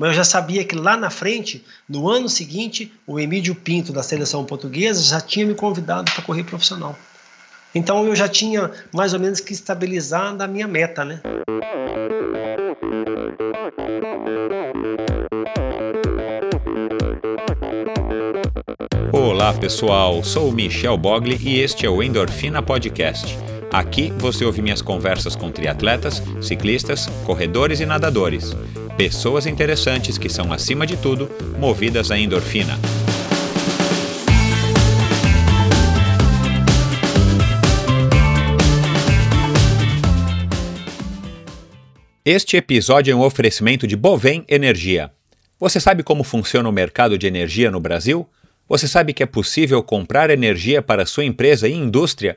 mas eu já sabia que lá na frente, no ano seguinte, o Emílio Pinto da seleção portuguesa já tinha me convidado para correr profissional. Então eu já tinha mais ou menos que estabilizar a minha meta, né? Olá pessoal, sou Michel Bogli e este é o Endorfina Podcast. Aqui você ouve minhas conversas com triatletas, ciclistas, corredores e nadadores pessoas interessantes que são, acima de tudo, movidas à endorfina. Este episódio é um oferecimento de Bovem Energia. Você sabe como funciona o mercado de energia no Brasil? Você sabe que é possível comprar energia para sua empresa e indústria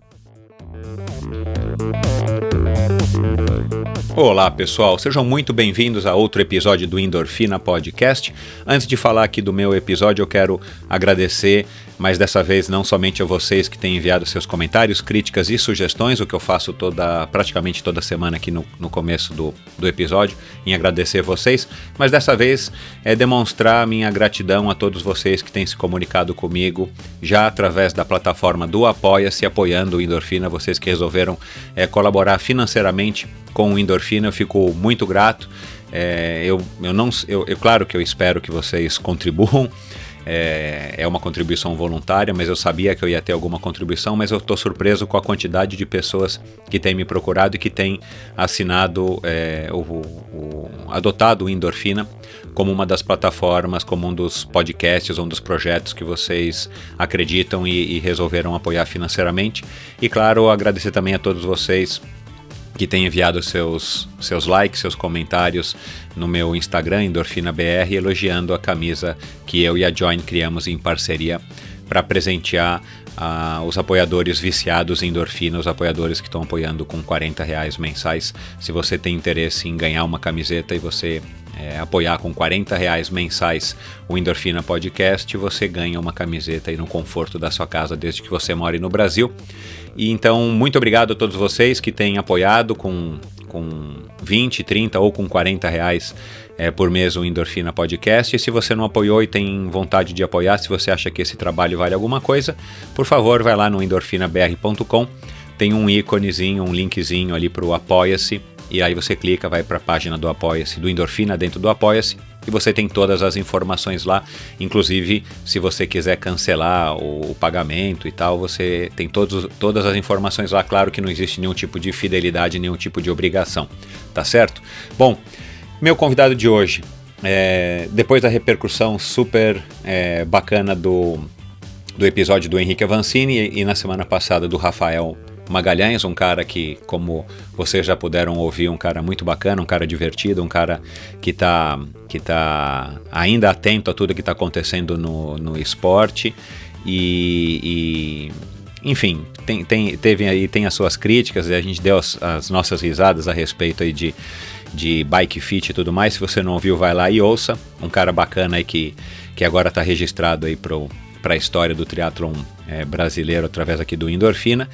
Olá pessoal, sejam muito bem-vindos a outro episódio do Endorfina Podcast. Antes de falar aqui do meu episódio, eu quero agradecer mas dessa vez não somente a vocês que têm enviado seus comentários, críticas e sugestões, o que eu faço toda, praticamente toda semana aqui no, no começo do, do episódio, em agradecer vocês, mas dessa vez é demonstrar minha gratidão a todos vocês que têm se comunicado comigo já através da plataforma do Apoia-se, apoiando o Endorfina, vocês que resolveram é, colaborar financeiramente com o Endorfina, eu fico muito grato. É, eu, eu não, eu, eu, claro que eu espero que vocês contribuam é, é uma contribuição voluntária, mas eu sabia que eu ia ter alguma contribuição, mas eu estou surpreso com a quantidade de pessoas que têm me procurado e que têm assinado, é, o, o, adotado o Endorfina como uma das plataformas, como um dos podcasts, um dos projetos que vocês acreditam e, e resolveram apoiar financeiramente. E claro, agradecer também a todos vocês que tem enviado seus, seus likes, seus comentários no meu Instagram, EndorfinaBR, elogiando a camisa que eu e a Join criamos em parceria para presentear uh, os apoiadores viciados em endorfina, os apoiadores que estão apoiando com 40 reais mensais. Se você tem interesse em ganhar uma camiseta e você é, apoiar com 40 reais mensais o Endorfina Podcast, você ganha uma camiseta aí no conforto da sua casa desde que você more no Brasil. E então, muito obrigado a todos vocês que têm apoiado com, com 20, 30 ou com 40 reais é, por mês o Endorfina Podcast. E se você não apoiou e tem vontade de apoiar, se você acha que esse trabalho vale alguma coisa, por favor, vai lá no endorfinabr.com. Tem um íconezinho, um linkzinho ali para o Apoia-se e aí você clica, vai para a página do Apoia-se, do Endorfina dentro do Apoia-se, e você tem todas as informações lá. Inclusive, se você quiser cancelar o, o pagamento e tal, você tem todos, todas as informações lá. Claro que não existe nenhum tipo de fidelidade, nenhum tipo de obrigação, tá certo? Bom, meu convidado de hoje, é, depois da repercussão super é, bacana do, do episódio do Henrique Avancini e, e na semana passada do Rafael Magalhães, um cara que, como vocês já puderam ouvir, um cara muito bacana, um cara divertido, um cara que está que tá ainda atento a tudo que está acontecendo no, no esporte e, e enfim, tem, tem, teve aí, tem as suas críticas e a gente deu as, as nossas risadas a respeito aí de, de bike fit e tudo mais. Se você não ouviu, vai lá e ouça. Um cara bacana aí que, que agora está registrado aí para a história do triatlon é, brasileiro através aqui do Endorfina.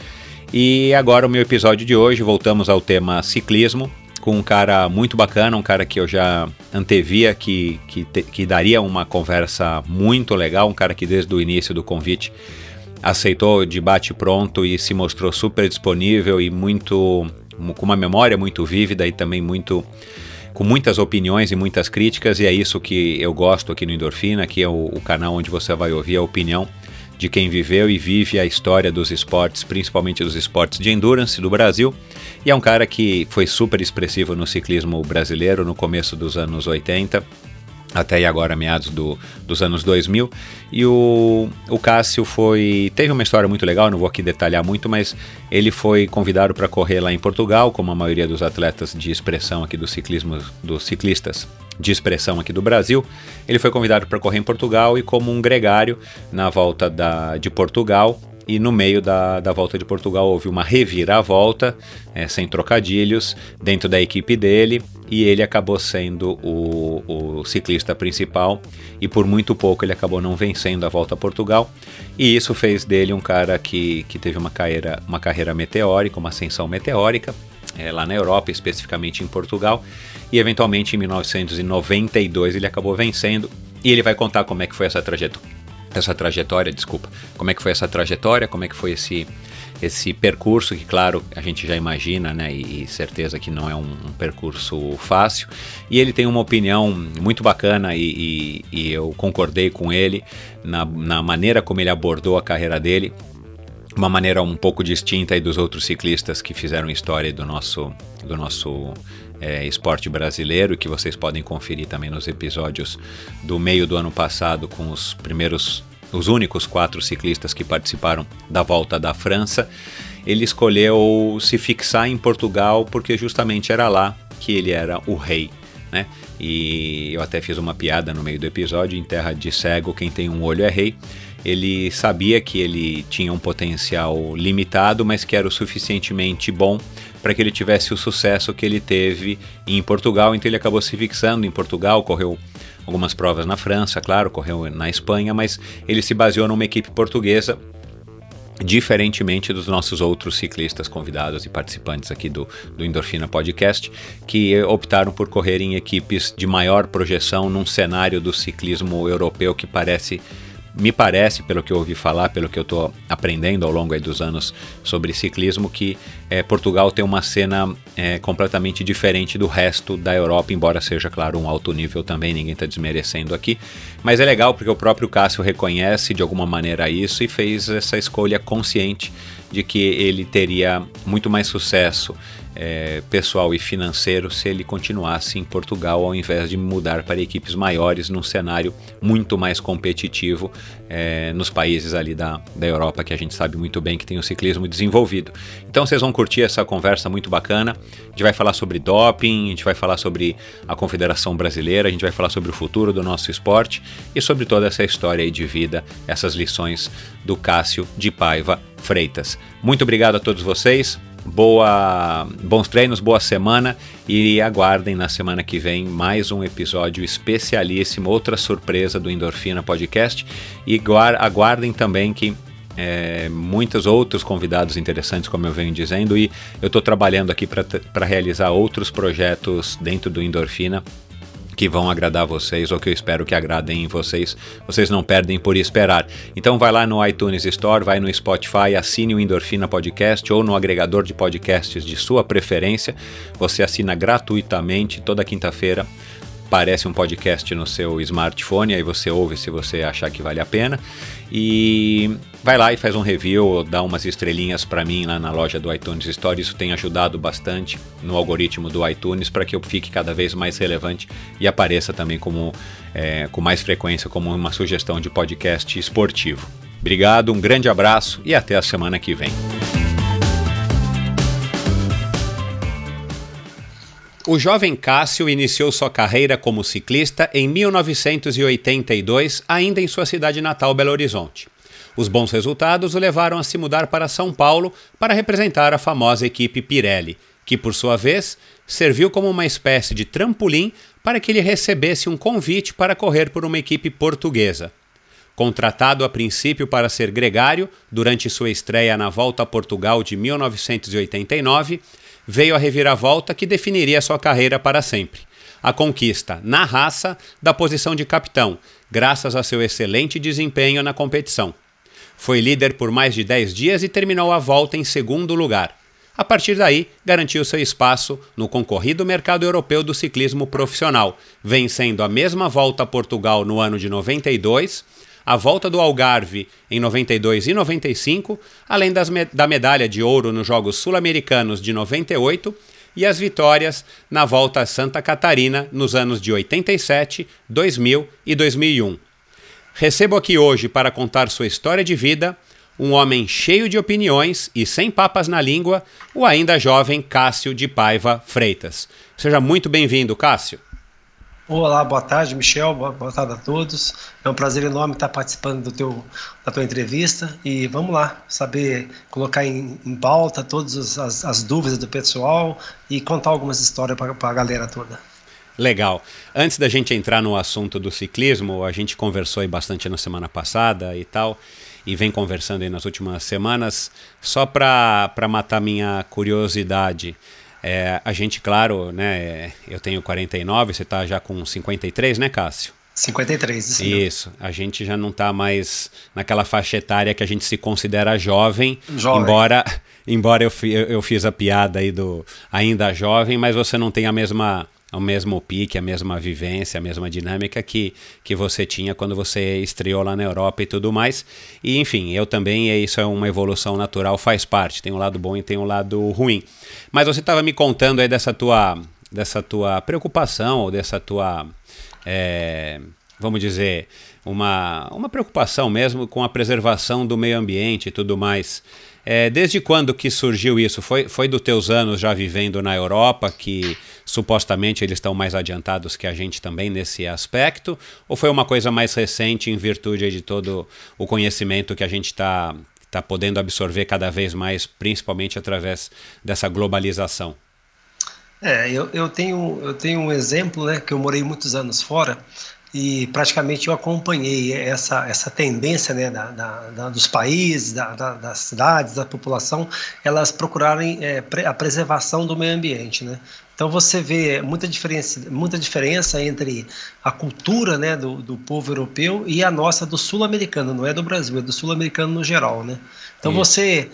E agora o meu episódio de hoje, voltamos ao tema ciclismo, com um cara muito bacana, um cara que eu já antevia que, que, te, que daria uma conversa muito legal, um cara que desde o início do convite aceitou de bate pronto e se mostrou super disponível e muito com uma memória muito vívida e também muito com muitas opiniões e muitas críticas. E é isso que eu gosto aqui no Endorfina, que é o, o canal onde você vai ouvir a opinião de quem viveu e vive a história dos esportes, principalmente dos esportes de endurance do Brasil. E é um cara que foi super expressivo no ciclismo brasileiro no começo dos anos 80 até agora meados do, dos anos 2000 e o, o Cássio foi teve uma história muito legal não vou aqui detalhar muito mas ele foi convidado para correr lá em Portugal como a maioria dos atletas de expressão aqui do ciclismo dos ciclistas de expressão aqui do Brasil. Ele foi convidado para correr em Portugal e como um gregário na volta da, de Portugal e no meio da, da volta de Portugal houve uma reviravolta, é, sem trocadilhos, dentro da equipe dele, e ele acabou sendo o, o, ciclista principal, e por muito pouco ele acabou não vencendo a volta a Portugal, e isso fez dele um cara que, que teve uma carreira, uma carreira meteórica, uma ascensão meteórica, é, lá na Europa, especificamente em Portugal, e eventualmente em 1992 ele acabou vencendo, e ele vai contar como é que foi essa trajetória essa trajetória, desculpa, como é que foi essa trajetória, como é que foi esse esse percurso que claro a gente já imagina, né, e, certeza que não é um, um, percurso fácil. E ele tem uma opinião muito bacana e, e, e eu concordei com ele na, na maneira como ele abordou a carreira dele. Uma maneira um pouco distinta aí dos outros ciclistas que fizeram história do nosso, do nosso é, esporte brasileiro, que vocês podem conferir também nos episódios do meio do ano passado com os primeiros os únicos quatro ciclistas que participaram da volta da França, ele escolheu se fixar em Portugal porque justamente era lá que ele era o rei. Né? E eu até fiz uma piada no meio do episódio: em terra de cego, quem tem um olho é rei. Ele sabia que ele tinha um potencial limitado, mas que era o suficientemente bom para que ele tivesse o sucesso que ele teve em Portugal. Então ele acabou se fixando em Portugal, correu algumas provas na França, claro, correu na Espanha, mas ele se baseou numa equipe portuguesa diferentemente dos nossos outros ciclistas convidados e participantes aqui do, do Endorfina Podcast, que optaram por correr em equipes de maior projeção num cenário do ciclismo europeu que parece me parece, pelo que eu ouvi falar, pelo que eu estou aprendendo ao longo dos anos sobre ciclismo, que é, Portugal tem uma cena é, completamente diferente do resto da Europa, embora seja, claro, um alto nível também, ninguém está desmerecendo aqui. Mas é legal porque o próprio Cássio reconhece de alguma maneira isso e fez essa escolha consciente de que ele teria muito mais sucesso é, pessoal e financeiro se ele continuasse em Portugal ao invés de mudar para equipes maiores num cenário muito mais competitivo é, nos países ali da, da Europa que a gente sabe muito bem que tem o ciclismo desenvolvido. Então vocês vão curtir essa conversa muito bacana. A gente vai falar sobre doping, a gente vai falar sobre a Confederação Brasileira, a gente vai falar sobre o futuro do nosso esporte e sobre toda essa história de vida, essas lições do Cássio de Paiva Freitas. Muito obrigado a todos vocês boa, bons treinos, boa semana e aguardem na semana que vem mais um episódio especialíssimo, outra surpresa do Endorfina Podcast. E aguardem também que é, muitos outros convidados interessantes, como eu venho dizendo, e eu estou trabalhando aqui para realizar outros projetos dentro do Endorfina que vão agradar vocês ou que eu espero que agradem em vocês. Vocês não perdem por esperar. Então vai lá no iTunes Store, vai no Spotify, assine o Endorfina Podcast ou no agregador de podcasts de sua preferência. Você assina gratuitamente toda quinta-feira parece um podcast no seu smartphone, aí você ouve se você achar que vale a pena. E vai lá e faz um review, dá umas estrelinhas para mim lá na loja do iTunes Store. Isso tem ajudado bastante no algoritmo do iTunes para que eu fique cada vez mais relevante e apareça também como é, com mais frequência como uma sugestão de podcast esportivo. Obrigado, um grande abraço e até a semana que vem. O jovem Cássio iniciou sua carreira como ciclista em 1982, ainda em sua cidade natal, Belo Horizonte. Os bons resultados o levaram a se mudar para São Paulo para representar a famosa equipe Pirelli, que, por sua vez, serviu como uma espécie de trampolim para que ele recebesse um convite para correr por uma equipe portuguesa. Contratado a princípio para ser gregário, durante sua estreia na Volta a Portugal de 1989, veio a reviravolta que definiria sua carreira para sempre. A conquista, na raça, da posição de capitão, graças a seu excelente desempenho na competição. Foi líder por mais de 10 dias e terminou a volta em segundo lugar. A partir daí, garantiu seu espaço no concorrido mercado europeu do ciclismo profissional, vencendo a mesma volta a Portugal no ano de 92 a volta do Algarve em 92 e 95, além me da medalha de ouro nos Jogos Sul-Americanos de 98 e as vitórias na volta a Santa Catarina nos anos de 87, 2000 e 2001. Recebo aqui hoje para contar sua história de vida um homem cheio de opiniões e sem papas na língua, o ainda jovem Cássio de Paiva Freitas. Seja muito bem-vindo, Cássio. Olá, boa tarde, Michel. Boa, tarde a todos. É um prazer enorme estar participando do teu, da tua entrevista e vamos lá, saber colocar em, em pauta todas as, as, dúvidas do pessoal e contar algumas histórias para a galera toda. Legal. Antes da gente entrar no assunto do ciclismo, a gente conversou aí bastante na semana passada e tal, e vem conversando aí nas últimas semanas, só para matar minha curiosidade. É, a gente, claro, né? Eu tenho 49, você está já com 53, né, Cássio? 53, isso. Isso. A gente já não está mais naquela faixa etária que a gente se considera jovem, jovem. embora embora eu, eu fiz a piada aí do ainda jovem, mas você não tem a mesma o mesmo pique, a mesma vivência, a mesma dinâmica que, que você tinha quando você estreou lá na Europa e tudo mais. E enfim, eu também, isso é uma evolução natural, faz parte. Tem um lado bom e tem um lado ruim. Mas você estava me contando aí dessa tua, dessa tua preocupação, ou dessa tua. É, vamos dizer, uma, uma preocupação mesmo com a preservação do meio ambiente e tudo mais. É, desde quando que surgiu isso? Foi, foi dos teus anos já vivendo na Europa que supostamente eles estão mais adiantados que a gente também nesse aspecto? Ou foi uma coisa mais recente em virtude de todo o conhecimento que a gente está tá podendo absorver cada vez mais, principalmente através dessa globalização? É, eu, eu, tenho, eu tenho um exemplo, né, que eu morei muitos anos fora, e praticamente eu acompanhei essa, essa tendência né, da, da, da dos países, da, das cidades, da população, elas procurarem é, a preservação do meio ambiente. Né? Então você vê muita diferença, muita diferença entre a cultura né, do, do povo europeu e a nossa do sul-americano, não é do Brasil, é do sul-americano no geral. Né? Então Isso. você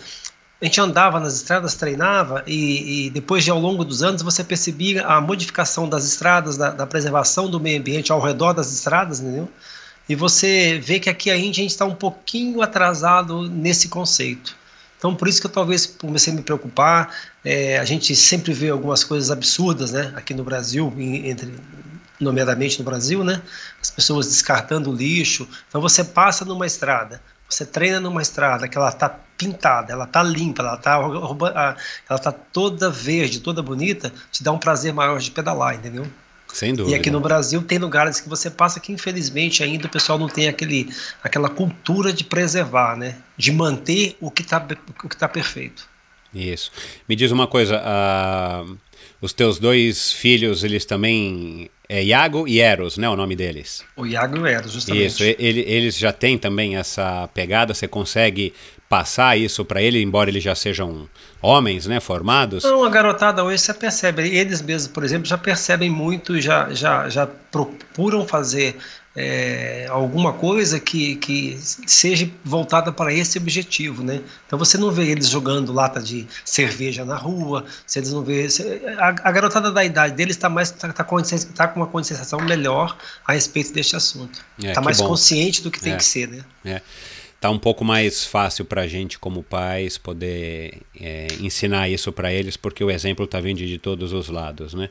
a gente andava nas estradas, treinava, e, e, depois de ao longo dos anos você percebia a modificação das estradas, da, da preservação do meio ambiente ao redor das estradas, entendeu? E você vê que aqui a gente está um pouquinho atrasado nesse conceito. Então, por isso que eu talvez comecei a me preocupar. É, a gente sempre vê algumas coisas absurdas, né, aqui no Brasil, entre nomeadamente no Brasil, né, as pessoas descartando lixo. Então, você passa numa estrada, você treina numa estrada que ela está pintada, ela está limpa, ela está ela tá toda verde, toda bonita, te dá um prazer maior de pedalar, entendeu? Sem dúvida. E aqui no Brasil tem lugares que você passa que infelizmente ainda o pessoal não tem aquele, aquela cultura de preservar, né? De manter o que está tá perfeito. Isso. Me diz uma coisa, uh, os teus dois filhos, eles também é Iago e Eros, né? O nome deles. O Iago e o Eros, justamente. Isso, ele, eles já têm também essa pegada, você consegue passar isso para ele, embora eles já sejam homens, né, formados? Não, a garotada hoje você percebe, eles mesmos, por exemplo, já percebem muito, já, já, já procuram fazer é, alguma coisa que, que seja voltada para esse objetivo, né? Então você não vê eles jogando lata de cerveja na rua, se eles não vê a, a garotada da idade deles está mais tá, tá, com, tá com uma conscientização melhor a respeito deste assunto, está é, tá mais bom. consciente do que tem é, que ser, né? Tá um pouco mais fácil para a gente como pais poder é, ensinar isso para eles porque o exemplo está vindo de todos os lados, né?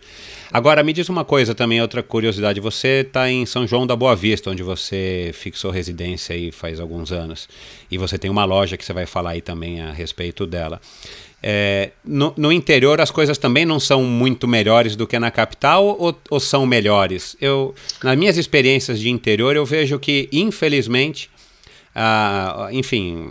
Agora me diz uma coisa também, outra curiosidade, você está em São João da Boa Vista, onde você fixou residência aí faz alguns anos e você tem uma loja que você vai falar aí também a respeito dela. É, no, no, interior as coisas também não são muito melhores do que na capital ou, ou são melhores? Eu, nas minhas experiências de interior eu vejo que infelizmente ah, enfim,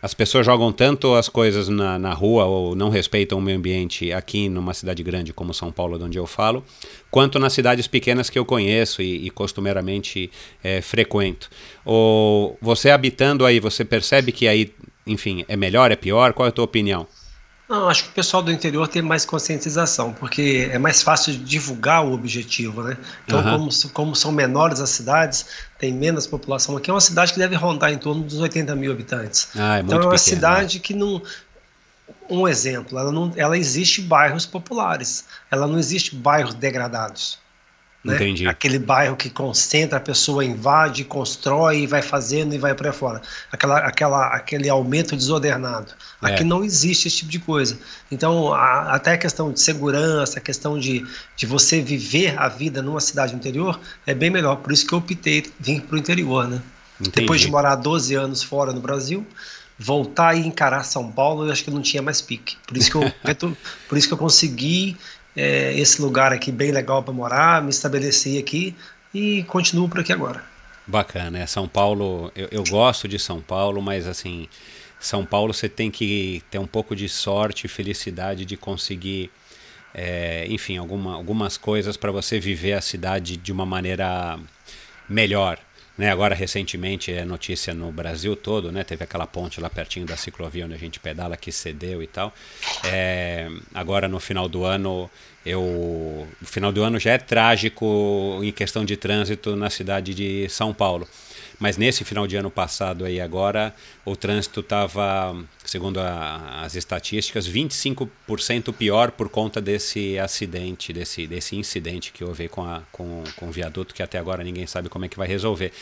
as pessoas jogam tanto as coisas na, na rua ou não respeitam o meio ambiente aqui numa cidade grande como São Paulo, de onde eu falo, quanto nas cidades pequenas que eu conheço e, e costumeiramente é, frequento. Ou você habitando aí, você percebe que aí, enfim, é melhor, é pior? Qual é a tua opinião? Não, acho que o pessoal do interior tem mais conscientização, porque é mais fácil de divulgar o objetivo, né? Então, uhum. como, como são menores as cidades, tem menos população. Aqui é uma cidade que deve rondar em torno dos 80 mil habitantes. Ah, é então, é uma pequeno, cidade né? que não. Um exemplo, ela, não, ela existe bairros populares, ela não existe bairros degradados. Né? Entendi. Aquele bairro que concentra, a pessoa invade, constrói, vai fazendo e vai para fora. Aquela, aquela, aquele aumento desordenado. É. Aqui não existe esse tipo de coisa. Então, a, até a questão de segurança, a questão de, de você viver a vida numa cidade interior é bem melhor. Por isso que eu optei vir para o interior, né? Entendi. Depois de morar 12 anos fora no Brasil, voltar e encarar São Paulo, eu acho que não tinha mais pique. Por isso que eu, por isso que eu consegui é, esse lugar aqui bem legal para morar, me estabeleci aqui e continuo por aqui agora. Bacana, é São Paulo, eu, eu gosto de São Paulo, mas assim, São Paulo você tem que ter um pouco de sorte e felicidade de conseguir, é, enfim, alguma, algumas coisas para você viver a cidade de uma maneira melhor. Né, agora, recentemente, é notícia no Brasil todo, né, teve aquela ponte lá pertinho da ciclovia onde a gente pedala que cedeu e tal. É, agora, no final do ano, eu, o final do ano já é trágico em questão de trânsito na cidade de São Paulo. Mas nesse final de ano passado aí agora, o trânsito estava, segundo a, as estatísticas, 25% pior por conta desse acidente, desse, desse incidente que houve com, a, com, com o viaduto, que até agora ninguém sabe como é que vai resolver.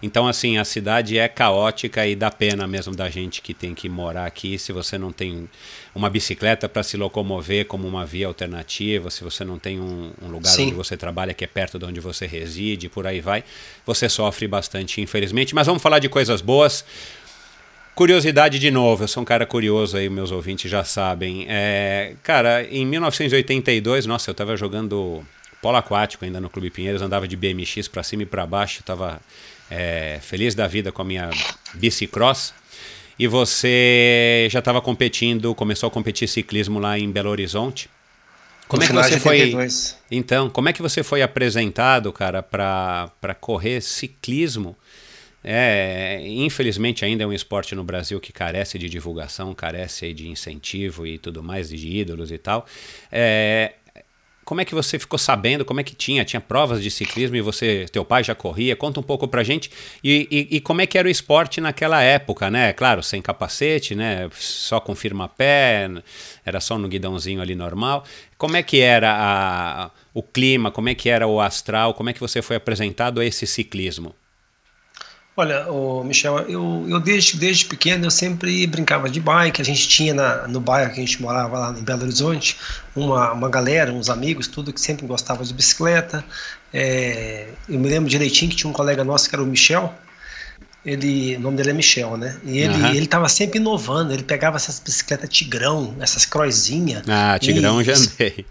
Então, assim, a cidade é caótica e dá pena mesmo da gente que tem que morar aqui, se você não tem uma bicicleta para se locomover como uma via alternativa, se você não tem um, um lugar Sim. onde você trabalha que é perto de onde você reside, por aí vai, você sofre bastante, infelizmente. Mas vamos falar de coisas boas. Curiosidade de novo, eu sou um cara curioso aí, meus ouvintes já sabem. É, cara, em 1982, nossa, eu estava jogando polo aquático ainda no Clube Pinheiros, andava de BMX para cima e para baixo, estava é, feliz da vida com a minha bicicross. E você já estava competindo, começou a competir ciclismo lá em Belo Horizonte. Como é que você foi? Então, como é que você foi apresentado, cara, para correr ciclismo? É, infelizmente ainda é um esporte no Brasil que carece de divulgação, carece de incentivo e tudo mais, de ídolos e tal. É, como é que você ficou sabendo? Como é que tinha? Tinha provas de ciclismo e você, teu pai já corria? Conta um pouco pra gente. E, e, e como é que era o esporte naquela época, né? Claro, sem capacete, né? Só com firma-pé, era só no guidãozinho ali normal. Como é que era a, o clima? Como é que era o astral? Como é que você foi apresentado a esse ciclismo? Olha, o Michel, eu, eu desde, desde pequeno eu sempre brincava de bike. A gente tinha na, no bairro que a gente morava lá em Belo Horizonte uma, uma galera, uns amigos, tudo que sempre gostava de bicicleta. É, eu me lembro direitinho que tinha um colega nosso que era o Michel. Ele, o nome dele é Michel, né? E ele, uhum. ele tava sempre inovando. Ele pegava essas bicicletas Tigrão, essas croizinhas. Ah, Tigrão e, já andei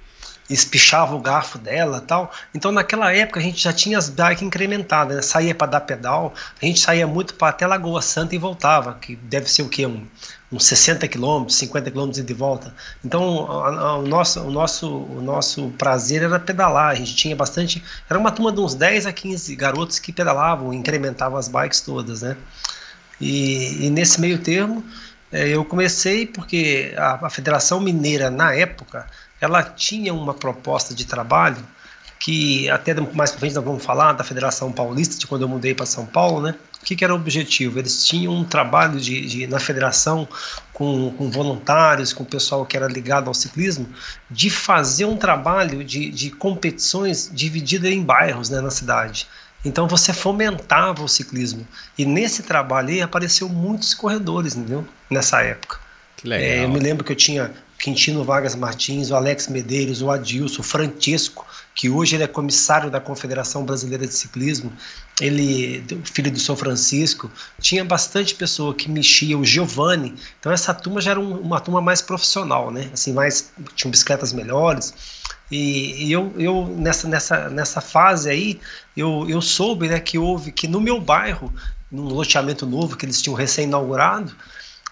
espichava o garfo dela tal. Então naquela época a gente já tinha as bikes incrementadas, né? saía para dar pedal, a gente saía muito para até Lagoa Santa e voltava, que deve ser o quê? Um, uns 60 quilômetros, 50 quilômetros de volta. Então a, a, o, nosso, o, nosso, o nosso prazer era pedalar, a gente tinha bastante, era uma turma de uns 10 a 15 garotos que pedalavam, incrementavam as bikes todas, né? E, e nesse meio termo é, eu comecei porque a, a Federação Mineira na época ela tinha uma proposta de trabalho que até mais para frente nós vamos falar da Federação Paulista, de quando eu mudei para São Paulo, né? O que, que, era o objetivo? Eles tinham um trabalho de, de na federação com, com, voluntários, com o pessoal que era ligado ao ciclismo, de fazer um trabalho de, de competições dividida em bairros né, na cidade. Então você fomentava o ciclismo. E nesse trabalho aí apareceu muitos corredores, entendeu? Nessa época. Que legal. É, eu me lembro que eu tinha Quintino Vargas Martins, o Alex Medeiros, o Adilson, o Francisco, que hoje ele é comissário da Confederação Brasileira de Ciclismo, ele, filho do São Francisco, tinha bastante pessoa que mexia, o Giovanni, então essa turma já era um, uma turma mais profissional, né, assim, mais, tinham bicicletas melhores, e, e eu, eu nessa, nessa, nessa fase aí, eu, eu soube, né, que houve, que no meu bairro, num loteamento novo que eles tinham recém-inaugurado,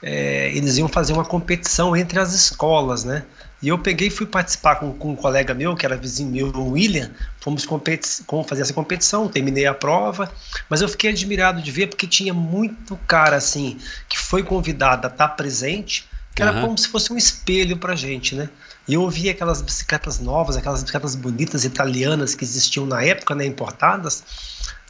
é, eles iam fazer uma competição entre as escolas, né? E eu peguei e fui participar com, com um colega meu, que era vizinho meu, o William, fomos fazer essa competição, terminei a prova, mas eu fiquei admirado de ver porque tinha muito cara assim que foi convidado a estar presente, que uhum. era como se fosse um espelho pra gente, né? E eu vi aquelas bicicletas novas, aquelas bicicletas bonitas italianas que existiam na época, né, importadas,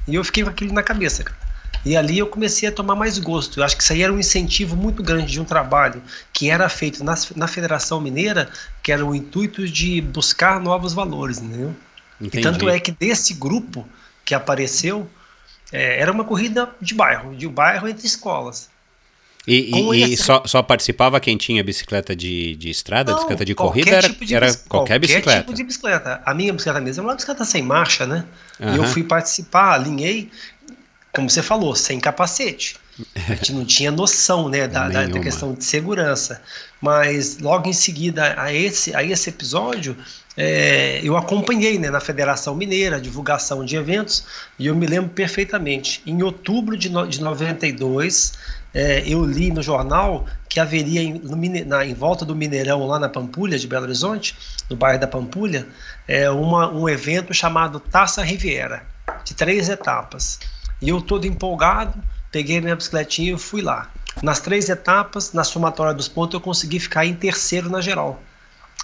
e eu fiquei com aquilo na cabeça, cara. E ali eu comecei a tomar mais gosto. Eu acho que isso aí era um incentivo muito grande de um trabalho que era feito na, na Federação Mineira, que era o intuito de buscar novos valores, entendeu? Entendi. E tanto é que desse grupo que apareceu, é, era uma corrida de bairro, de bairro entre escolas. E, e, e só, só, participava quem tinha bicicleta de, de estrada, Não, bicicleta de corrida? Era, tipo de, era qualquer, qualquer bicicleta? Qualquer tipo de bicicleta. A minha bicicleta mesmo é uma bicicleta sem marcha, né? Uhum. E eu fui participar, alinhei, como você falou, sem capacete. A gente não tinha noção né, da, da, da, questão de segurança. Mas logo em seguida a esse, a esse episódio, é, eu acompanhei né, na Federação Mineira a divulgação de eventos e eu me lembro perfeitamente. Em outubro de, no, de 92, é, eu li no jornal que haveria em, no, na, em volta do Mineirão, lá na Pampulha de Belo Horizonte, no bairro da Pampulha, é, uma, um evento chamado Taça Riviera, de três etapas. E eu todo empolgado, peguei minha bicicletinha e fui lá. Nas três etapas, na somatória dos pontos, eu consegui ficar em terceiro na geral.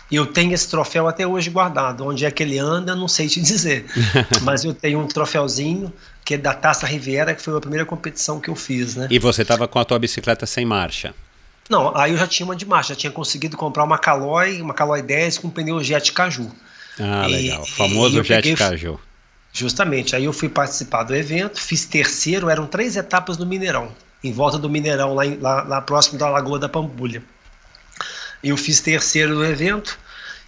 E eu tenho esse troféu até hoje guardado. Onde é que ele anda, não sei te dizer. Mas eu tenho um troféuzinho que é da Taça Riviera, que foi a primeira competição que eu fiz, né? E você estava com a tua bicicleta sem marcha? Não, aí eu já tinha uma de marcha, já tinha conseguido comprar uma Caloi, uma Caloi 10 com pneu Jet Caju. Ah, e, legal. O famoso Jet peguei, Caju. Justamente. Aí eu fui participar do evento, fiz terceiro, eram três etapas no Mineirão, em volta do Mineirão, lá, lá, lá próximo da Lagoa da Pampulha. Eu fiz terceiro no evento.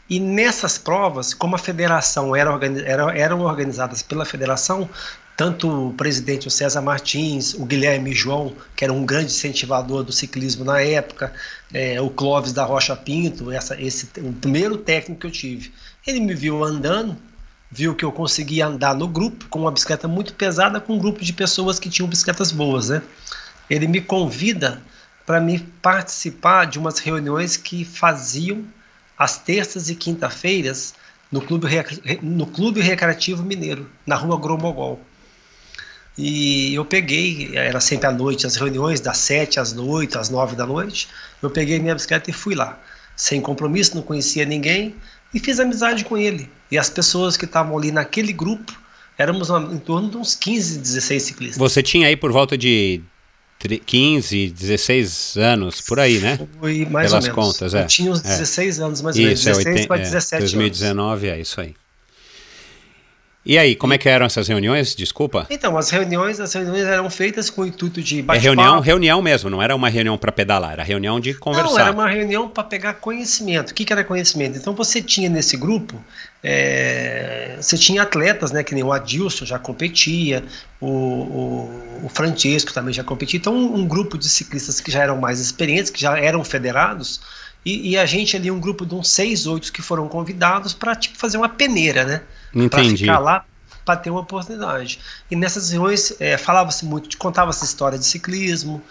E nessas provas, como a federação era, era, eram organizadas pela federação, tanto o presidente o César Martins, o Guilherme João, que era um grande incentivador do ciclismo na época, é, o Clóvis da Rocha Pinto, essa, esse, o primeiro técnico que eu tive. Ele me viu andando, viu que eu conseguia andar no grupo, com uma bicicleta muito pesada, com um grupo de pessoas que tinham bicicletas boas. Né? Ele me convida para me participar de umas reuniões que faziam às terças e quinta-feiras no Clube, no Clube Recreativo Mineiro, na rua Gromogol. E eu peguei, era sempre à noite, as reuniões das sete às noite, às nove da noite. Eu peguei minha bicicleta e fui lá, sem compromisso, não conhecia ninguém e fiz amizade com ele. E as pessoas que estavam ali naquele grupo, éramos em torno de uns 15, 16 ciclistas. Você tinha aí por volta de 15, 16 anos, por aí, né? Foi mais Pelas ou menos. contas, é. Eu tinha uns 16 é. anos, mais ou menos, isso, 16 é 80, para 17 é, 2019 anos. é isso aí. E aí, como é que eram essas reuniões? Desculpa. Então, as reuniões, as reuniões eram feitas com o intuito de bate É reunião, reunião mesmo, não era uma reunião para pedalar, era reunião de conversar. Não, era uma reunião para pegar conhecimento. O que, que, era conhecimento? Então, você tinha nesse grupo, é, você tinha atletas, né, que nem o Adilson já competia, o, o, o Francesco também já competia. Então, um, um, grupo de ciclistas que já eram mais experientes, que já eram federados, e, e a gente ali, um grupo de uns seis, oito que foram convidados para tipo, fazer uma peneira, né? Para ficar lá para ter uma oportunidade. E nessas reuniões é, falava-se muito, contava-se história de ciclismo,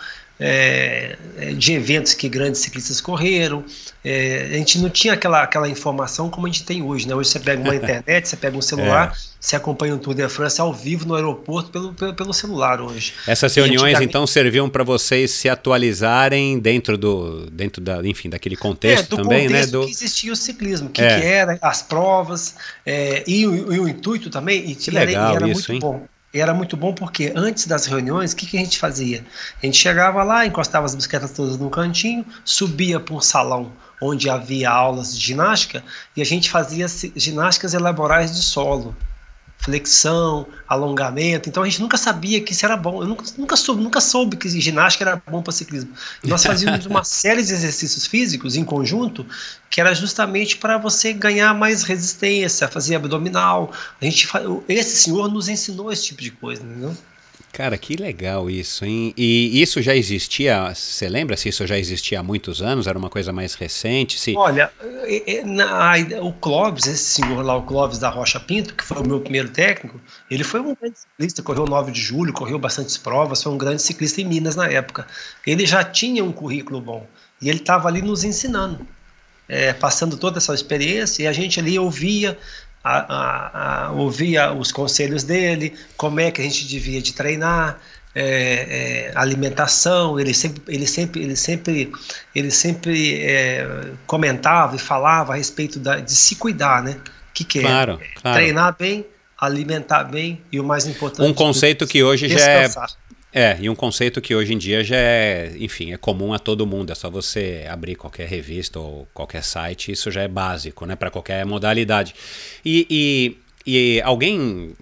é, é, de eventos que grandes ciclistas correram. É, a gente não tinha aquela, aquela informação como a gente tem hoje. Né? Hoje você pega uma internet, você pega um celular, é. você acompanha o Tour de France ao vivo no aeroporto pelo, pelo, pelo celular hoje. Essas reuniões então serviam para vocês se atualizarem dentro do dentro da, enfim, daquele contexto é, também, contexto né? Do que existia o ciclismo, o que, é. que, era, as provas e, e, o intuito também. E, que legal era, era isso, muito hein? bom. E era muito bom porque antes das reuniões, o que, que a gente fazia? A gente chegava lá, encostava as bicicletas todas no cantinho, subia para um salão onde havia aulas de ginástica e a gente fazia ginásticas elaborais de solo flexão, alongamento. Então a gente nunca sabia que isso era bom. Eu nunca, nunca, soube, nunca soube que ginástica era bom para ciclismo. Nós fazíamos uma série de exercícios físicos em conjunto que era justamente para você ganhar mais resistência, fazer abdominal. A gente, esse senhor nos ensinou esse tipo de coisa, entendeu? Cara, que legal isso, hein? E isso já existia, você lembra se isso já existia há muitos anos? Era uma coisa mais recente? Se... Olha, na, o Clóvis, esse senhor lá, o Clóvis da Rocha Pinto, que foi o meu primeiro técnico, ele foi um grande ciclista, correu 9 de julho, correu bastantes provas, foi um grande ciclista em Minas na época. Ele já tinha um currículo bom e ele estava ali nos ensinando. É, passando toda essa experiência, e a gente ali ouvia a, a, a, ouvia os conselhos dele, como é que a gente devia de treinar, é, é, alimentação. Ele sempre, ele sempre, ele sempre, ele sempre é, comentava e falava a respeito da, de se cuidar, né? Que, que claro, é? Claro. Treinar bem, alimentar bem e o mais importante. Um conceito que hoje descansar. já é é, e um conceito que hoje em dia já é, enfim, é comum a todo mundo. É só você abrir qualquer revista ou qualquer site, isso já é básico, né, para qualquer modalidade. E, e e alguém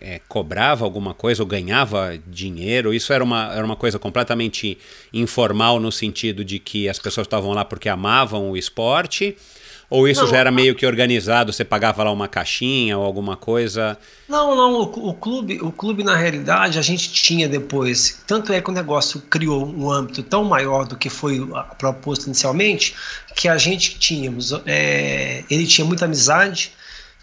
é, cobrava alguma coisa ou ganhava dinheiro? Isso era uma, era uma coisa completamente informal no sentido de que as pessoas estavam lá porque amavam o esporte? Ou isso não, já era meio que organizado? Você pagava lá uma caixinha ou alguma coisa? Não, não. O, o, clube, o clube na realidade a gente tinha depois. Tanto é que o negócio criou um âmbito tão maior do que foi proposto inicialmente, que a gente tínhamos. É, ele tinha muita amizade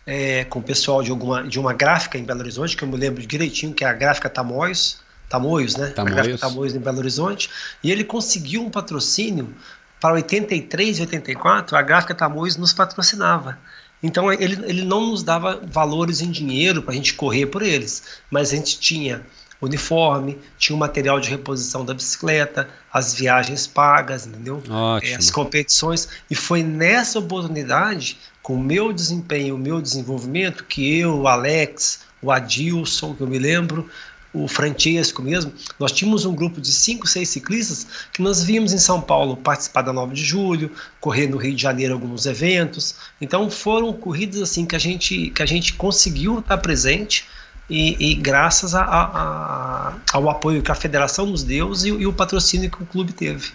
é, com o pessoal de, alguma, de uma gráfica em Belo Horizonte, que eu me lembro direitinho, que é a gráfica Tamoios, Tamoios, né? Tamoios. A gráfica Tamoios em Belo Horizonte. E ele conseguiu um patrocínio para 83 e 84, a gráfica Tamoios nos patrocinava. Então ele, ele não nos dava valores em dinheiro para a gente correr por eles, mas a gente tinha uniforme, tinha o material de reposição da bicicleta, as viagens pagas, entendeu? Ótimo. As competições. E foi nessa oportunidade com o meu desempenho, o meu desenvolvimento, que eu, o Alex, o Adilson, que eu me lembro, o Francesco mesmo, nós tínhamos um grupo de cinco, seis ciclistas que nós víamos em São Paulo participar da 9 de julho, correr no Rio de Janeiro alguns eventos. Então foram corridas assim que a gente, que a gente conseguiu estar presente e, e graças a, a, ao apoio que a federação nos deu e, e o patrocínio que o clube teve.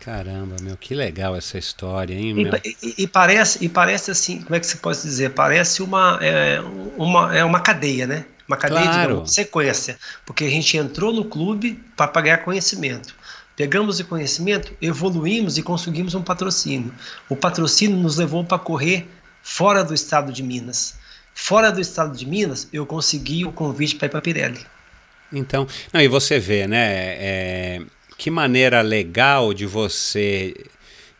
Caramba, meu, que legal essa história, hein? Meu? E, e, e, parece, e parece assim, como é que se pode dizer? Parece uma, é, uma, é uma cadeia, né? Uma cadeia claro. de sequência. Porque a gente entrou no clube para pagar conhecimento. Pegamos o conhecimento, evoluímos e conseguimos um patrocínio. O patrocínio nos levou para correr fora do estado de Minas. Fora do estado de Minas, eu consegui o convite para ir para Pirelli. Então, não, e você vê, né? É, que maneira legal de você.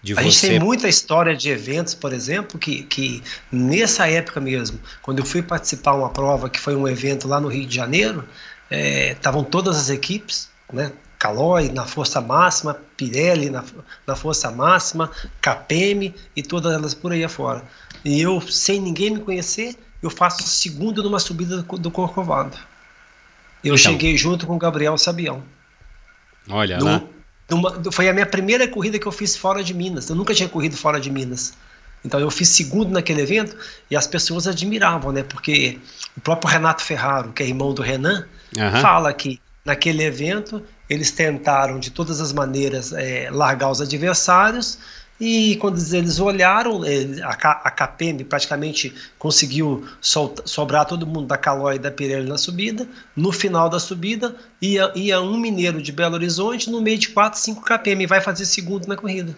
De a você... gente tem muita história de eventos, por exemplo, que, que nessa época mesmo, quando eu fui participar uma prova que foi um evento lá no Rio de Janeiro, estavam é, todas as equipes, né? Caloi na força máxima, Pirelli na, na força máxima, KPM e todas elas por aí afora. E eu, sem ninguém me conhecer, eu faço segundo numa subida do, do Corcovado. Eu então. cheguei junto com o Gabriel Sabião. Olha lá. Numa, foi a minha primeira corrida que eu fiz fora de Minas. Eu nunca tinha corrido fora de Minas. Então eu fiz segundo naquele evento e as pessoas admiravam, né? Porque o próprio Renato Ferraro, que é irmão do Renan, uhum. fala que naquele evento eles tentaram de todas as maneiras é, largar os adversários e quando eles olharam, a KPM praticamente conseguiu sobrar todo mundo da Calói e da Pirelli na subida. No final da subida, ia, ia um mineiro de Belo Horizonte no meio de 4, 5 KPM e vai fazer segundo na corrida.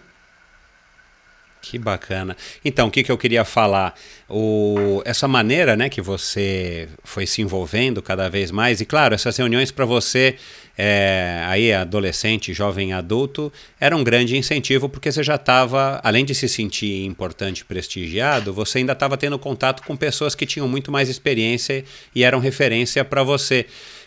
Que bacana. Então, o que, que eu queria falar? O, essa maneira né, que você foi se envolvendo cada vez mais, e claro, essas reuniões para você, é, aí adolescente, jovem adulto, era um grande incentivo, porque você já estava, além de se sentir importante prestigiado, você ainda estava tendo contato com pessoas que tinham muito mais experiência e eram referência para você.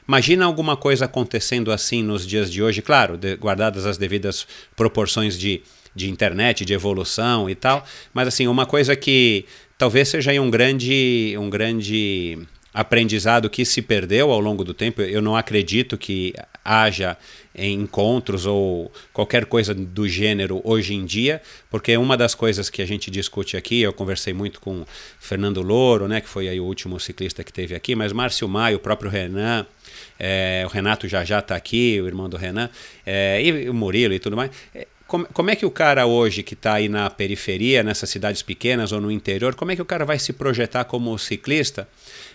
Imagina alguma coisa acontecendo assim nos dias de hoje, claro, de, guardadas as devidas proporções de de internet, de evolução e tal. Mas assim, uma coisa que talvez seja um grande, um grande aprendizado que se perdeu ao longo do tempo. Eu não acredito que haja encontros ou qualquer coisa do gênero hoje em dia, porque uma das coisas que a gente discute aqui, eu conversei muito com Fernando Louro, né, que foi aí o último ciclista que teve aqui, mas Márcio Maio, o próprio Renan, é, o Renato já já está aqui, o irmão do Renan, é, e o Murilo e tudo mais. Como, como é que o cara hoje que está aí na periferia, nessas cidades pequenas ou no interior, como é que o cara vai se projetar como ciclista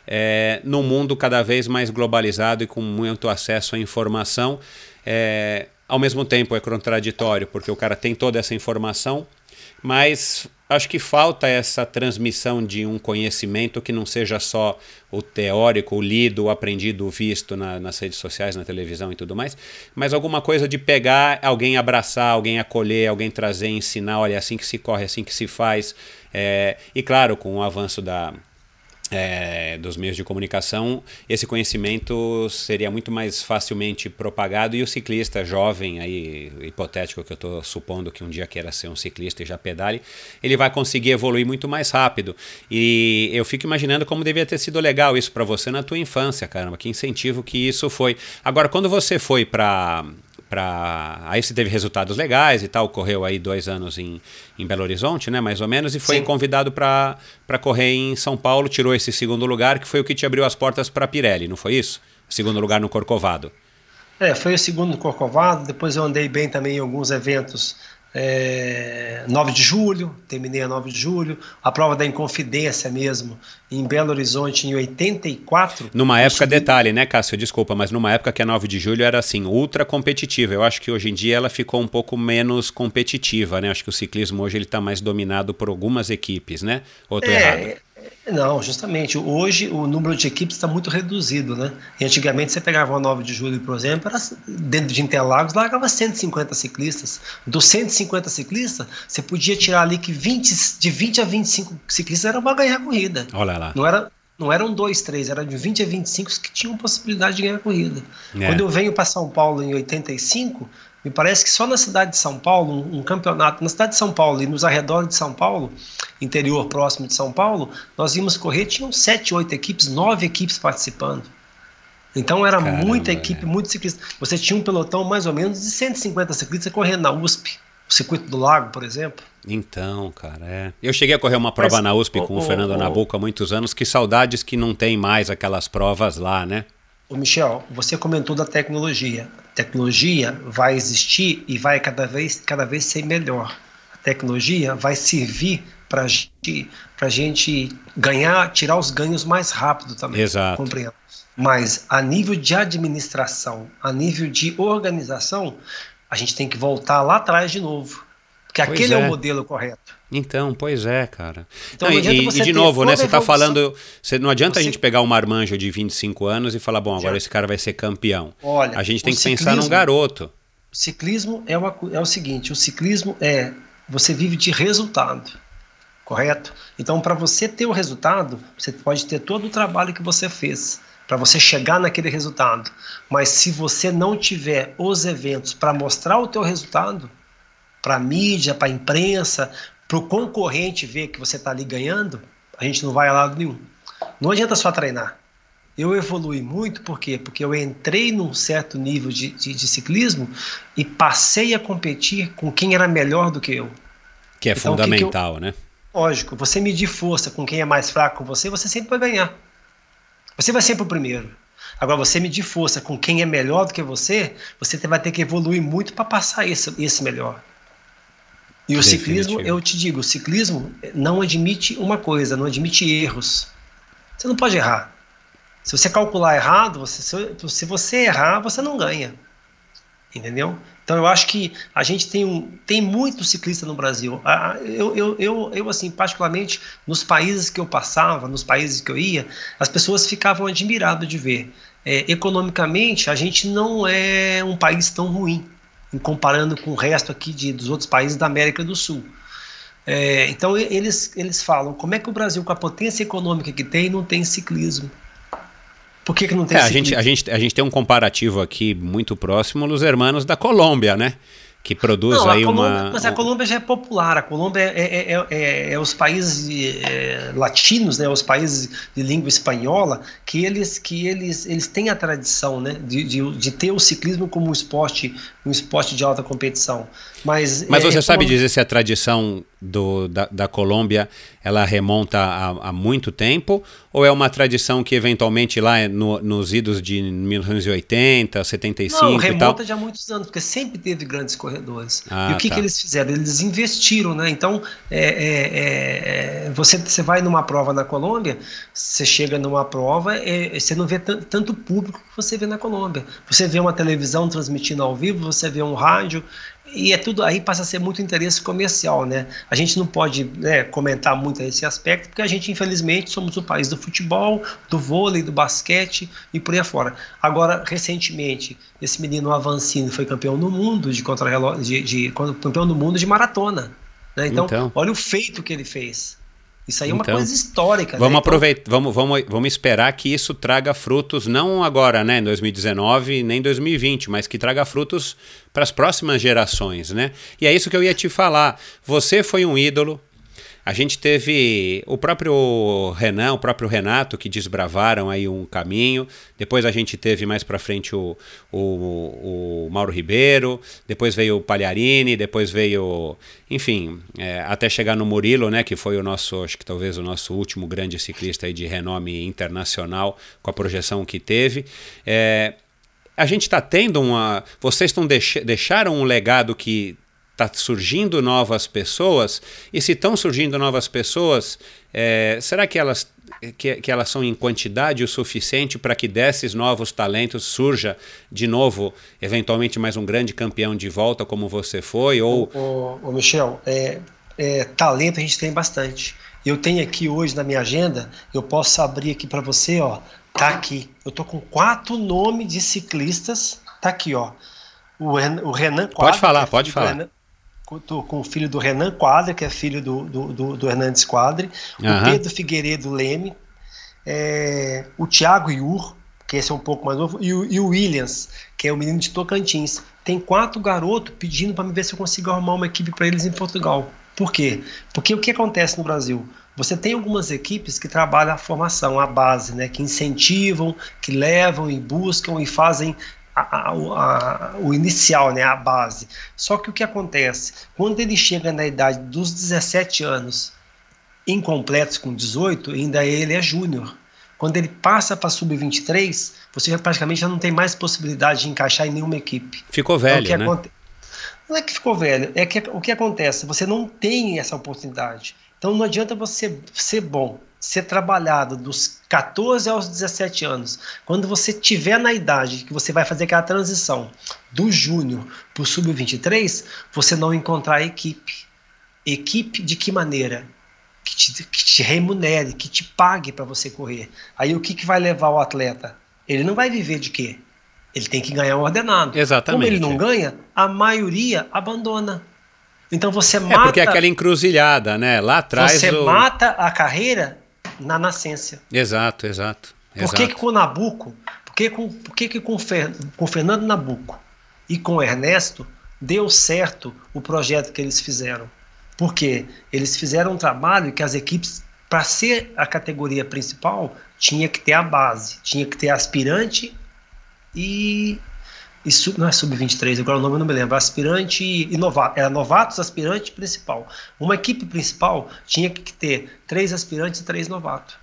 é, num mundo cada vez mais globalizado e com muito acesso à informação? É, ao mesmo tempo é contraditório, porque o cara tem toda essa informação, mas acho que falta essa transmissão de um conhecimento que não seja só o teórico, o lido, o aprendido, o visto na, nas redes sociais, na televisão e tudo mais, mas alguma coisa de pegar alguém abraçar, alguém acolher, alguém trazer, ensinar, olha, é assim que se corre, é assim que se faz. É, e claro, com o avanço da, é, dos meios de comunicação, esse conhecimento seria muito mais facilmente propagado e o ciclista jovem, aí, hipotético que eu estou supondo que um dia queira ser um ciclista e já pedale, ele vai conseguir evoluir muito mais rápido. E eu fico imaginando como devia ter sido legal isso para você na tua infância, caramba, que incentivo que isso foi. Agora, quando você foi para para aí você teve resultados legais e tal correu aí dois anos em, em Belo Horizonte né mais ou menos e foi Sim. convidado para correr em São Paulo tirou esse segundo lugar que foi o que te abriu as portas para Pirelli não foi isso segundo lugar no Corcovado é foi o segundo no Corcovado depois eu andei bem também em alguns eventos é, 9 de julho, terminei a 9 de julho, a prova da Inconfidência mesmo, em Belo Horizonte, em 84. Numa época, subi... detalhe, né, Cássio? Desculpa, mas numa época que a 9 de julho era assim, ultra competitiva. Eu acho que hoje em dia ela ficou um pouco menos competitiva, né? Acho que o ciclismo hoje ele está mais dominado por algumas equipes, né? Ou tô é, errado? Não, justamente. Hoje o número de equipes está muito reduzido, né? E antigamente você pegava uma 9 de julho, por exemplo, era dentro de Interlagos, largava 150 ciclistas. Dos 150 ciclistas, você podia tirar ali que 20, de 20 a 25 ciclistas eram para ganhar a corrida. Olha lá. Não era, não eram dois, três, era de 20 a 25 que tinham possibilidade de ganhar a corrida. É. Quando eu venho para São Paulo em 85, me parece que só na cidade de São Paulo, um, um, campeonato, na cidade de São Paulo e nos arredores de São Paulo, interior próximo de São Paulo, nós íamos correr, tinham sete, oito equipes, nove equipes participando. Então era Caramba, muita equipe, é. muito ciclista. Você tinha um pelotão mais ou menos de 150 ciclistas correndo na USP, o circuito do Lago, por exemplo. Então, cara, é. Eu cheguei a correr uma prova Mas, na USP com o, o Fernando o, Nabuco há muitos anos, que saudades que não tem mais aquelas provas lá, né? Ô Michel, você comentou da tecnologia. A tecnologia vai existir e vai cada vez, cada vez ser melhor. A tecnologia vai servir para a gente ganhar, tirar os ganhos mais rápido também. Exato. Compreendo. Mas a nível de administração, a nível de organização, a gente tem que voltar lá atrás de novo. Porque pois aquele é. é o modelo correto. Então, pois é, cara. Então, não, e, e, de novo, né? Você está falando. Você, não adianta você... a gente pegar um marmanjo de 25 anos e falar, bom, agora Já. esse cara vai ser campeão. Olha, a gente tem que pensar num garoto. O ciclismo é, uma, é o seguinte: o ciclismo é. Você vive de resultado, correto? Então, para você ter o resultado, você pode ter todo o trabalho que você fez para você chegar naquele resultado. Mas se você não tiver os eventos para mostrar o teu resultado, para mídia, para imprensa, para o concorrente ver que você está ali ganhando, a gente não vai a lado nenhum. Não adianta só treinar. Eu evolui muito, por quê? Porque eu entrei num certo nível de, de, de ciclismo e passei a competir com quem era melhor do que eu. Que é então, fundamental, que que eu, né? Lógico, você medir força com quem é mais fraco com você, você sempre vai ganhar. Você vai sempre o primeiro. Agora, você medir força com quem é melhor do que você, você vai ter que evoluir muito para passar esse, esse melhor. E o Definitivo. ciclismo, eu te digo, o ciclismo não admite uma coisa, não admite erros. Você não pode errar. Se você calcular errado, você, se você errar, você não ganha. Entendeu? Então eu acho que a gente tem, um, tem muito ciclista no Brasil. Eu, eu, eu, eu, assim, particularmente, nos países que eu passava, nos países que eu ia, as pessoas ficavam admiradas de ver. É, economicamente, a gente não é um país tão ruim comparando com o resto aqui de, dos outros países da América do Sul. É, então eles, eles falam, como é que o Brasil, com a potência econômica que tem, não tem ciclismo? Por que, que não tem é, ciclismo? A gente, a, gente, a gente tem um comparativo aqui muito próximo dos hermanos da Colômbia, né? que produz Não, aí Colômbia, uma. Mas a Colômbia já é popular. A Colômbia é, é, é, é, é os países é, latinos, né, os países de língua espanhola, que eles que eles, eles têm a tradição, né, de, de, de ter o ciclismo como um esporte um esporte de alta competição. Mas mas você sabe dizer se a tradição do, da, da Colômbia ela remonta a, a, muito tempo ou é uma tradição que eventualmente lá no, nos idos de 1980, 75 Não, remonta já há muitos anos, porque sempre teve grandes corredores. Ah, e o que, tá. que eles fizeram? Eles investiram, né? Então, é, é, é, você, você vai numa prova na Colômbia, você chega numa prova, é, você não vê tanto público que você vê na Colômbia. Você vê uma televisão transmitindo ao vivo, você vê um rádio, e é tudo aí passa a ser muito interesse comercial, né? A gente não pode né, comentar muito esse aspecto, porque a gente, infelizmente, somos o país do futebol, do vôlei, do basquete e por aí afora. Agora, recentemente, esse menino Avancini foi campeão do mundo de contra de, de, campeão do mundo de maratona. Né? Então, então, olha o feito que ele fez. Isso aí é uma então, coisa histórica. Vamos né? aproveitar, então, vamos, vamos, vamos esperar que isso traga frutos, não agora, né, em 2019, nem 2020, mas que traga frutos para as próximas gerações, né? E é isso que eu ia te falar. Você foi um ídolo. A gente teve o próprio Renan, o próprio Renato, que desbravaram aí um caminho. Depois a gente teve mais para frente o, o, o, Mauro Ribeiro, depois veio o Palharini, depois veio, enfim, é, até chegar no Murilo, né, que foi o nosso, acho que talvez o nosso último grande ciclista de renome internacional, com a projeção que teve. É, a gente está tendo uma. Vocês estão deix, deixaram um legado que está surgindo novas pessoas, e se estão surgindo novas pessoas, é, será que elas, que, que, elas são em quantidade o suficiente para que desses novos talentos surja de novo, eventualmente, mais um grande campeão de volta como você foi? Ou... O, Michel, é, é, talento a gente tem bastante. Eu tenho aqui hoje na minha agenda, eu posso abrir aqui para você, ó, tá aqui. Eu tô com quatro nomes de ciclistas, tá aqui, ó. O, o Renan Quadra, Pode falar, pode falar. Renan, Tô com o filho do Renan Quadra, que é filho do, do, do, do Hernandes Quadre, uhum. o Pedro Figueiredo Leme, é, o Thiago Iur, que esse é um pouco mais novo, e o, e o Williams, que é o menino de Tocantins. Tem quatro garotos pedindo para me ver se eu consigo arrumar uma equipe para eles em Portugal. Por quê? Porque o que acontece no Brasil? Você tem algumas equipes que trabalham a formação, a base, né, que incentivam, que levam e buscam e fazem a, a, o inicial, né, a base. Só que o que acontece? Quando ele chega na idade dos 17 anos, incompletos com 18, ainda ele é júnior. Quando ele passa para sub-23, você já praticamente já não tem mais possibilidade de encaixar em nenhuma equipe. Ficou velho, então, né? Aconte... Não é que ficou velho, é que o que acontece? Você não tem essa oportunidade. Então não adianta você ser bom ser trabalhado dos 14 aos 17 anos, quando você tiver na idade que você vai fazer aquela transição do júnior para o sub-23, você não encontrar equipe. Equipe de que maneira? Que te, que te remunere, que te pague para você correr. Aí o que, que vai levar o atleta? Ele não vai viver de quê? Ele tem que ganhar um ordenado. Exatamente. Como ele não ganha, a maioria abandona. Então você mata. É porque é aquela encruzilhada, né? Lá atrás. Você o... mata a carreira na nascência. Exato, exato. Por que, que com o Nabucco, por que, com, por que, que com, Fer, com Fernando Nabucco e com Ernesto deu certo o projeto que eles fizeram? Porque eles fizeram um trabalho que as equipes, para ser a categoria principal, tinha que ter a base, tinha que ter aspirante e, e sub, não é sub-23, agora o nome eu não me lembro, aspirante e novato, era novatos, aspirante principal. Uma equipe principal tinha que ter três aspirantes e três novatos.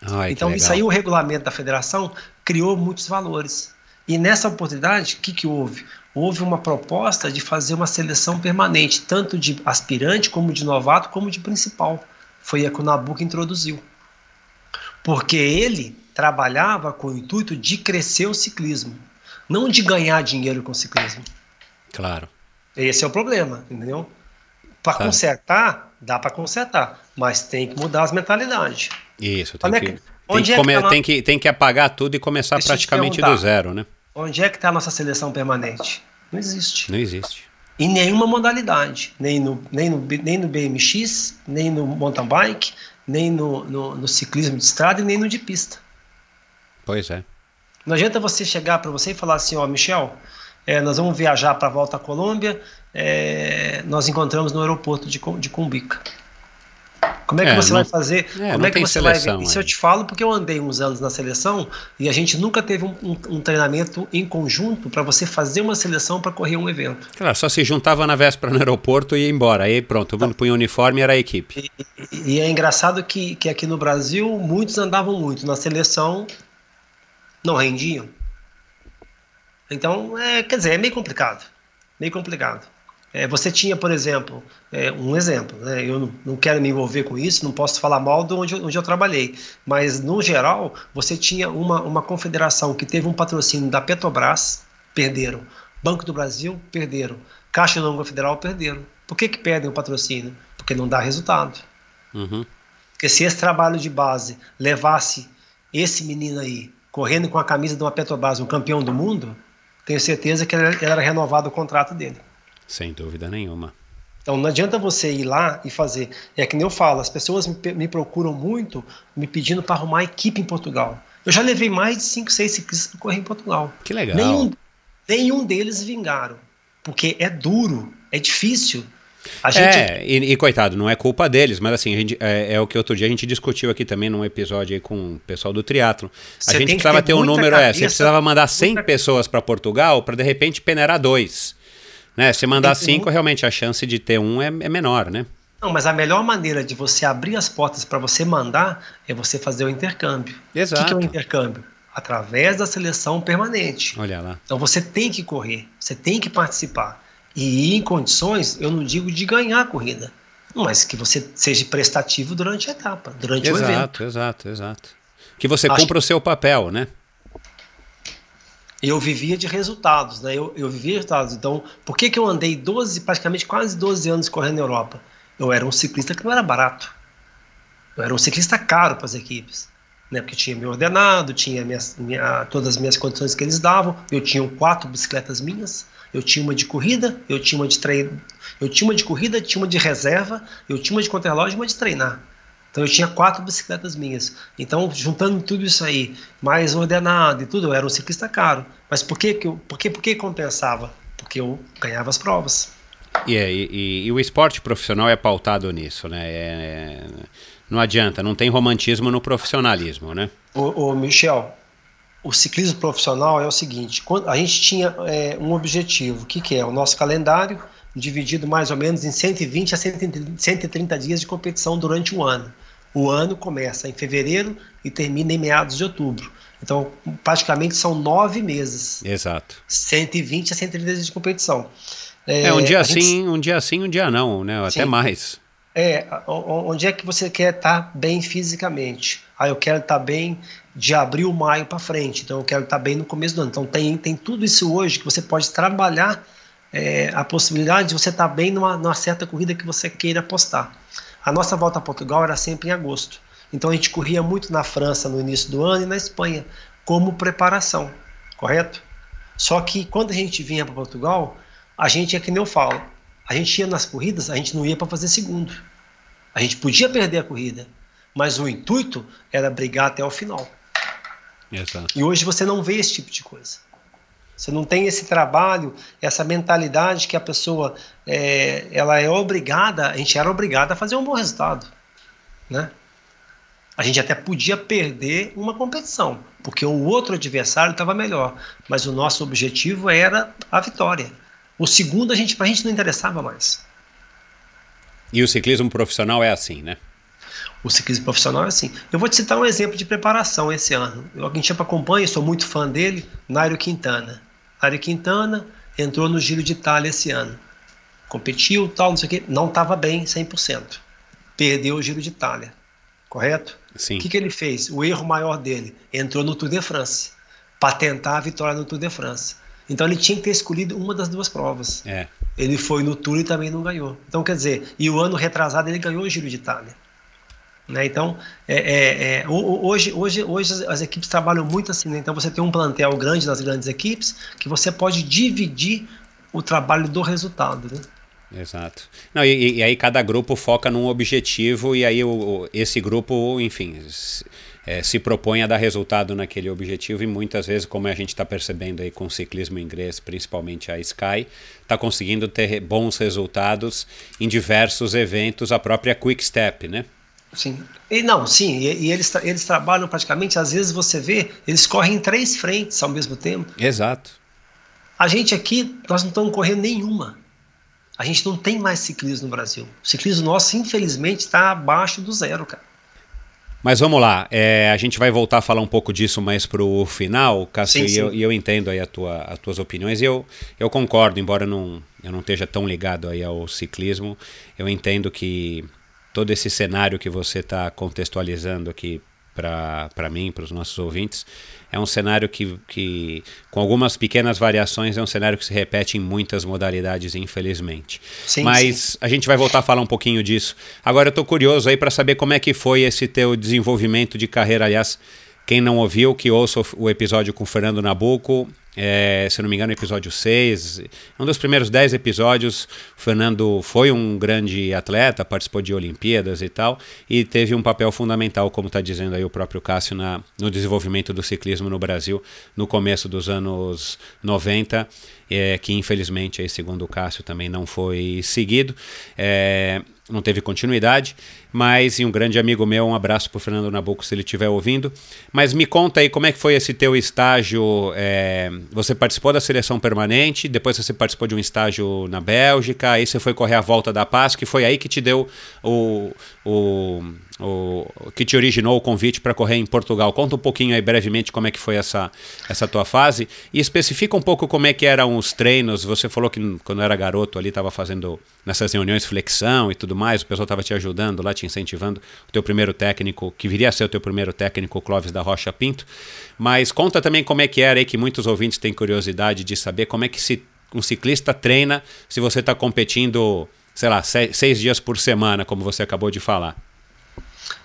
Ai, então isso aí o regulamento da federação criou muitos valores. E nessa oportunidade, o que, que houve? Houve uma proposta de fazer uma seleção permanente, tanto de aspirante, como de novato, como de principal. Foi a que o Nabucco introduziu. Porque ele trabalhava com o intuito de crescer o ciclismo não de ganhar dinheiro com ciclismo. Claro. Esse é o problema, entendeu? Para tá. consertar, dá para consertar, mas tem que mudar as mentalidades. Isso, tem, é que, que, tem, que, é que tá tem, que, tem que apagar tudo e começar Deixa praticamente do zero, né? Onde é que está a nossa seleção permanente? Não existe. Não existe. Em nenhuma modalidade, nem no, nem no, nem no BMX, nem no mountain bike, nem no, no, no ciclismo de estrada e nem no de pista. Pois é. Não adianta você chegar para você e falar assim, ó, Michel, é, nós vamos viajar para a volta à Colômbia, é, nós encontramos no aeroporto de, de Cumbica. Como é que é, você não, vai fazer? É, como é que você seleção, vai? Isso eu te falo porque eu andei uns anos na seleção e a gente nunca teve um, um, um treinamento em conjunto para você fazer uma seleção para correr um evento. Claro, só se juntava na véspera no aeroporto e ia embora. Aí pronto, todo mundo punha o uniforme e era a equipe. E, e, é engraçado que, que aqui no Brasil muitos andavam muito. Na seleção não rendiam. Então, é, quer dizer, é meio complicado. Meio complicado. É, você tinha, por exemplo, é, um exemplo, né? eu não, não, quero me envolver com isso, não posso falar mal de onde, onde eu trabalhei, mas no geral, você tinha uma, uma confederação que teve um patrocínio da Petrobras, perderam. Banco do Brasil, perderam. Caixa Econômica Federal, perderam. Por que, que perdem o patrocínio? Porque não dá resultado. Uhum. Porque se esse trabalho de base levasse esse menino aí correndo com a camisa de uma Petrobras, um campeão do mundo, tenho certeza que ele era renovado o contrato dele. Sem dúvida nenhuma. Então não adianta você ir lá e fazer. É que nem eu falo, as pessoas me, me procuram muito me pedindo para arrumar equipe em Portugal. Eu já levei mais de 5, 6 ciclistas para correr em Portugal. Que legal. Nenhum, nenhum deles vingaram. Porque é duro, é difícil. Gente... É, e, e, coitado, não é culpa deles, mas assim, gente, é, é, o que outro dia a gente discutiu aqui também num episódio aí com o pessoal do triatlo. A gente precisava ter, ter um número, cabeça, é, você precisava mandar 100 muita... pessoas para Portugal para de repente peneirar dois. Né? Se mandar cinco, realmente a chance de ter um é, é menor, né? Não, mas a melhor maneira de você abrir as portas para você mandar é você fazer o intercâmbio. Exato. O que, que é o intercâmbio? Através da seleção permanente. Olha lá. Então você tem que correr, você tem que participar. E em condições, eu não digo de ganhar a corrida, mas que você seja prestativo durante a etapa, durante exato, o evento. Exato, exato, exato. Que você Acho cumpra o seu papel, né? eu vivia de resultados, né? Eu, eu vivia de resultados. Então, por que, que eu andei 12, praticamente quase 12 anos correndo na Europa? Eu era um ciclista que não era barato. Eu era um ciclista caro para as equipes. Né? Porque tinha meu ordenado, tinha minhas, minha, todas as minhas condições que eles davam. Eu tinha quatro bicicletas minhas. Eu tinha uma de corrida, eu tinha uma de treino, eu tinha uma de corrida, tinha uma de reserva, eu tinha uma de contrarrelógio e uma de treinar. Então eu tinha quatro bicicletas minhas. Então, juntando tudo isso aí, mais ordenado e tudo, eu era um ciclista caro. Mas por que, que, eu, por que, por que compensava? Porque eu ganhava as provas. E, e, e, o esporte profissional é pautado nisso, né? É, é, não adianta, não tem romantismo no profissionalismo, né? O, o Michel, o ciclismo profissional é o seguinte: a gente tinha é, um objetivo, o que, que é? O nosso calendário dividido mais ou menos em 120 a 130 dias de competição durante o ano. O ano começa em fevereiro e termina em meados de outubro. Então, praticamente são nove meses. Exato. 120 a 130 dias de competição. É, é um dia sim, gente... um dia sim, um dia não, né? Até sim. mais. É, onde é que você quer estar bem fisicamente? Ah, eu quero estar bem de abril, maio para frente, então eu quero estar bem no começo do ano. Então tem, tem tudo isso hoje que você pode trabalhar é, a possibilidade de você estar bem numa, numa certa corrida que você queira apostar. A nossa volta a Portugal era sempre em agosto. Então a gente corria muito na França no início do ano e na Espanha como preparação, correto? Só que quando a gente vinha para Portugal, a gente é que nem eu falo, a gente ia nas corridas, a gente não ia para fazer segundo. A gente podia perder a corrida, mas o intuito era brigar até o final. Exato. E hoje você não vê esse tipo de coisa. Você não tem esse trabalho, essa mentalidade que a pessoa é, ela é obrigada, a gente era obrigada a fazer um bom resultado, né? A gente até podia perder uma competição, porque o outro adversário estava melhor, mas o nosso objetivo era a vitória. O segundo a gente a gente não interessava mais. E o ciclismo profissional é assim, né? O ciclismo profissional é assim. Eu vou te citar um exemplo de preparação esse ano. Eu, a gente acompanha, sou muito fã dele, Nairo Quintana. Ari Quintana entrou no Giro de Itália esse ano. Competiu, tal, não sei o quê, não estava bem 100%. Perdeu o Giro de Itália, correto? Sim. O que, que ele fez? O erro maior dele, entrou no Tour de France, para tentar a vitória no Tour de France. Então ele tinha que ter escolhido uma das duas provas. É. Ele foi no Tour e também não ganhou. Então, quer dizer, e o ano retrasado ele ganhou o Giro de Itália. Né? Então, é, é, é, hoje, hoje, hoje as equipes trabalham muito assim. Né? Então, você tem um plantel grande nas grandes equipes que você pode dividir o trabalho do resultado. Né? Exato. Não, e, e, aí cada grupo foca num objetivo e aí o, esse grupo, enfim, se, é, se propõe a dar resultado naquele objetivo e muitas vezes, como a gente está percebendo aí com o ciclismo inglês, principalmente a Sky, está conseguindo ter bons resultados em diversos eventos, a própria Quick Step, né? Sim. E não, sim, e, e, eles, eles trabalham praticamente, às vezes você vê, eles correm em três frentes ao mesmo tempo. Exato. A gente aqui, nós não estamos correndo nenhuma. A gente não tem mais ciclismo no Brasil. O ciclismo nosso, infelizmente, está abaixo do zero, cara. Mas vamos lá, é, a gente vai voltar a falar um pouco disso mais para o final, Cássio, sim, e, eu, e, eu, entendo aí a tua, as tuas opiniões, e eu, eu concordo, embora não, eu não esteja tão ligado aí ao ciclismo, eu entendo que todo esse cenário que você está contextualizando aqui para mim, para os nossos ouvintes, é um cenário que, que, com algumas pequenas variações, é um cenário que se repete em muitas modalidades, infelizmente. Sim, Mas sim. a gente vai voltar a falar um pouquinho disso. Agora eu estou curioso aí para saber como é que foi esse teu desenvolvimento de carreira, aliás, Quem não ouviu, que ouça o episódio com o Fernando Nabuco, é, se não me engano, episódio 6, um dos primeiros 10 episódios. O Fernando foi um grande atleta, participou de Olimpíadas e tal, e teve um papel fundamental, como está dizendo aí o próprio Cássio, na, no desenvolvimento do ciclismo no Brasil no começo dos anos 90, é, que infelizmente, aí, segundo o Cássio, também não foi seguido. É, não teve continuidade, mas e um grande amigo meu, um abraço para o Fernando Nabuco se ele estiver ouvindo. Mas me conta aí como é que foi esse teu estágio. É, você participou da seleção permanente, depois você participou de um estágio na Bélgica, aí você foi correr a volta da Paz, que foi aí que te deu o, o, o que te originou o convite para correr em Portugal. Conta um pouquinho aí brevemente como é que foi essa, essa tua fase e especifica um pouco como é que eram os treinos. Você falou que quando era garoto ali estava fazendo nessas reuniões flexão e tudo mais, o pessoal estava te ajudando lá, te incentivando. O teu primeiro técnico, que viria a ser o teu primeiro técnico, o Clóvis da Rocha Pinto. Mas conta também como é que era aí, que muitos ouvintes têm curiosidade de saber como é que se, um ciclista treina se você está competindo sei lá, seis, seis dias por semana, como você acabou de falar?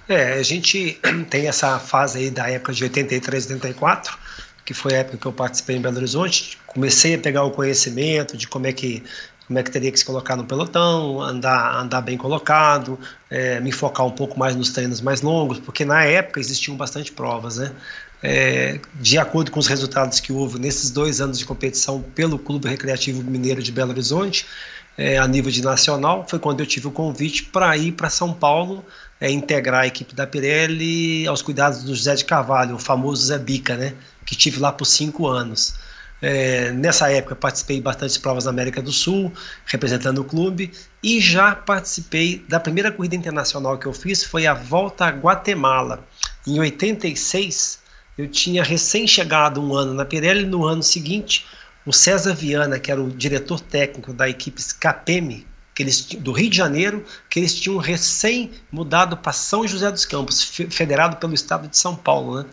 É, a gente tem essa fase aí da época de 83, 84, que foi a época que eu participei em Belo Horizonte. Comecei a pegar o conhecimento de como é que como é que teria que se colocar no pelotão, andar, andar bem colocado, é, me focar um pouco mais nos treinos mais longos, porque na época existiam bastante provas, né? É, de acordo com os resultados que houve nesses dois anos de competição pelo Clube Recreativo Mineiro de Belo Horizonte, é, a nível de nacional, foi quando eu tive o convite para ir para São Paulo é, integrar a equipe da Pirelli aos cuidados do José de Carvalho, o famoso Zé Bica, né, que tive lá por cinco anos. É, nessa época participei bastante de provas na América do Sul, representando o clube, e já participei da primeira corrida internacional que eu fiz, foi a Volta a Guatemala. Em 86, eu tinha recém chegado um ano na Pirelli, no ano seguinte o César Viana, que era o diretor técnico da equipe Capeme, que eles, do Rio de Janeiro, que eles tinham recém mudado para São José dos Campos, federado pelo estado de São Paulo. Né?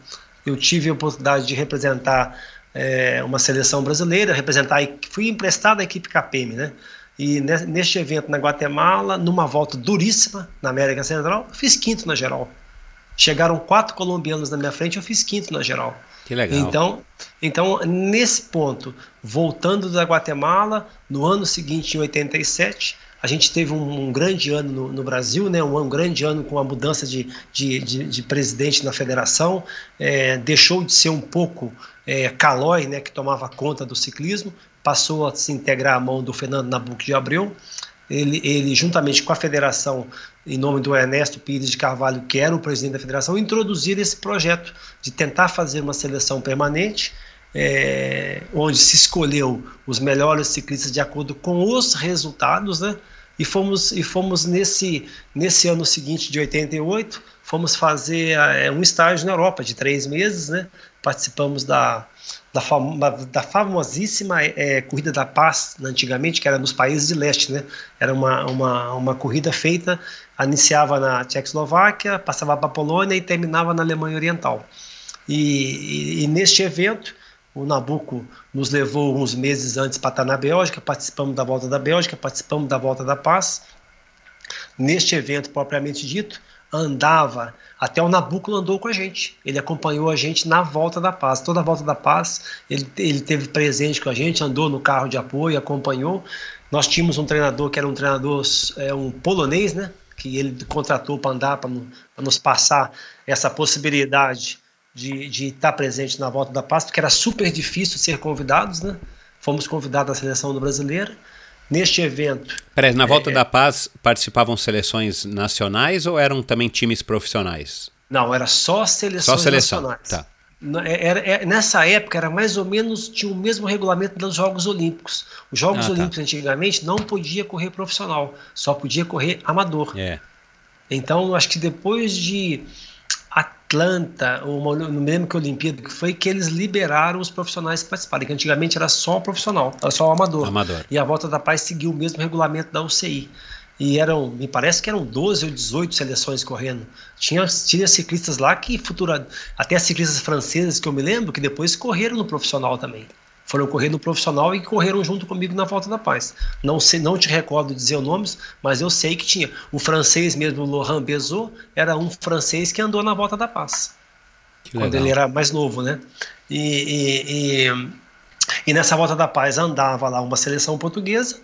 Eu tive a oportunidade de representar é, uma seleção brasileira, representar, fui emprestado à equipe Capeme, né? E neste evento na Guatemala, numa volta duríssima na América Central, fiz quinto na geral. Chegaram quatro colombianos na minha frente, eu fiz quinto na geral. Que legal. Então, então, nesse ponto, voltando da Guatemala, no ano seguinte, em 87, a gente teve um, um grande ano no, no, Brasil, né? um, um, grande ano com a mudança de, de, de, de presidente na federação, é, deixou de ser um pouco é, Calói, né, que tomava conta do ciclismo, passou a se integrar à mão do Fernando Nabuco de Abreu, ele, ele, juntamente com a federação, em nome do Ernesto Pires de Carvalho, que era o presidente da federação, introduziram esse projeto de tentar fazer uma seleção permanente, é, onde se escolheu os melhores ciclistas de acordo com os resultados, né? E fomos, e fomos nesse, nesse ano seguinte, de 88, fomos fazer é, um estágio na Europa de três meses, né? Participamos da, da, fam da famosíssima é, Corrida da Paz, antigamente, que era nos países de leste, né? Era uma, uma, uma corrida feita, iniciava na Tchecoslováquia, passava para a Polônia e terminava na Alemanha Oriental. E, e, e neste evento, o Nabucco nos levou uns meses antes para estar na Bélgica, participamos da Volta da Bélgica, participamos da Volta da Paz. Neste evento propriamente dito, andava, até o Nabucco andou com a gente. Ele acompanhou a gente na volta da paz. Toda a volta da paz, ele, ele teve presente com a gente, andou no carro de apoio, acompanhou. Nós tínhamos um treinador que era um treinador, é, um polonês, né? Que ele contratou para andar, para nos passar essa possibilidade de, de estar presente na volta da paz, porque era super difícil ser convidados, né? Fomos convidados à seleção do brasileira neste evento. Peraí, na Volta é, da Paz participavam seleções nacionais ou eram também times profissionais? Não, era só seleções só seleção. nacionais. Tá. É, era, era, é, nessa época era mais ou menos tinha o mesmo regulamento dos Jogos Olímpicos. Os Jogos ah, tá. Olímpicos tá. antigamente não podia correr profissional, só podia correr amador. É. Então acho que depois de Atlanta, ou não me lembro que Olimpíada que foi, que eles liberaram os profissionais participarem, que antigamente era só profissional, era só o amador. amador. E a Volta da Paz seguiu o mesmo regulamento da UCI. E eram, me parece que eram 12 ou 18 seleções correndo. Tinha, tinha ciclistas lá que futura, até ciclistas francesas que eu me lembro, que depois correram no profissional também foram correr no profissional e correram junto comigo na Volta da Paz. Não sei, não te recordo dizer os nomes, mas eu sei que tinha. O francês mesmo, Laurent Bezot, era um francês que andou na Volta da Paz. quando ele era mais novo, né? E, e, e, e, nessa volta da paz andava lá uma seleção portuguesa. O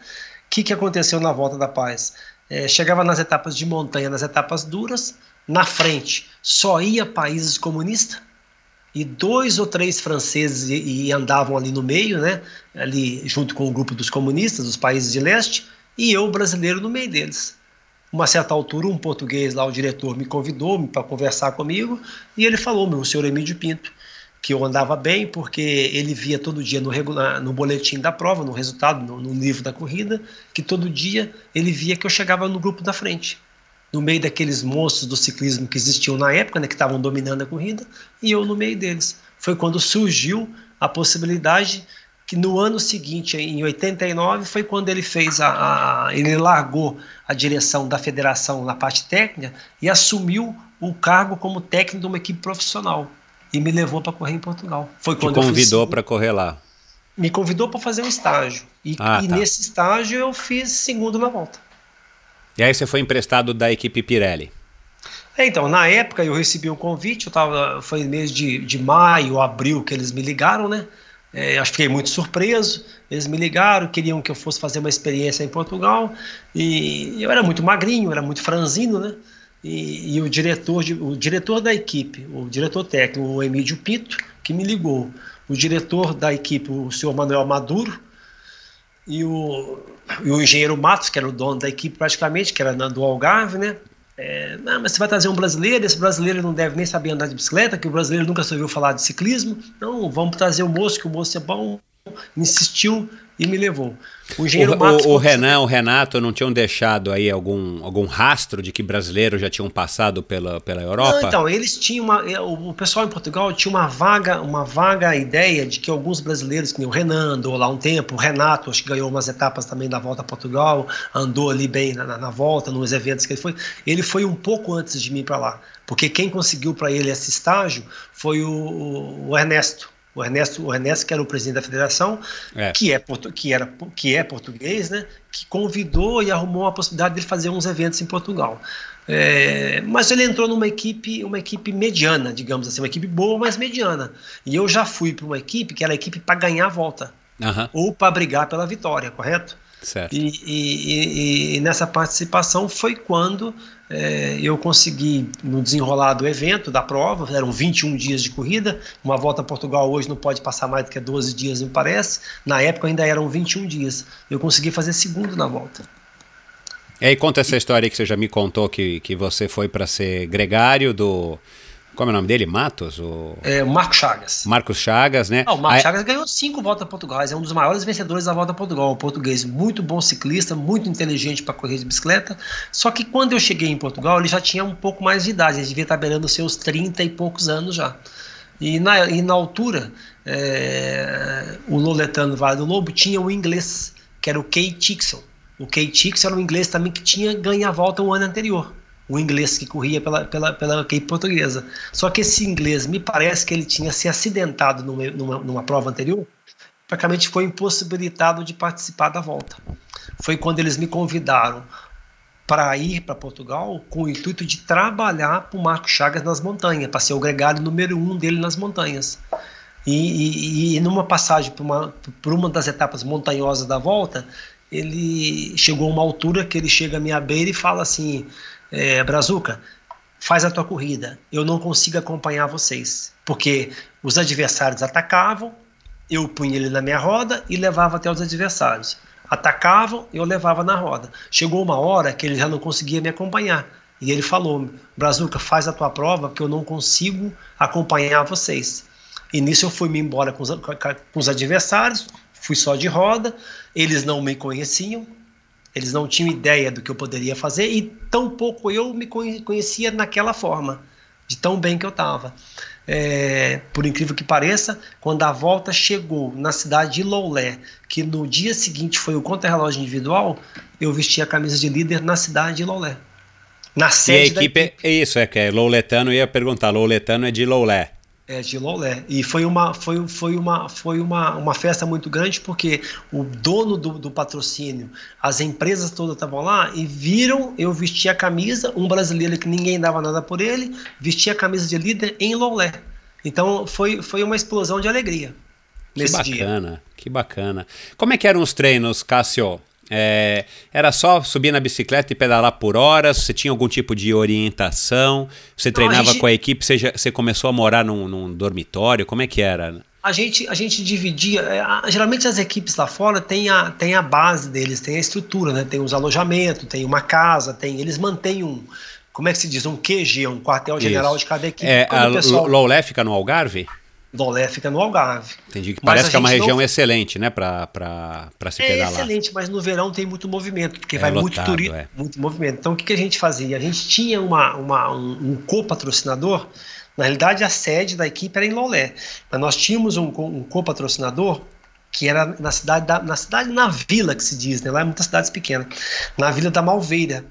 que, que aconteceu na volta da paz? É, chegava nas etapas de montanha, nas etapas duras, na frente só ia países comunistas e dois ou três franceses e, e, andavam ali no meio, né? Ali junto com o grupo dos comunistas, dos países de leste, e eu brasileiro no meio deles. Uma certa altura, um português lá, o diretor, me convidou para conversar comigo e ele falou, meu, senhor Emílio Pinto, que eu andava bem porque ele via todo dia no, regular, no boletim da prova, no resultado, no, no livro da corrida, que todo dia ele via que eu chegava no grupo da frente no meio daqueles monstros do ciclismo que existiam na época, né, que estavam dominando a corrida, e eu no meio deles. Foi quando surgiu a possibilidade que no ano seguinte, em 89, foi quando ele fez a, a, ele largou a direção da federação na parte técnica e assumiu o cargo como técnico de uma equipe profissional e me levou para correr em Portugal. Foi Te quando convidou para correr lá. Me convidou para fazer um estágio e, ah, e tá. nesse estágio eu fiz segundo na volta. E aí você foi emprestado da equipe Pirelli. É, então, na época eu recebi um convite, eu tava, foi mês de, de maio, abril que eles me ligaram, né? É, acho que fiquei muito surpreso. Eles me ligaram, queriam que eu fosse fazer uma experiência em Portugal. E eu era muito magrinho, era muito franzino, né? E, e o, diretor de, o diretor da equipe, o diretor técnico, o Emílio Pinto, que me ligou. O diretor da equipe, o senhor Manuel Maduro, e o, e o engenheiro Matos, que era o dono da equipe praticamente, que era do Algarve, né? É, não, mas você vai trazer um brasileiro, esse brasileiro não deve nem saber andar de bicicleta, que o brasileiro nunca ouviu falar de ciclismo. Não, vamos trazer o moço, que o moço é bom. Insistiu e me levou. O engenheiro o, o, o Renan, o Renato não tinham deixado aí algum, algum rastro de que brasileiros já tinham passado pela, pela Europa? Não, então, eles tinham uma, é, o pessoal em Portugal tinha uma vaga, uma vaga ideia de que alguns brasileiros, que nem o Renan, andou lá um tempo, o Renato, acho que ganhou umas etapas também da volta a Portugal, andou ali bem na, na volta, nos eventos que ele foi. Ele foi um pouco antes de mim para lá, porque quem conseguiu para ele esse estágio foi o, o Ernesto o Ernesto, o Ernesto que era o presidente da federação, é. que, é, que, era, que é português, né, que convidou e arrumou a possibilidade de fazer uns eventos em Portugal. É, mas ele entrou numa equipe, uma equipe mediana, digamos assim, uma equipe boa, mas mediana. E eu já fui para uma equipe que era a equipe para ganhar a volta, uhum. ou para brigar pela vitória, correto? Certo. E, e, e, nessa participação foi quando é, eu consegui, no desenrolar do evento, da prova, eram 21 dias de corrida, uma volta a Portugal hoje não pode passar mais do que 12 dias, me parece. Na época ainda eram 21 dias. Eu consegui fazer segundo na volta. E aí conta essa história que você já me contou que, que você foi para ser gregário do como é o nome dele? Matos? O... É, Marcos Chagas. Marcos Chagas, né? Não, o Marcos Chagas ganhou cinco voltas a Portugal. É um dos maiores vencedores da volta a Portugal. Um português muito bom ciclista, muito inteligente para correr de bicicleta. Só que quando eu cheguei em Portugal, ele já tinha um pouco mais de idade. Ele devia estar beirando seus 30 e poucos anos já. E na, e na altura, é, o Loletano Vale do Lobo tinha um inglês, que era o Kay Tixon. O Kay Tixon era um inglês também que tinha ganho a volta um ano anterior o inglês que corria pela, pela, pela equipe portuguesa. Só que esse inglês, me parece que ele tinha se acidentado numa, numa, numa prova anterior, praticamente foi impossibilitado de participar da volta. Foi quando eles me convidaram para ir para Portugal com o intuito de trabalhar para o Marco Chagas nas montanhas, para ser o gregário número um dele nas montanhas. E, e, e numa passagem por uma, por uma das etapas montanhosas da volta, ele chegou a uma altura que ele chega à minha beira e fala assim: é, Brazuca, faz a tua corrida. Eu não consigo acompanhar vocês, porque os adversários atacavam, eu punha ele na minha roda e levava até os adversários. Atacavam, eu levava na roda. Chegou uma hora que ele já não conseguia me acompanhar. E ele falou: Brazuca, faz a tua prova, que eu não consigo acompanhar vocês. E nisso eu fui me embora com os, com os adversários, fui só de roda, eles não me conheciam, eles não tinham ideia do que eu poderia fazer e tampouco eu me conhecia naquela forma, de tão bem que eu estava. É, por incrível que pareça, quando a volta chegou na cidade de Loulé, que no dia seguinte foi o contra-relógio individual, eu vesti a camisa de líder na cidade de Loulé. Na sede e a equipe, equipe. É isso, é que é Louletano, ia perguntar, Louletano é de Loulé. É, de Lolé. E foi uma, foi, foi uma, foi uma, uma festa muito grande porque o dono do, do patrocínio, as empresas todas estavam lá e viram eu vestir a camisa, um brasileiro que ninguém dava nada por ele, vestia a camisa de líder em Lolé. Então foi, foi uma explosão de alegria. Que bacana, dia. que bacana. Como é que eram os treinos, Cássio? É, era só subir na bicicleta e pedalar por horas? Você tinha algum tipo de orientação? Você treinava Não, a gente... com a equipe? Você, já, você começou a morar num, num, dormitório? Como é que era? A gente, a gente dividia. É, geralmente as equipes lá fora têm a, têm a base deles, tem a estrutura, né? Tem os alojamentos, tem uma casa, tem, eles mantêm um. Como é que se diz? Um QG, um quartel-general de cada equipe. É, a pessoal... Loulé fica no Algarve? Dolé fica no Algarve. Entendi. Que parece que é uma região não... excelente, né, para se é pedalar. É excelente, mas no verão tem muito movimento, porque é vai lotado, muito turismo, é. muito movimento. Então o que, que a gente fazia? A gente tinha uma, uma, um, um co-patrocinador. Na realidade, a sede da equipe era em Lolé, mas nós tínhamos um, um co-patrocinador que era na cidade, da, na cidade, na vila que se diz, né? Lá é muitas cidades pequenas, na vila da Malveira,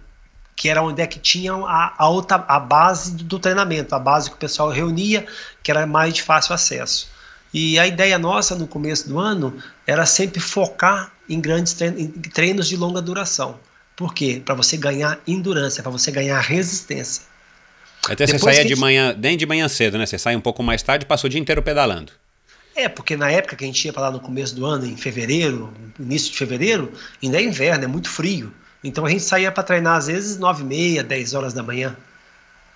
que era onde é que tinha a, a, outra, a base do treinamento, a base que o pessoal reunia, que era mais de fácil acesso. E a ideia nossa no começo do ano era sempre focar em grandes treinos, em treinos de longa duração. Por quê? Para você ganhar endurance, para você ganhar resistência. Até Depois você saía de manhã, nem de manhã cedo, né? Você sai um pouco mais tarde e passa o dia inteiro pedalando. É, porque na época que a gente ia para lá no começo do ano, em fevereiro, início de fevereiro, ainda é inverno, é muito frio. Então a gente saía para treinar às vezes 9 e meia, 10 horas da manhã.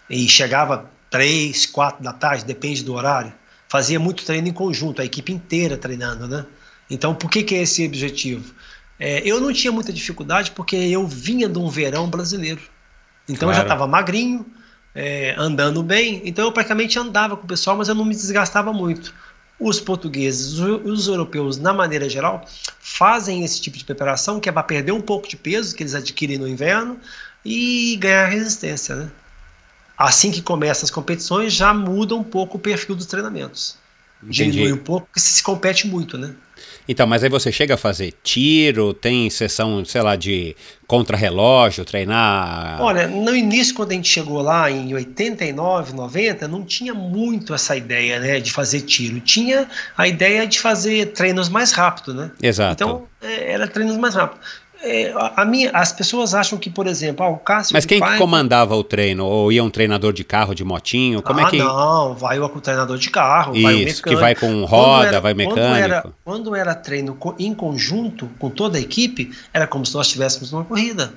E chegava 3, 4 da tarde, depende do horário. Fazia muito treino em conjunto, a equipe inteira treinando, né? Então por que, que é esse objetivo? É, eu não tinha muita dificuldade porque eu vinha de um verão brasileiro. Então claro. eu já estava magrinho, é, andando bem. Então eu praticamente andava com o pessoal, mas eu não me desgastava muito os portugueses, os europeus, na maneira geral, fazem esse tipo de preparação que é para perder um pouco de peso que eles adquirem no inverno e ganhar resistência. Né? Assim que começam as competições, já muda um pouco o perfil dos treinamentos. Entendi. Diminui um pouco, porque se compete muito, né? Então, mas aí você chega a fazer tiro, tem sessão, sei lá, de contra-relógio, treinar. Olha, no início, quando a gente chegou lá em 89, 90, não tinha muito essa ideia, né, de fazer tiro. Tinha a ideia de fazer treinos mais rápido, né? Exato. Então, é, era treinos mais rápido. É, a minha, as pessoas acham que, por exemplo, ah, o Cássio. Mas quem que comandava o treino? Ou ia um treinador de carro, de motinho? Como é ah, é que. Não, vai o treinador de carro, Isso, vai o mecânico. que vai com roda, era, vai mecânico. Quando era, quando era treino em conjunto com toda a equipe, era como se nós estivéssemos numa corrida.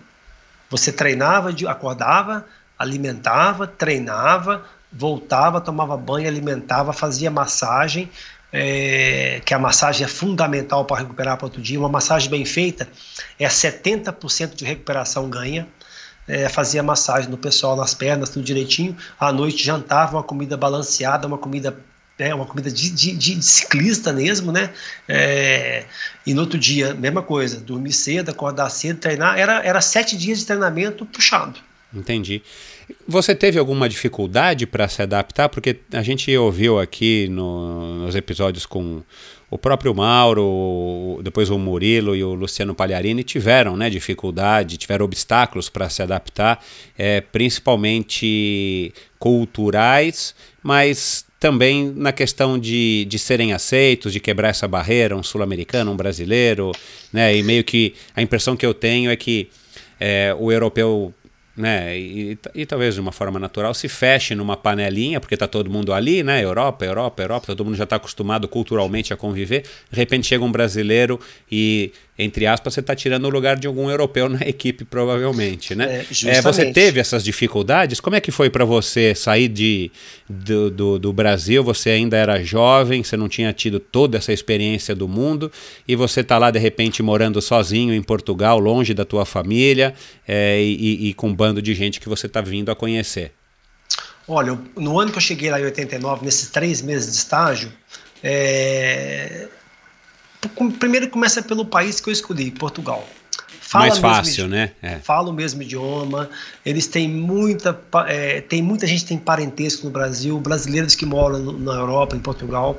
Você treinava, acordava, alimentava, treinava, voltava, tomava banho, alimentava, fazia massagem é, que a massagem é fundamental para recuperar para outro dia. Uma massagem bem feita é 70% de recuperação ganha. É, fazia massagem no pessoal, nas pernas, tudo direitinho. À noite jantava uma comida balanceada, uma comida é uma comida de, de, de, ciclista mesmo, né? É, e no outro dia, mesma coisa, dormir cedo, acordar cedo, treinar. Era, era sete dias de treinamento puxado. Entendi. Você teve alguma dificuldade para se adaptar? Porque a gente ouviu aqui no, nos episódios com o próprio Mauro, depois o Murilo e o Luciano Pagliarini tiveram né, dificuldade, tiveram obstáculos para se adaptar, é, principalmente culturais, mas também na questão de, de serem aceitos, de quebrar essa barreira, um sul-americano, um brasileiro, né? E meio que a impressão que eu tenho é que é, o europeu né? E, e, talvez de uma forma natural se feche numa panelinha, porque está todo mundo ali, né? Europa, Europa, Europa, todo mundo já está acostumado culturalmente a conviver. De repente chega um brasileiro e entre aspas, você está tirando o lugar de algum europeu na equipe, provavelmente, né? É, é, você teve essas dificuldades? Como é que foi para você sair de, do, do, do, Brasil? Você ainda era jovem, você não tinha tido toda essa experiência do mundo e você está lá, de repente, morando sozinho em Portugal, longe da tua família é, e, e com um bando de gente que você está vindo a conhecer. Olha, no ano que eu cheguei lá em 89, nesses três meses de estágio, é, primeiro começa pelo país que eu escolhi, Portugal. Fala Mais fácil, né? É. Fala o mesmo idioma. Eles têm muita, é, tem muita gente que tem parentesco no Brasil, brasileiros que moram no, na Europa, em Portugal.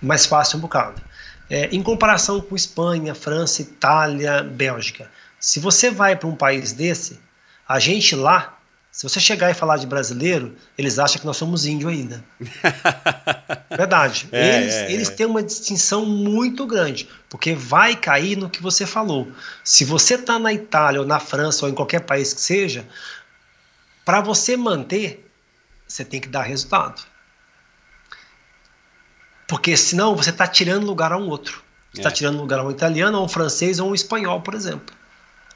Mais fácil um bocado. É, em comparação com Espanha, França, Itália, Bélgica. Se você vai para um país desse, a gente lá se você chegar e falar de brasileiro, eles acham que nós somos índio ainda. Verdade. É, eles, é, eles é. têm uma distinção muito grande, porque vai cair no que você falou. Se você está na Itália ou na França ou em qualquer país que seja, para você manter, você tem que dar resultado. Porque senão você está tirando lugar a um outro. Você está é. tirando lugar a um italiano, a um francês ou um espanhol, por exemplo.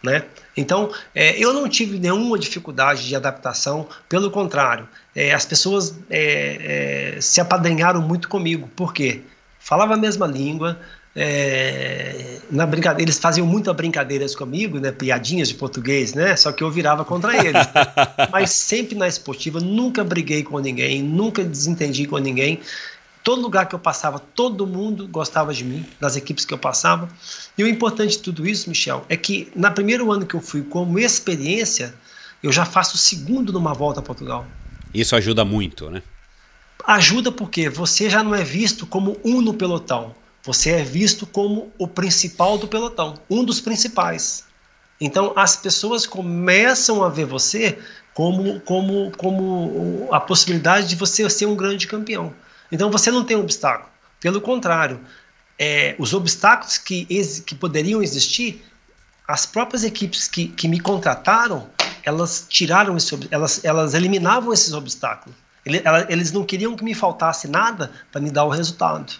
Né? Então, é, eu não tive nenhuma dificuldade de adaptação, pelo contrário, é, as pessoas é, é se apadrinharam muito comigo. Por quê? Falava a mesma língua, é, na brincadeira, eles faziam muitas brincadeiras comigo, né, piadinhas de português, né, só que eu virava contra eles. Mas sempre na esportiva, nunca briguei com ninguém, nunca desentendi com ninguém. Todo lugar que eu passava, todo mundo gostava de mim, das equipes que eu passava. E o importante de tudo isso, Michel, é que na primeiro ano que eu fui como experiência, eu já faço o segundo numa volta a Portugal. Isso ajuda muito, né? Ajuda porque você já não é visto como um no pelotão. Você é visto como o principal do pelotão, um dos principais. Então as pessoas começam a ver você como, como, como a possibilidade de você ser um grande campeão. Então você não tem obstáculo. Pelo contrário, é, os obstáculos que, que poderiam existir, as próprias equipes que, que me contrataram, elas tiraram esse, elas, elas eliminavam esses obstáculos. Eles não queriam que me faltasse nada para me dar o resultado.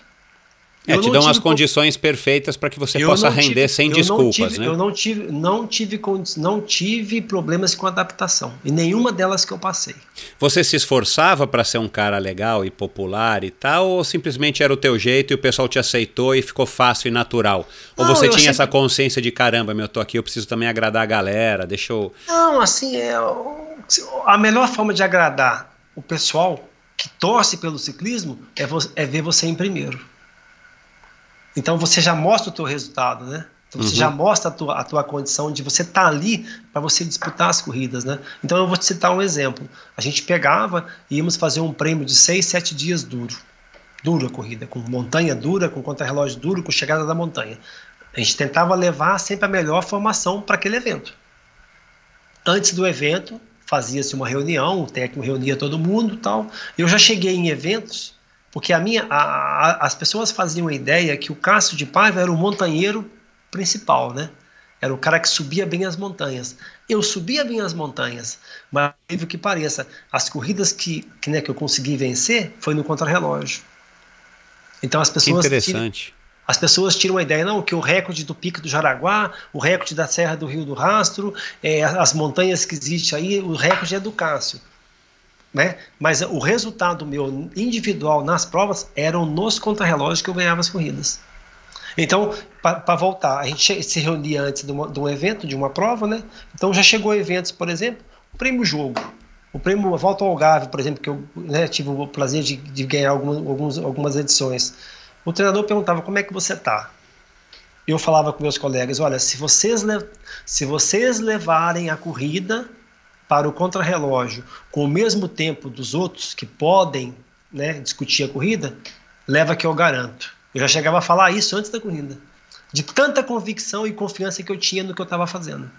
É, te dão as condições perfeitas para que você possa render tive, sem desculpas, tive, né? Eu não tive, não tive, não tive problemas com adaptação e nenhuma delas que eu passei. Você se esforçava para ser um cara legal e popular e tal, ou simplesmente era o teu jeito e o pessoal te aceitou e ficou fácil e natural? Ou não, você tinha sempre... essa consciência de caramba, meu, eu tô aqui, eu preciso também agradar a galera, deixa eu. Não, assim, é, a melhor forma de agradar o pessoal que torce pelo ciclismo é, é ver você em primeiro. Então você já mostra o teu resultado, né? Então você uhum. já mostra a tua, a tua condição de você estar tá ali para você disputar as corridas, né? Então eu vou te citar um exemplo. A gente pegava e íamos fazer um prêmio de seis, sete dias duro. Duro a corrida, com montanha dura, com contra-relógio duro, com chegada da montanha. A gente tentava levar sempre a melhor formação para aquele evento. Antes do evento, fazia-se uma reunião, o técnico reunia todo mundo tal. Eu já cheguei em eventos porque a minha, a, a, as pessoas faziam a ideia que o Cássio de Paiva era o montanheiro principal, né? Era o cara que subia bem as montanhas. Eu subia bem as montanhas, mas o que pareça, as corridas que, que, né, que eu consegui vencer foi no contrarrelógio. Então as pessoas. Que interessante. Tiram, as pessoas tiram a ideia, não, que o recorde do Pico do Jaraguá, o recorde da Serra do Rio do Rastro, é, as montanhas que existem aí, o recorde é do Cássio né? Mas o resultado meu individual nas provas eram nos contrarrelógios que eu ganhava as corridas. Então, para voltar, a gente se reunia antes de, uma, de, um evento, de uma prova, né? Então já chegou eventos, por exemplo, o prêmio jogo. O prêmio Volta ao Algarve, por exemplo, que eu né, tive o prazer de, de ganhar algumas, algumas, algumas edições. O treinador perguntava como é que você está. Eu falava com meus colegas, olha, se vocês, se vocês levarem a corrida para o contrarrelógio com o mesmo tempo dos outros que podem né, discutir a corrida, leva que eu garanto. Eu já chegava a falar isso antes da corrida, de tanta convicção e confiança que eu tinha no que eu estava fazendo.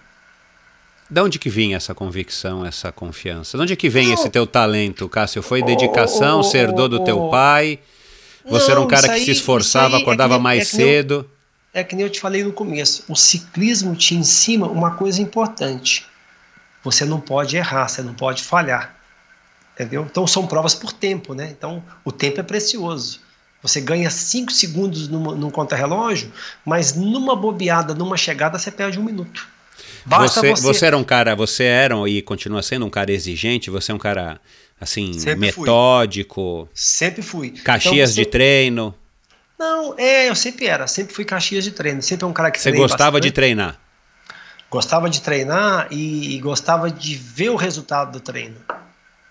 De onde que vinha essa convicção, essa confiança? De onde que vem não. esse teu talento, Cássio? Foi dedicação, oh, oh, oh, herdou do teu pai? Você não, era um cara aí, que se esforçava, é acordava é mais é cedo? Eu, é que nem eu te falei no começo. O ciclismo te ensina uma coisa importante você não pode errar, você não pode falhar. Entendeu? Então são provas por tempo, né? Então o tempo é precioso. Você ganha 5 segundos numa, num contra-relógio, mas numa bobeada, numa chegada, você perde um minuto. Você, você... você era um cara, você era e continua sendo um cara exigente, você é um cara assim, Sempre metódico. Fui. Sempre fui. Caxias então, de treino. Não, é, eu sempre era, sempre fui Caxias de treino, sempre é um cara que Você gostava bastante. de treinar? Gostava de treinar e, e, gostava de ver o resultado do treino.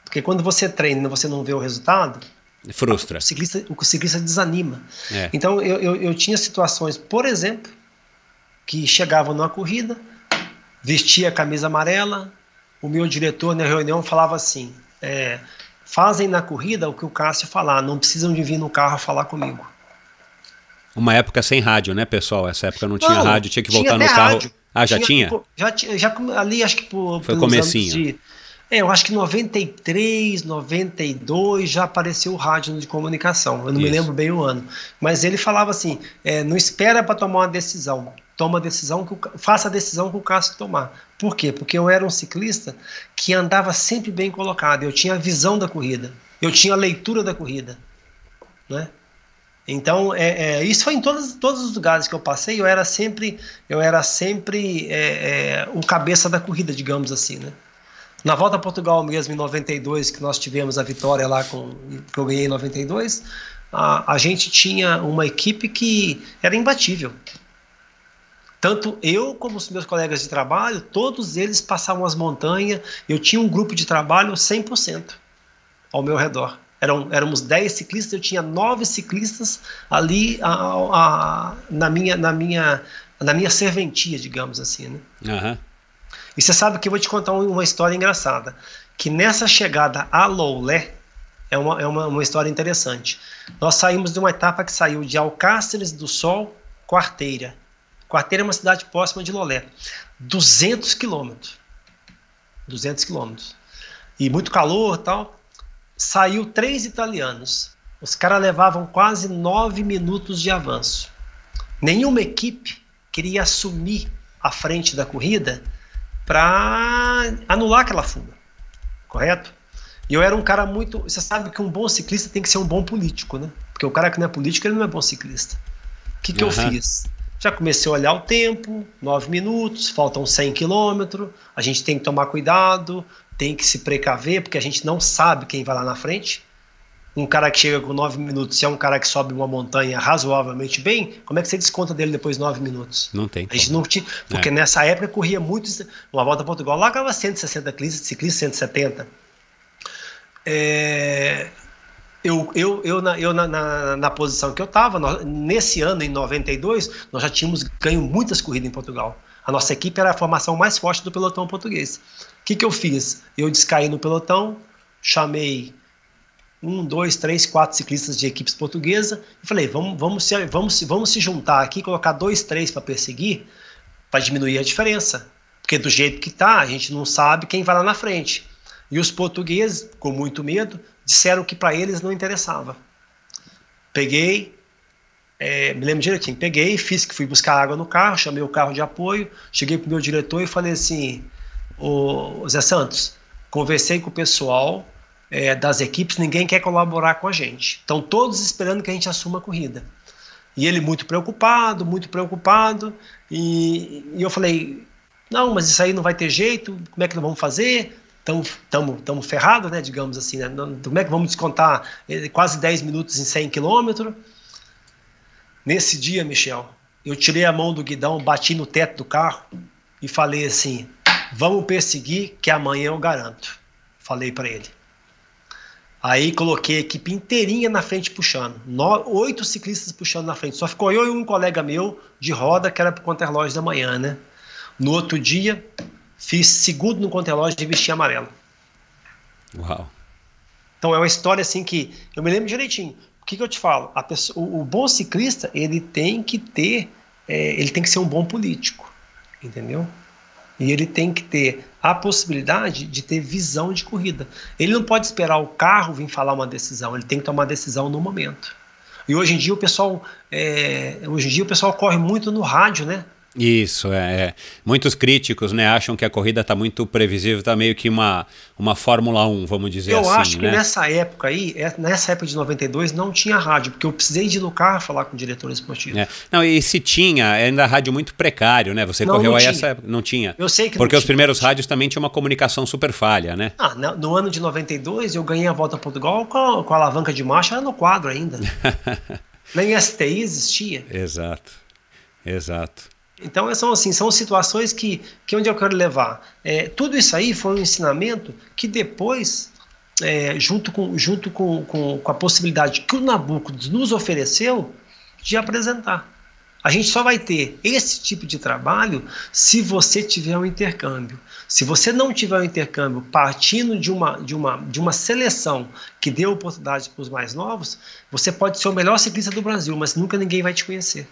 Porque quando você treina e você não vê o resultado. Frustra. O ciclista, o ciclista desanima. É. Então eu, eu, eu, tinha situações, por exemplo, que chegavam numa corrida, vestia a camisa amarela, o meu diretor na reunião falava assim: é, fazem na corrida o que o Cássio falar, não precisam de vir no carro falar comigo. Uma época sem rádio, né, pessoal? Essa época não tinha não, rádio, tinha que voltar tinha no carro. Rádio. Ah, já tinha? Já tinha, já ali acho que por, Foi comecinho. De, é, eu acho que 93, 92 já apareceu o rádio de comunicação. Eu não Isso. me lembro bem o ano. Mas ele falava assim: é, não espera para tomar uma decisão. Toma a decisão, que o, faça a decisão que o Cássio tomar. Por quê? Porque eu era um ciclista que andava sempre bem colocado. Eu tinha a visão da corrida. Eu tinha a leitura da corrida. Né? Então, é, é, isso foi em todos, todos os lugares que eu passei, eu era sempre, eu era sempre é, é, o cabeça da corrida, digamos assim, né? Na volta a Portugal mesmo, em 92, que nós tivemos a vitória lá, com, que eu ganhei em 92, a, a gente tinha uma equipe que era imbatível. Tanto eu como os meus colegas de trabalho, todos eles passavam as montanhas, eu tinha um grupo de trabalho 100% ao meu redor. Eram, éramos 10 ciclistas, eu tinha 9 ciclistas ali a, a, na, minha, na, minha, na minha serventia, digamos assim. Né? Uhum. E você sabe que eu vou te contar uma história engraçada. Que nessa chegada a Loulé, é uma, é uma, uma história interessante. Nós saímos de uma etapa que saiu de Alcáceres do Sol, Quarteira. Quarteira é uma cidade próxima de Lolé. 200 quilômetros. 200 quilômetros. E muito calor tal saiu três italianos. Os caras levavam quase nove minutos de avanço. Nenhuma equipe queria assumir a frente da corrida para anular aquela fuga, correto? E eu era um cara muito. Você sabe que um bom ciclista tem que ser um bom político, né? Porque o cara que não é político, ele não é bom ciclista. O que, que uhum. eu fiz? Já comecei a olhar o tempo, nove minutos, faltam 100 quilômetros, a gente tem que tomar cuidado, tem que se precaver, porque a gente não sabe quem vai lá na frente. Um cara que chega com nove minutos, se é um cara que sobe uma montanha razoavelmente bem, como é que você desconta dele depois de nove minutos? Não tem. A gente não tinha, porque é. nessa época corria muito. Uma volta a Portugal lá ganhava 160 ciclistas, 170. É, eu, eu, eu, na, eu na, na, na posição que eu estava, nesse ano, em 92, nós já tínhamos ganho muitas corridas em Portugal. A nossa equipe era a formação mais forte do pelotão português que, que eu fiz? Eu descaí no pelotão, chamei um, dois, três, quatro ciclistas de equipes portuguesas e falei: vamos, vamos, se, vamos, vamos se juntar aqui, colocar dois, três para perseguir, para diminuir a diferença. Porque do jeito que tá, a gente não sabe quem vai lá na frente. E os portugueses, com muito medo, disseram que para eles não interessava. Peguei, é, me lembro direitinho, peguei, fiz que fui buscar água no carro, chamei o carro de apoio, cheguei pro meu diretor e falei assim: o Zé Santos, conversei com o pessoal é, das equipes, ninguém quer colaborar com a gente. Estão todos esperando que a gente assuma a corrida. E ele muito preocupado, muito preocupado, e, e eu falei, não, mas isso aí não vai ter jeito, como é que nós vamos fazer? Estamos ferrados, né, digamos assim, né? como é que vamos descontar eh, quase 10 minutos em 100 quilômetros? Nesse dia, Michel, eu tirei a mão do guidão, bati no teto do carro e falei assim, Vamos perseguir, que amanhã eu garanto. Falei para ele. Aí coloquei a equipe inteirinha na frente puxando. No, oito ciclistas puxando na frente. Só ficou eu e um colega meu de roda, que era pro conterlógio da manhã, né? No outro dia, fiz segundo no conterlógio de vestir amarelo. Uau. Então é uma história assim que eu me lembro direitinho. O que, que eu te falo? Pessoa, o, o, bom ciclista ele tem que ter, é, ele tem que ser um bom político, entendeu? E ele tem que ter a possibilidade de ter visão de corrida. Ele não pode esperar o carro vir falar uma decisão, ele tem que tomar decisão no momento. E hoje em dia o pessoal, é, hoje em dia o pessoal corre muito no rádio, né? Isso, é, é. Muitos críticos né, acham que a corrida está muito previsível, está meio que uma, uma Fórmula 1, vamos dizer eu assim. Eu acho né? que nessa época aí, é, nessa época de 92, não tinha rádio, porque eu precisei de ir no carro falar com o diretor esportivo. É. Não, e se tinha, ainda rádio muito precário, né? Você não, correu não aí tinha. essa época. Não tinha. Eu sei que Porque os primeiros rádios também tinham uma comunicação super falha, né? Ah, no ano de 92 eu ganhei a volta a Portugal com a, com a alavanca de marcha era no quadro ainda. Nem STI existia. Exato. Exato. Então, são assim, são situações que, que onde eu quero levar. É, tudo isso aí foi um ensinamento que depois, é, junto, com, junto com, com, com a possibilidade que o Nabucco nos ofereceu de apresentar. A gente só vai ter esse tipo de trabalho se você tiver um intercâmbio. Se você não tiver um intercâmbio partindo de uma, de uma, de uma seleção que dê oportunidade para os mais novos, você pode ser o melhor ciclista do Brasil, mas nunca ninguém vai te conhecer.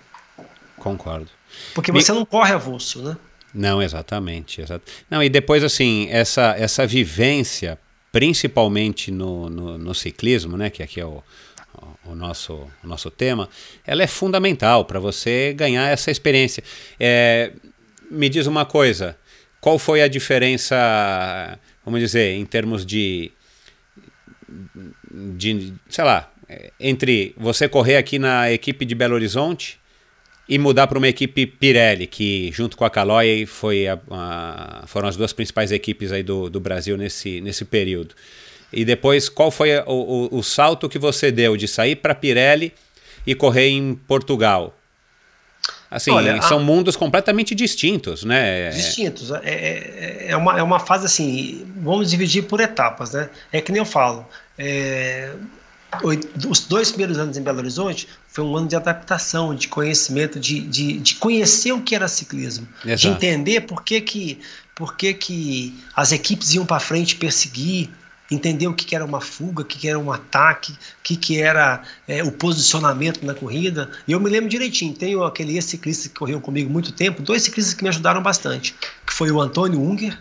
Concordo. Porque você Me... não corre avulso, né? Não, exatamente, exato. Não, e depois, assim, essa, essa vivência, principalmente no, no, no ciclismo, né, que aqui é o, o, nosso, o nosso tema, ela é fundamental para você ganhar essa experiência. É, me diz uma coisa, qual foi a diferença, vamos dizer, em termos de, de sei lá, entre você correr aqui na equipe de Belo Horizonte e mudar para uma equipe Pirelli, que junto com a Caloi foi a, a, foram as duas principais equipes aí do, do Brasil nesse, nesse período. E depois, qual foi o, o, o salto que você deu de sair para Pirelli e correr em Portugal? Assim, Olha, são a... mundos completamente distintos, né? Distintos. É, é, é, uma, é uma fase assim, vamos dividir por etapas, né? É que nem eu falo, é, os dois primeiros anos em Belo Horizonte foi um ano de adaptação, de conhecimento, de, de, de conhecer o que era ciclismo, Exato. de entender por que, que, por que, que as equipes iam para frente perseguir, entender o que, que era uma fuga, o que, que era um ataque, o que, que era é, o posicionamento na corrida. E eu me lembro direitinho, tenho aquele ex-ciclista que correu comigo muito tempo, dois ciclistas que me ajudaram bastante, que foi o Antônio Unger,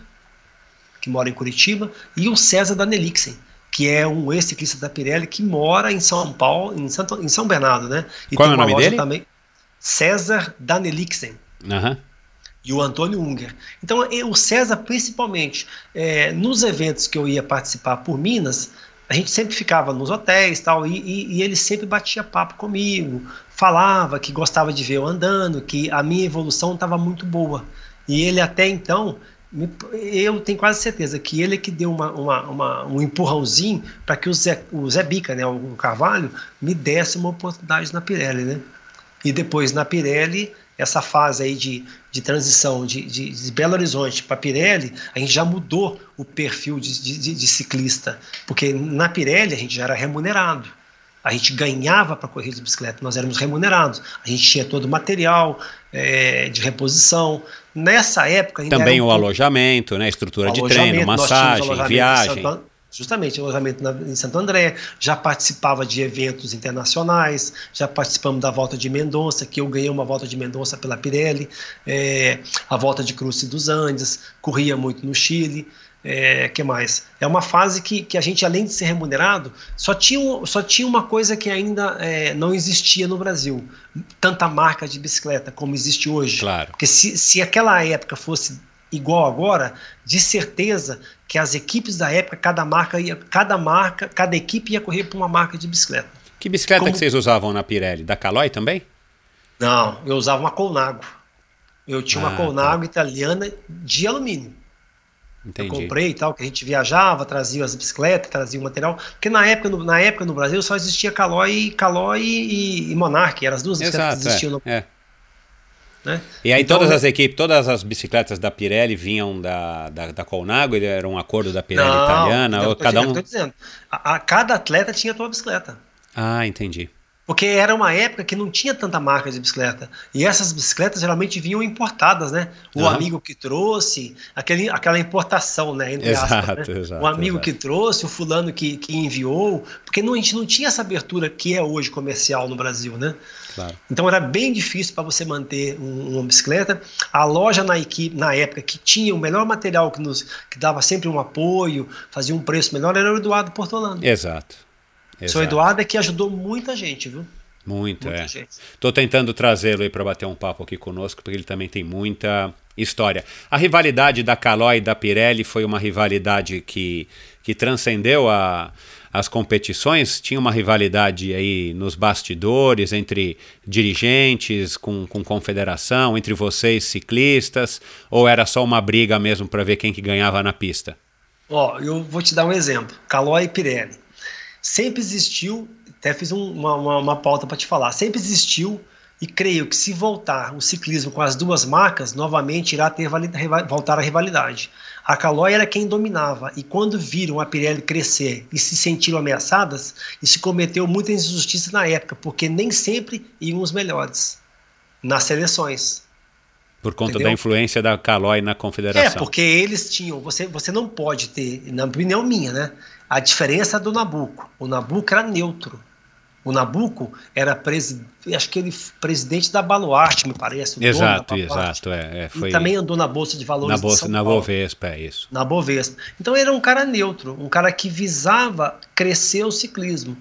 que mora em Curitiba, e o César Danelixen que é um ex-ciclista da Pirelli que mora em São Paulo, em, Santo, em São Bernardo, né? E Qual é o nome dele? Também, César Danelixen. Uhum. E o Antônio Unger. Então, o César, principalmente, é, nos eventos que eu ia participar por Minas, a gente sempre ficava nos hotéis tal, e, e, e ele sempre batia papo comigo, falava que gostava de ver eu andando, que a minha evolução estava muito boa. E ele até então eu tenho quase certeza que ele é que deu uma, uma, uma um empurrãozinho para que o Zé, o Zé Bica, né, o Carvalho, me desse uma oportunidade na Pirelli, né? E depois na Pirelli, essa fase aí de, de transição de, de, de Belo Horizonte para Pirelli, a gente já mudou o perfil de, de, de ciclista, porque na Pirelli a gente já era remunerado a gente ganhava para correr de bicicleta, nós éramos remunerados, a gente tinha todo o material é, de reposição. Nessa época. Também o um... alojamento, né? estrutura de treino, massagem, viagem. Santo, justamente, alojamento na, em Santo André, já participava de eventos internacionais, já participamos da volta de Mendonça, que eu ganhei uma volta de Mendonça pela Pirelli, é, a volta de Cruz dos Andes, corria muito no Chile. É, que mais? É uma fase que, que a gente, além de ser remunerado, só tinha, só tinha uma coisa que ainda é, não existia no Brasil: tanta marca de bicicleta como existe hoje. Claro. Porque se, se aquela época fosse igual agora, de certeza que as equipes da época, cada marca ia, cada marca, cada equipe ia correr por uma marca de bicicleta. Que bicicleta como... que vocês usavam na Pirelli? Da Caloi também? Não, eu usava uma Colnago. Eu tinha ah, uma Colnago tá. italiana de alumínio. Entendi. Eu comprei e tal, que a gente viajava, trazia as bicicletas, trazia o material. Porque na época no, na época no Brasil só existia Caloi, Caloi e, e Monarch, eram as duas bicicletas Exato, que existiam no é. Né? E aí então, todas as equipes, todas as bicicletas da Pirelli vinham da, da, da Colnago, ele era um acordo da Pirelli não, italiana, ou cada um... dizendo, a, a, cada atleta tinha a sua bicicleta. Ah, entendi. Porque era uma época que não tinha tanta marca de bicicleta. E essas bicicletas geralmente vinham importadas, né? O uhum. amigo que trouxe, aquele, aquela importação, né? Entre exato, aspas, né? exato. O amigo exato. que trouxe, o fulano que, que enviou. Porque não, a gente não tinha essa abertura que é hoje comercial no Brasil, né? Claro. Então era bem difícil para você manter um, uma bicicleta. A loja na equipe, na época, que tinha o melhor material, que, nos, que dava sempre um apoio, fazia um preço melhor, era o Eduardo Portolano. Exato. Exato. Seu Eduardo é que ajudou muita gente, viu? Muito, muita é. Estou tentando trazê-lo aí para bater um papo aqui conosco, porque ele também tem muita história. A rivalidade da Caloi e da Pirelli foi uma rivalidade que, que transcendeu a, as competições. Tinha uma rivalidade aí nos bastidores entre dirigentes, com, com confederação, entre vocês ciclistas, ou era só uma briga mesmo para ver quem que ganhava na pista? Ó, eu vou te dar um exemplo. Caloi e Pirelli sempre existiu, até fiz um, uma, uma, uma pauta para te falar, sempre existiu e creio que se voltar o ciclismo com as duas marcas, novamente irá ter voltar a rivalidade. A Caloi era quem dominava e quando viram a Pirelli crescer e se sentiram ameaçadas, isso cometeu muita injustiça na época, porque nem sempre iam os melhores nas seleções. Por conta Entendeu? da influência da Caloi na confederação. É, porque eles tinham. Você, você não pode ter, na opinião minha, né? A diferença do Nabucco. O Nabucco era neutro. O Nabucco era presidente, acho que ele presidente da Baluarte, me parece. Exato, exato. É, é, foi... E também andou na Bolsa de Valores na bolsa, Na Bovespa, é isso. Na Bovespa. Então ele era um cara neutro, um cara que visava crescer o ciclismo.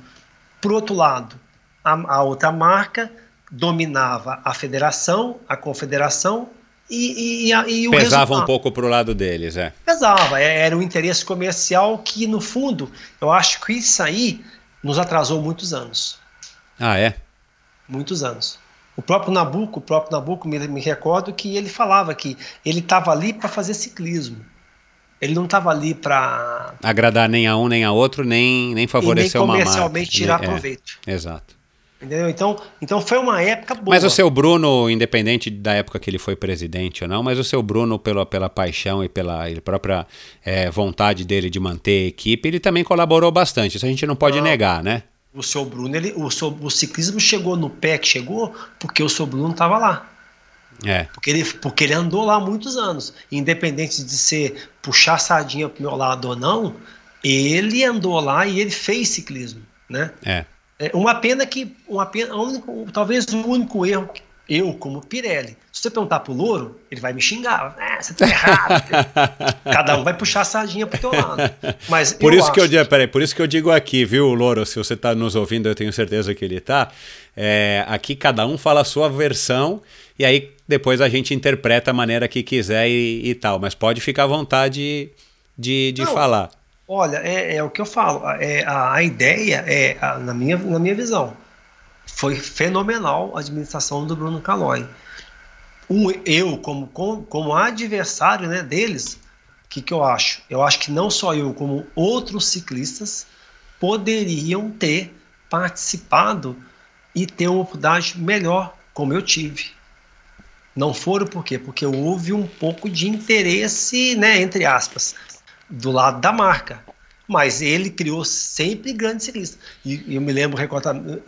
Por outro lado, a, a outra marca dominava a federação, a confederação e, e, e, e Pesava um pouco para o lado deles, é. Pesava, é, era um interesse comercial que, no fundo, eu acho que isso aí nos atrasou muitos anos. Ah, é? Muitos anos. O próprio Nabucco, o próprio Nabucco, me, me recordo que ele falava que ele estava ali para fazer ciclismo. Ele não estava ali para agradar nem a um nem a outro, nem nem favorecer nem uma marca. comercialmente tirar é, proveito. Exato. Entendeu? Então, então foi uma época boa. Mas o seu Bruno, independente da época que ele foi presidente ou não, mas o seu Bruno, pela, pela paixão e pela própria é, vontade dele de manter a equipe, ele também colaborou bastante. Isso a gente não pode não, negar, né? O seu Bruno, ele, o, seu, o ciclismo chegou no pé que chegou porque o seu Bruno estava lá. É. Porque ele, porque ele andou lá há muitos anos. Independente de ser puxar a sardinha pro meu lado ou não, ele andou lá e ele fez ciclismo, né? É. É uma pena que, uma pena, único, talvez o único erro que eu, como Pirelli, se você perguntar pro Louro, ele vai me xingar. Ah, você tá errado. Cada um vai puxar a sardinha pro teu lado. Mas por isso que eu digo, peraí, por isso que eu digo aqui, viu, Louro? Se você tá nos ouvindo, eu tenho certeza que ele tá. É, aqui cada um fala a sua versão e aí depois a gente interpreta a maneira que quiser e, e tal. Mas pode ficar à vontade de, de Não, falar. Olha, é, é, o que eu falo. É, a, a ideia é, a, na, minha, na minha visão, foi fenomenal a administração do Bruno Calói. Um, eu, como, como, como adversário né, deles, o que, que eu acho? Eu acho que não só eu, como outros ciclistas poderiam ter participado e ter uma oportunidade melhor, como eu tive. Não foram por quê? Porque houve um pouco de interesse, né, entre aspas, do lado da marca. Mas ele criou sempre grandes ciclistas. E eu me lembro,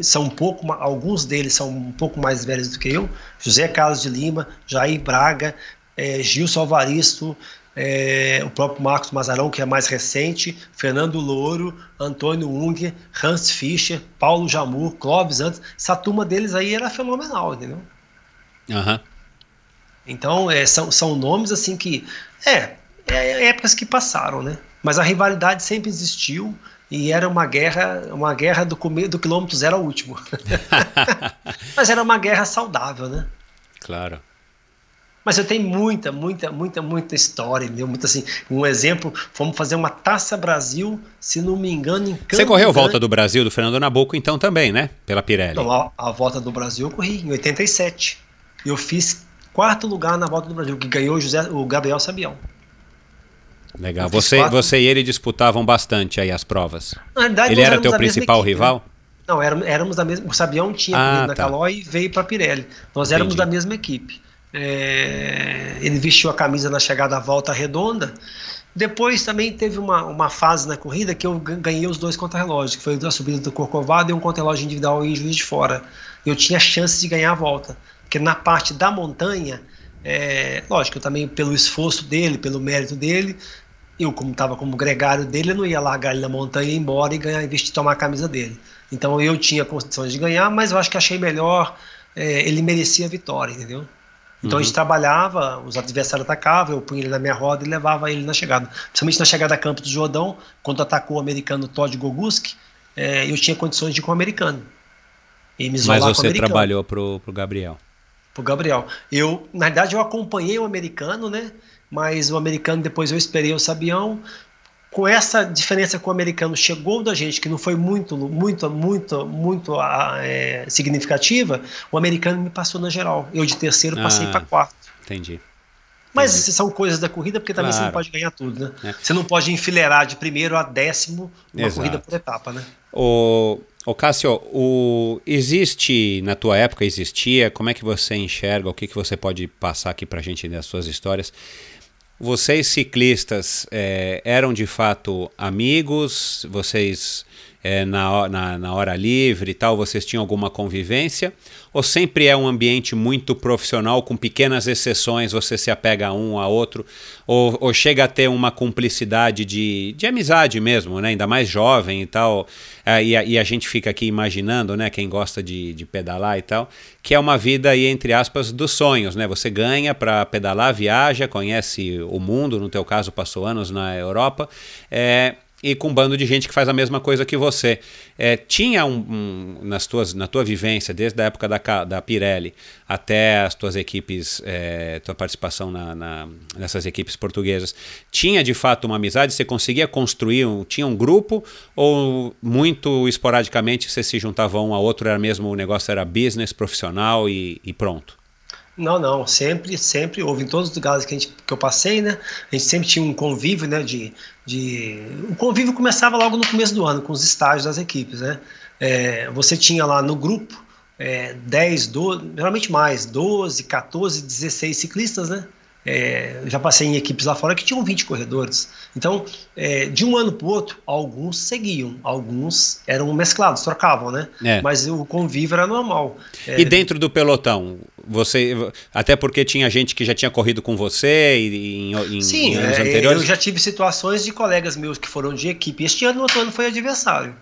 são um pouco, alguns deles são um pouco mais velhos do que eu. José Carlos de Lima, Jair Braga, é, Gilson Alvaristo, é, o próprio Marcos Mazarão, que é mais recente, Fernando Louro, Antônio Unger, Hans Fischer, Paulo Jamur, Clóvis antes. Essa turma deles aí era fenomenal, entendeu? Uhum. Então, é, são, são nomes assim que. É, é, épocas que passaram, né? Mas a rivalidade sempre existiu e era uma guerra, uma guerra do, do quilômetro zero ao último. Mas era uma guerra saudável, né? Claro. Mas eu tenho muita, muita, muita, muita história, entendeu? Muito assim, um exemplo, fomos fazer uma Taça Brasil, se não me engano, em Você correu a Volta do Brasil do Fernando Nabuco então também, né? Pela Pirelli. Não, a, a Volta do Brasil eu corri em 87. Eu fiz quarto lugar na Volta do Brasil, que ganhou o, José, o Gabriel Sabião. Legal. Você, você e ele disputavam bastante aí as provas. Na verdade, ele era teu principal equipe, rival? Né? Não, éramos, éramos da mesma. O Sabião tinha ah, na tá. Calói e veio para Pirelli. Nós éramos Entendi. da mesma equipe. É, ele vestiu a camisa na chegada à volta redonda. Depois também teve uma, uma fase na corrida que eu ganhei os dois contra-relógios, que foi a subida do Corcovado e um contra-relógio individual em Juiz de Fora. Eu tinha chance de ganhar a volta, porque na parte da montanha, é, lógico, eu também pelo esforço dele, pelo mérito dele, eu, como estava como gregário dele, eu não ia largar ele na montanha e ir embora e ganhar, investir tomar a camisa dele. Então eu tinha condições de ganhar, mas eu acho que achei melhor, é, ele merecia a vitória, entendeu? Então uhum. a gente uhum. trabalhava, os adversários atacavam, eu punha ele na minha roda e levava ele na chegada. Principalmente na chegada a Campo do Jordão, quando atacou o americano Todd Goguski, é, eu tinha condições de ir com o americano. E me Mas você trabalhou pro, pro Gabriel. Pro Gabriel. Eu, na verdade, eu acompanhei o americano, né? mas o americano depois eu esperei o Sabião. Com essa diferença que o americano chegou da gente, que não foi muito, muito, muito, muito ah, é, significativa, o americano me passou na geral. Eu de terceiro passei ah, para quarto. Entendi. Mas são coisas da corrida, porque também claro. você não pode ganhar tudo, né? É. Você não pode enfileirar de primeiro a décimo uma Exato. corrida por etapa, né? O, o Cássio, o, existe, na tua época existia, como é que você enxerga, o que, que você pode passar aqui pra gente das suas histórias? Vocês ciclistas é, eram de fato amigos? Vocês é, na, na, na, hora livre e tal, vocês tinham alguma convivência? Ou sempre é um ambiente muito profissional, com pequenas exceções, você se apega a um a outro? Ou, ou chega a ter uma cumplicidade de, de amizade mesmo, né? ainda mais jovem e tal? É, e, a, e, a, gente fica aqui imaginando, né, quem gosta de, de pedalar e tal, que é uma vida aí, entre aspas, dos sonhos, né? Você ganha para pedalar, viaja, conhece o mundo, no teu caso passou anos na Europa, é, e com um bando de gente que faz a mesma coisa que você. É, tinha um, um, nas tuas, na tua vivência, desde a época da, da Pirelli até as tuas equipes, é, tua participação na, na, nessas equipes portuguesas, tinha de fato uma amizade? Você conseguia construir, um, tinha um grupo ou muito esporadicamente você se juntava um a outro, era mesmo o negócio era business, profissional e, e pronto? Não, não, sempre, sempre houve em todos os lugares que, a gente, que eu passei, né? A gente sempre tinha um convívio, né? De, de... O convívio começava logo no começo do ano, com os estágios das equipes, né? É, você tinha lá no grupo é, 10, 12, geralmente mais, 12, 14, 16 ciclistas, né? É, já passei em equipes lá fora que tinham 20 corredores. Então, é, de um ano para o outro, alguns seguiam, alguns eram mesclados, trocavam, né? É. Mas o convívio era normal. E dentro do pelotão, você, até porque tinha gente que já tinha corrido com você e, em, Sim, em anos é, anteriores. Eu já tive situações de colegas meus que foram de equipe. Este ano, outro ano foi adversário.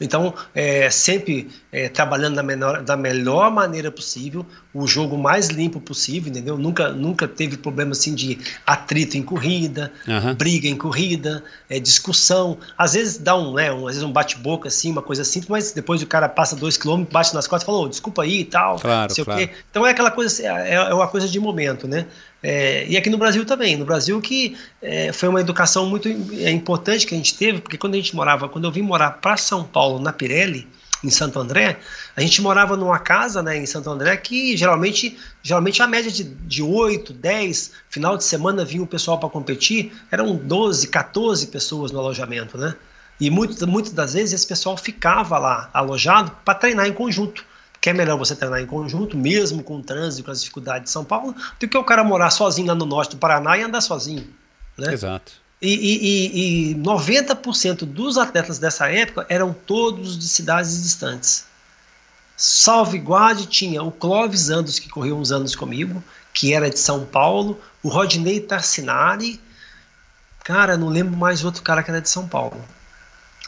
Então, é, sempre é, trabalhando da, menor, da melhor maneira possível, o jogo mais limpo possível, entendeu? Nunca, nunca teve problema assim de atrito em corrida, uhum. briga em corrida, é, discussão. Às vezes dá um, né, um às vezes um bate-boca assim, uma coisa simples, mas depois o cara passa dois quilômetros, bate nas costas e fala, oh, desculpa aí e tal. Claro, claro. Então é aquela coisa, é, é uma coisa de momento, né? É, e aqui no Brasil também. No Brasil que é, foi uma educação muito é, importante que a gente teve, porque quando a gente morava, quando eu vim morar para São Paulo, na Pirelli, em Santo André, a gente morava numa casa né, em Santo André que geralmente, geralmente a média de, de 8, 10, final de semana vinha o pessoal para competir, eram 12, 14 pessoas no alojamento, né? E muitas, muitas das vezes esse pessoal ficava lá alojado para treinar em conjunto que é melhor você treinar em conjunto, mesmo com o trânsito, com as dificuldades de São Paulo, do que o cara morar sozinho lá no norte do Paraná e andar sozinho. Né? Exato. E, e, e, e 90% dos atletas dessa época eram todos de cidades distantes. Salve Guarde tinha o Clóvis Andos, que correu uns anos comigo, que era de São Paulo, o Rodney Tarcinari, cara, não lembro mais outro cara que era de São Paulo.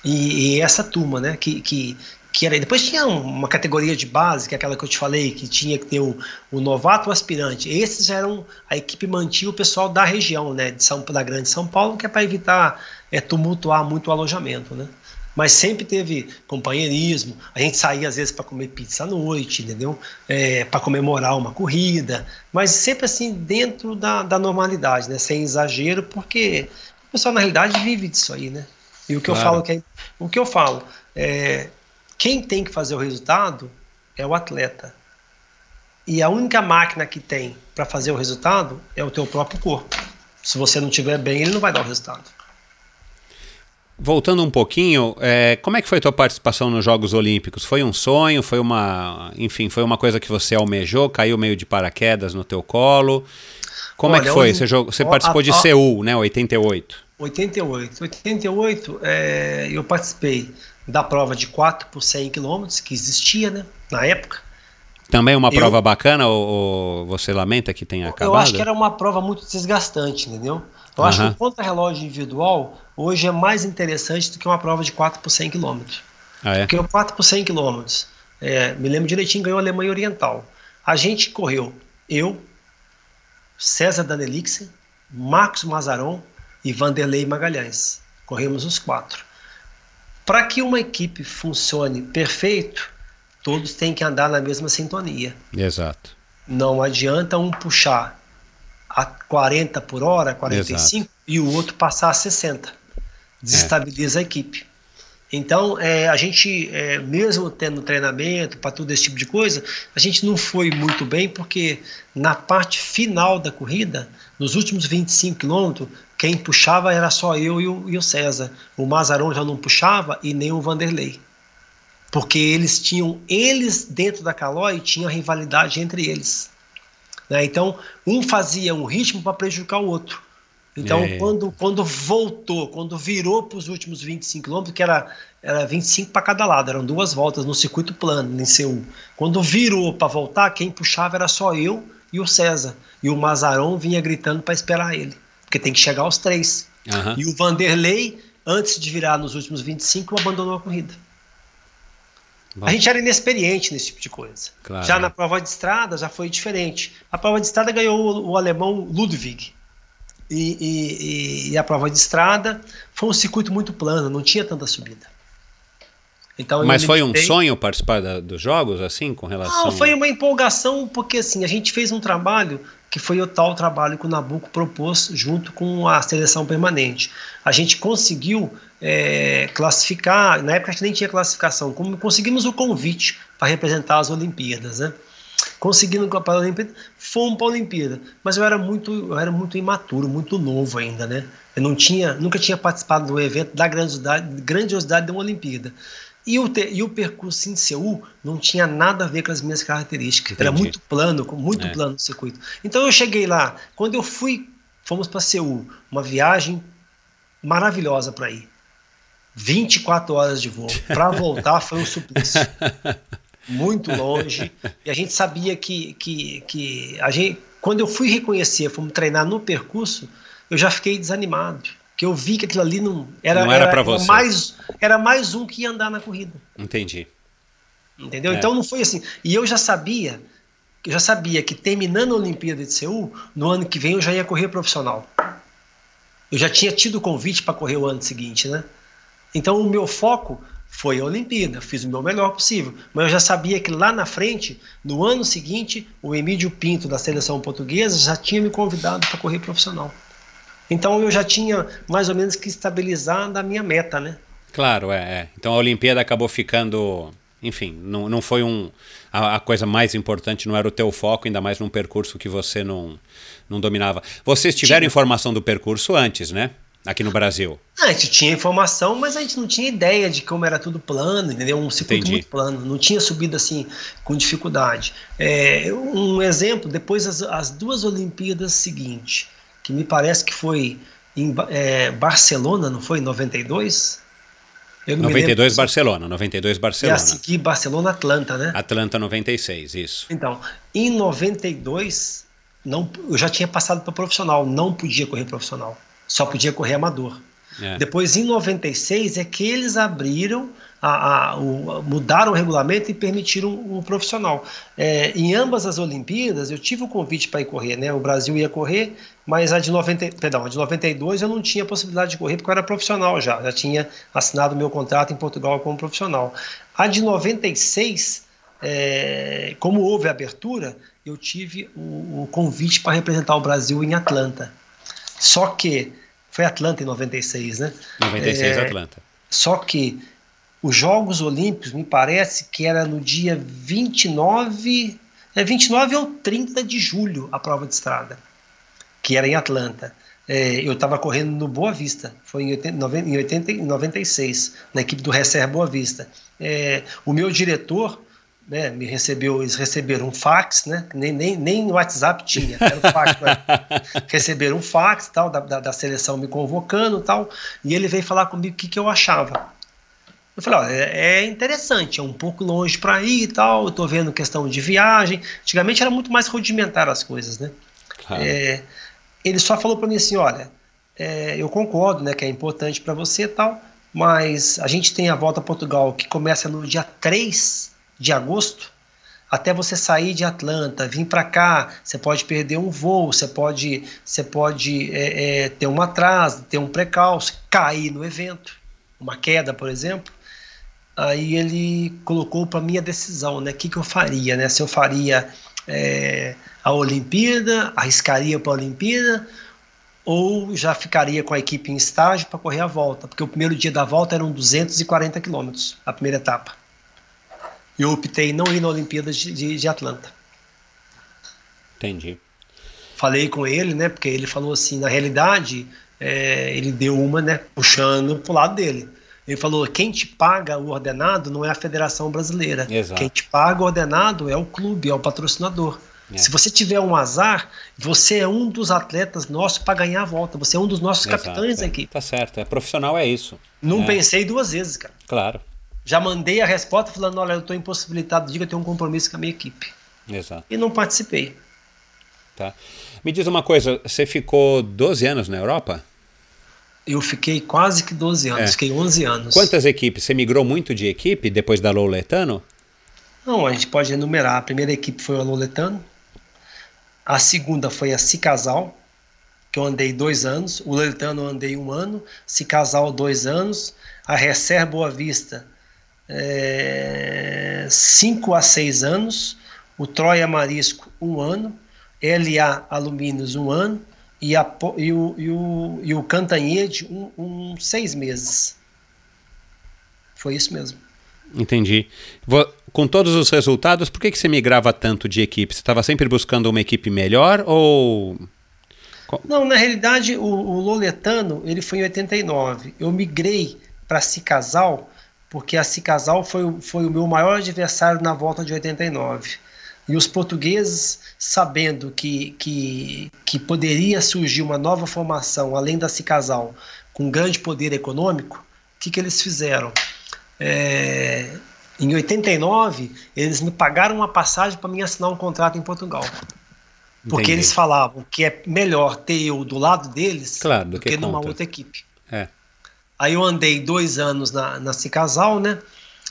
E, e essa turma, né, que, que que era, depois tinha uma categoria de base, que é aquela que eu te falei, que tinha que ter o, o novato o aspirante. Esses eram, a equipe mantinha o pessoal da região, né, de São, da Grande São Paulo, que é para evitar é, tumultuar muito o alojamento, né. Mas sempre teve companheirismo, a gente saía às vezes para comer pizza à noite, entendeu? É, para comemorar uma corrida, mas sempre assim dentro da, da normalidade, né, sem exagero, porque o pessoal na realidade vive disso aí, né. E o que claro. eu falo que é, o que eu falo é, quem tem que fazer o resultado é o atleta. E a única máquina que tem para fazer o resultado é o teu próprio corpo. Se você não estiver bem, ele não vai dar o resultado. Voltando um pouquinho, é, como é que foi a tua participação nos Jogos Olímpicos? Foi um sonho? Foi uma, enfim, foi uma coisa que você almejou? Caiu meio de paraquedas no teu colo? Como Olha, é que foi? Você, jogou, você participou a, a, de Seul, né? 88. 88. 88, é, eu participei da prova de 4 por 100 km, que existia né, na época. Também uma prova eu, bacana ou, ou, você lamenta que tenha acabado? Eu acho que era uma prova muito desgastante, entendeu? Eu uhum. acho que o contra-relógio individual hoje é mais interessante do que uma prova de 4 por 100 km. Ah, é? Porque o 4 por 100 km, é, me lembro direitinho, ganhou a Alemanha Oriental. A gente correu, eu, César Danelixen, Marcos Mazaron e Vanderlei Magalhães. Corremos os quatro. Para que uma equipe funcione perfeito, todos têm que andar na mesma sintonia. Exato. Não adianta um puxar a 40 por hora, 45, Exato. e o outro passar a 60. Desestabiliza é. a equipe. Então, é, a gente, é, mesmo tendo treinamento para todo esse tipo de coisa, a gente não foi muito bem, porque na parte final da corrida, nos últimos 25 quilômetros, quem puxava era só eu e o, e o César. O Mazarão já não puxava e nem o Vanderlei. Porque eles tinham, eles dentro da Calói, tinham rivalidade entre eles. Né? Então, um fazia um ritmo para prejudicar o outro. Então, é. quando, quando voltou, quando virou para os últimos 25 quilômetros, que era, era 25 para cada lado, eram duas voltas no circuito plano, em Seul. Quando virou para voltar, quem puxava era só eu e o César. E o Mazarão vinha gritando para esperar ele porque tem que chegar aos três. Uhum. E o Vanderlei, antes de virar nos últimos 25, abandonou a corrida. Bom. A gente era inexperiente nesse tipo de coisa. Claro. Já na prova de estrada já foi diferente. A prova de estrada ganhou o, o alemão Ludwig. e, e, e, a prova de estrada foi um circuito muito plano, não tinha tanta subida. Então, Mas foi um sonho participar da, dos jogos, assim, com relação... Não, foi uma empolgação, porque assim, a gente fez um trabalho que foi o tal trabalho que o Nabucco propôs junto com a seleção permanente. A gente conseguiu é, classificar, na época a gente nem tinha classificação, como conseguimos o convite para representar as Olimpíadas, né? Conseguindo para a Olimpíada, fomos para a Olimpíada, mas eu era muito, eu era muito imaturo, muito novo ainda, né? Eu não tinha, nunca tinha participado do evento da grandiosidade, grandiosidade de uma Olimpíada. E o, te, e o percurso em Seul não tinha nada a ver com as minhas características. Entendi. Era muito plano, muito é. plano o circuito. Então eu cheguei lá. Quando eu fui, fomos para Seul, uma viagem maravilhosa para ir. 24 horas de voo. Para voltar foi um suplício. Muito longe. E a gente sabia que, que, que a gente, quando eu fui reconhecer, fomos treinar no percurso, eu já fiquei desanimado que eu vi que aquilo ali não era, não era, era para você. Mais, era mais um que ia andar na corrida. Entendi. Entendeu? É. Então não foi assim. E eu já sabia, eu já sabia que terminando a Olimpíada de Seul, no ano que vem eu já ia correr profissional. Eu já tinha tido convite para correr o ano seguinte, né? Então o meu foco foi a Olimpíada, fiz o meu melhor possível, mas eu já sabia que lá na frente, no ano seguinte, o Emílio Pinto da seleção portuguesa já tinha me convidado para correr profissional. Então eu já tinha mais ou menos que estabilizar a minha meta, né? Claro, é, é. Então a Olimpíada acabou ficando, enfim, não, não foi um a, a, coisa mais importante, não era o teu foco, ainda mais num percurso que você não, não dominava. Vocês tiveram tinha. informação do percurso antes, né? Aqui no Brasil. Ah, a gente tinha informação, mas a gente não tinha ideia de como era tudo plano, entendeu? Um circuito Entendi. muito plano, não tinha subido assim com dificuldade. É, um exemplo, depois as, as duas Olimpíadas seguintes, que me parece que foi em é, Barcelona, não foi? Em 92? Eu 92 Barcelona, 92 Barcelona. E a seguir Barcelona Atlanta, né? Atlanta 96, isso. Então, em 92, não, eu já tinha passado para profissional, não podia correr profissional, só podia correr amador. É. Depois, em 96, é que eles abriram a, a, o, mudaram o regulamento e permitiram o profissional. É, em ambas as Olimpíadas, eu tive o convite para ir correr, né? O Brasil ia correr, mas a de, 90, perdão, a de 92 eu não tinha possibilidade de correr porque eu era profissional já, já tinha assinado meu contrato em Portugal como profissional. A de 96, é, como houve abertura, eu tive o, o convite para representar o Brasil em Atlanta. Só que foi Atlanta em 96, né? 96 é, Atlanta. Só que os Jogos Olímpicos, me parece que era no dia 29, é 29 ou 30 de julho a prova de estrada, que era em Atlanta. É, eu estava correndo no Boa Vista, foi em, 80, 90, em 80, 96, na equipe do Recer Boa Vista. É, o meu diretor né, me recebeu, eles receberam um fax, né, nem, nem, nem WhatsApp tinha, era um fax, né, receberam um fax tal, da, da, da, seleção me convocando tal, e ele veio falar comigo o que, que eu achava. Eu falei, ó, é, é interessante, é um pouco longe para ir e tal, eu tô vendo questão de viagem. Antigamente era muito mais rudimentar as coisas, né? Claro. É, ele só falou para mim assim, olha, é, eu concordo, né, que é importante para você e tal, mas a gente tem a volta a Portugal que começa no dia 3 de agosto, até você sair de Atlanta, vir para cá, você pode perder um voo, você pode, você pode é, é, ter um atraso, ter um precalço, cair no evento, uma queda, por exemplo aí ele colocou para mim a decisão, né? O que, que eu faria, né? Se eu faria é, a Olimpíada, arriscaria para a Olimpíada, ou já ficaria com a equipe em estágio para correr a volta, porque o primeiro dia da volta eram 240 quilômetros, a primeira etapa. E eu optei não ir na Olimpíada de, de, de Atlanta. Entendi. Falei com ele, né? Porque ele falou assim, na realidade, é, ele deu uma, né? Puxando pro lado dele ele falou: quem te paga o ordenado não é a Federação Brasileira. Exato. Quem te paga o ordenado é o clube, é o patrocinador. É. Se você tiver um azar, você é um dos atletas nossos para ganhar a volta. Você é um dos nossos Exato, capitães é. aqui. Tá certo, é profissional é isso. Não é. pensei duas vezes, cara. Claro. Já mandei a resposta falando: olha, eu estou impossibilitado, diga que eu tenho um compromisso com a minha equipe. Exato. E não participei. Tá. Me diz uma coisa, você ficou 12 anos na Europa? Eu fiquei quase que 12 anos, é. fiquei 11 anos. Quantas equipes? Você migrou muito de equipe depois da Louletano? Não, a gente pode enumerar. A primeira equipe foi a Louletano, a segunda foi a Cicasal, que eu andei dois anos, o Leitano eu andei um ano, se casal dois anos, a Recer Boa Vista é, cinco a seis anos, o Troia Marisco um ano, LA Alumínios um ano e, a, e, o, e, o, e o Cantanhede um, um seis meses. Foi isso mesmo. Entendi. Com todos os resultados, por que, que você migrava tanto de equipe? Você estava sempre buscando uma equipe melhor ou. Não, na realidade, o, o Loletano ele foi em 89. Eu migrei para Cicasal, porque a Cicasal foi, foi o meu maior adversário na volta de 89. E os portugueses, sabendo que, que, que poderia surgir uma nova formação, além da Cicasal, com grande poder econômico, o que, que eles fizeram? É, em 89, eles me pagaram uma passagem para me assinar um contrato em Portugal. Porque Entendi. eles falavam que é melhor ter eu do lado deles claro, do, do que, que numa outra equipe. É. Aí eu andei dois anos na, na Cicasal, né?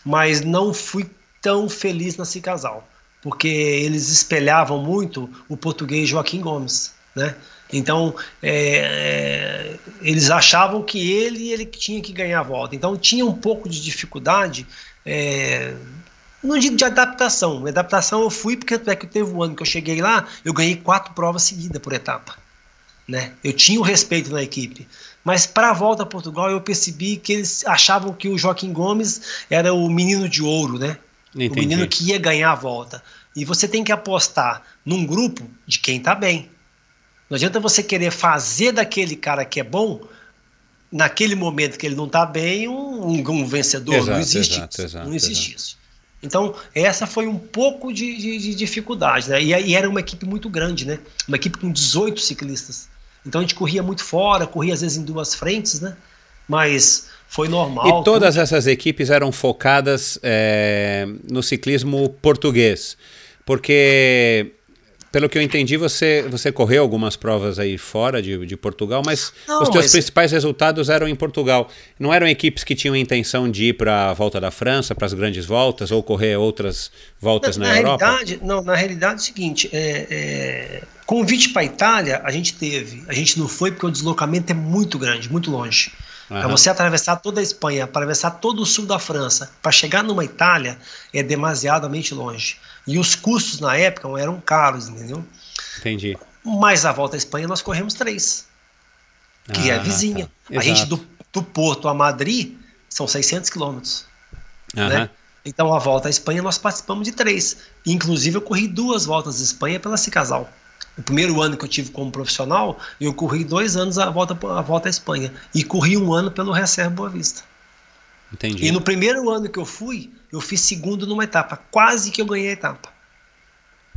Mas não fui tão feliz na Cicasal, porque eles espelhavam muito o português Joaquim Gomes, né? Então é, é, eles achavam que ele ele tinha que ganhar a volta. Então tinha um pouco de dificuldade, é, não digo de adaptação. Adaptação eu fui porque é que teve um ano que eu cheguei lá, eu ganhei quatro provas seguidas por etapa. Né? Eu tinha o respeito na equipe. Mas para a volta a Portugal eu percebi que eles achavam que o Joaquim Gomes era o menino de ouro, né? Entendi. O menino que ia ganhar a volta. E você tem que apostar num grupo de quem está bem. Não adianta você querer fazer daquele cara que é bom, naquele momento que ele não está bem, um, um, vencedor. Exato, não existe exato, isso. Exato, não existe isso. Então, essa foi um pouco de, de, de dificuldade. Né? E, e, era uma equipe muito grande, né? Uma equipe com 18 ciclistas. Então a gente corria muito fora, corria às vezes em duas frentes, né? Mas foi normal. E todas tudo. essas equipes eram focadas é, no ciclismo português. Porque pelo que eu entendi, você, você correu algumas provas aí fora de, de Portugal, mas Não, os teus mas... principais resultados eram em Portugal. Não eram equipes que tinham intenção de ir para a volta da França, para as grandes voltas, ou correr outras voltas na, na, na Europa? Realidade, não, na realidade é o seguinte: é, é, convite para a Itália a gente teve. A gente não foi porque o deslocamento é muito grande, muito longe. Uhum. Para você atravessar toda a Espanha, atravessar todo o sul da França, para chegar numa Itália é demasiadamente longe. E os custos na época eram caros, entendeu? Entendi. Mas a volta à Espanha nós corremos três, que ah, é vizinha. Tá. A gente do, do Porto a Madrid são 600 quilômetros. Uhum. Né? Então a volta à Espanha nós participamos de três. Inclusive eu corri duas voltas à Espanha pela Cicasal. O primeiro ano que eu tive como profissional, eu corri dois anos a volta, a volta à Espanha. E corri um ano pelo Reserva Boa Vista. Entendi. E no primeiro ano que eu fui, eu fiz segundo numa etapa. Quase que eu ganhei a etapa.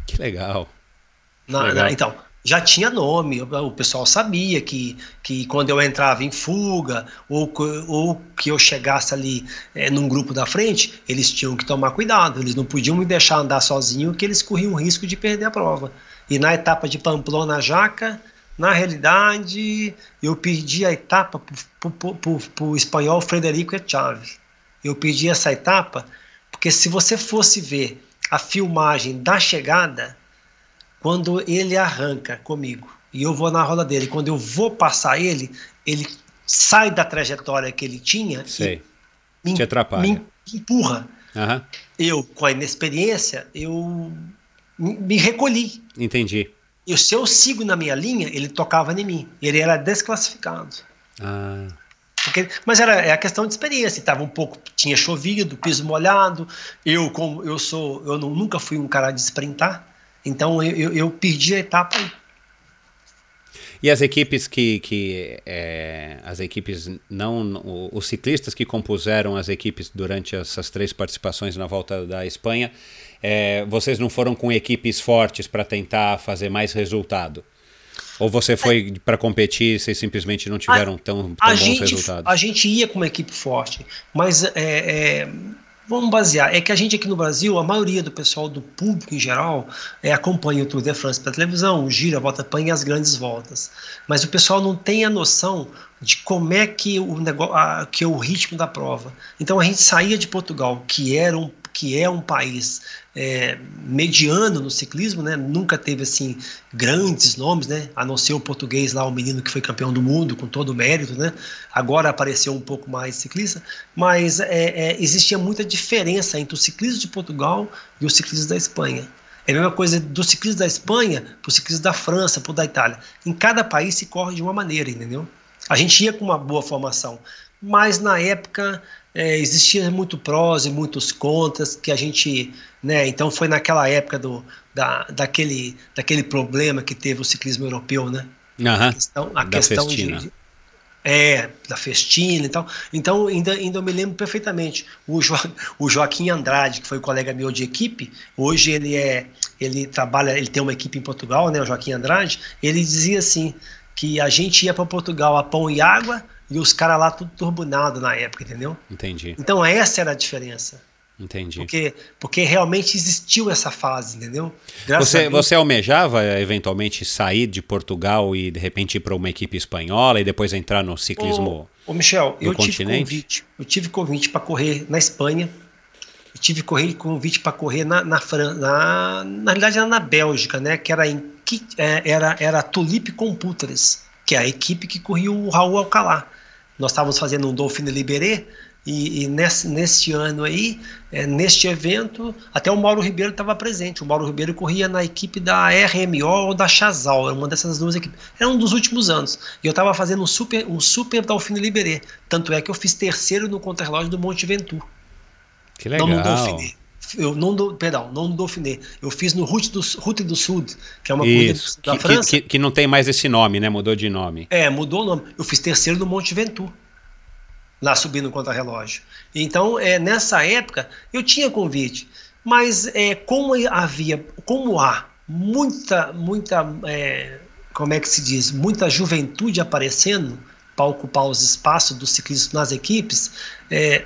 Que legal. Na, legal. Na, então, já tinha nome, o pessoal sabia que, que quando eu entrava em fuga ou, ou que eu chegasse ali é, num grupo da frente, eles tinham que tomar cuidado, eles não podiam me deixar andar sozinho, que eles corriam o risco de perder a prova. E na etapa de Pamplona Jaca, na realidade, eu perdi a etapa para o espanhol Frederico Echave. Eu perdi essa etapa porque se você fosse ver a filmagem da chegada, quando ele arranca comigo e eu vou na roda dele, quando eu vou passar ele, ele sai da trajetória que ele tinha Sei. e me, atrapalha. me empurra. Uhum. Eu, com a inexperiência, eu me recolhi. Entendi. E se eu sigo na minha linha, ele tocava em mim. Ele era desclassificado. Ah. Porque, mas era é a questão de experiência. Tava um pouco, tinha chovido, piso molhado. Eu, como eu sou, eu não, nunca fui um cara de sprintar, então eu, eu, eu perdi a etapa. E as equipes que, que é, as equipes não, os ciclistas que compuseram as equipes durante essas três participações na volta da Espanha, é, vocês não foram com equipes fortes para tentar fazer mais resultado? Ou você foi para competir e vocês simplesmente não tiveram a, tão, tão bons gente, resultados? A gente ia com uma equipe forte, mas é, é, vamos basear. É que a gente aqui no Brasil, a maioria do pessoal, do público em geral, é, acompanha o Tour de France pela televisão, gira, a volta apanha as grandes voltas. Mas o pessoal não tem a noção de como é que o, negócio, a, que é o ritmo da prova. Então a gente saía de Portugal, que era um que é um país é, mediano no ciclismo, né? Nunca teve assim grandes nomes, né? A não ser o português lá, o menino que foi campeão do mundo com todo o mérito, né? Agora apareceu um pouco mais ciclista, mas é, é, existia muita diferença entre o ciclismo de Portugal e o ciclismo da Espanha. É a mesma coisa do ciclismo da Espanha para o ciclismo da França, para o da Itália. Em cada país se corre de uma maneira, entendeu? A gente ia com uma boa formação, mas na época é, existia muito prós e muitos contras que a gente, né? Então foi naquela época do, da, daquele, daquele problema que teve o ciclismo europeu, né? Uhum, a questão, a questão de, é, da festina e tal. Então, ainda, ainda eu me lembro perfeitamente. O, jo, o Joaquim Andrade, que foi colega meu de equipe, hoje ele é, ele trabalha, ele tem uma equipe em Portugal, né, o Joaquim Andrade, ele dizia assim, que a gente ia para Portugal a pão e água e os caras lá tudo turbinado na época, entendeu? Entendi. Então essa era a diferença. Entendi. Porque, porque realmente existiu essa fase, entendeu? você, você almejava eventualmente sair de Portugal e de repente ir para uma equipe espanhola e depois entrar no ciclismo? Ô, ô Michel, eu continente? tive convite. Eu tive convite para correr na Espanha. Eu tive convite para correr na, na França. Na, na realidade era na Bélgica, né? Que era em é, era, era a Tulip Computers, que é a equipe que corria o Raul Alcalá. Nós estávamos fazendo um Dauphine Libéré, e, e nesse, neste ano aí, é, neste evento, até o Mauro Ribeiro estava presente. O Mauro Ribeiro corria na equipe da RMO ou da Chazal, era uma dessas duas equipes. Era um dos últimos anos. E eu estava fazendo um super, um super Dauphine Libéré. Tanto é que eu fiz terceiro no contrarrelógio do Monte Ventoux. Que legal. Não no Dauphiné. Eu não do, perdão, não no Dauphiné. Eu fiz no Route do, Route do Sud, que é uma Isso, corrida da que, França. Que, que, não tem mais esse nome, né? Mudou de nome. É, mudou o nome. Eu fiz terceiro no Monte Ventoux lá subindo contra relógio. Então, é, nessa época, eu tinha convite, mas é, como havia, como há muita, muita, é, como é que se diz, muita juventude aparecendo para ocupar os espaços dos ciclistas nas equipes, é,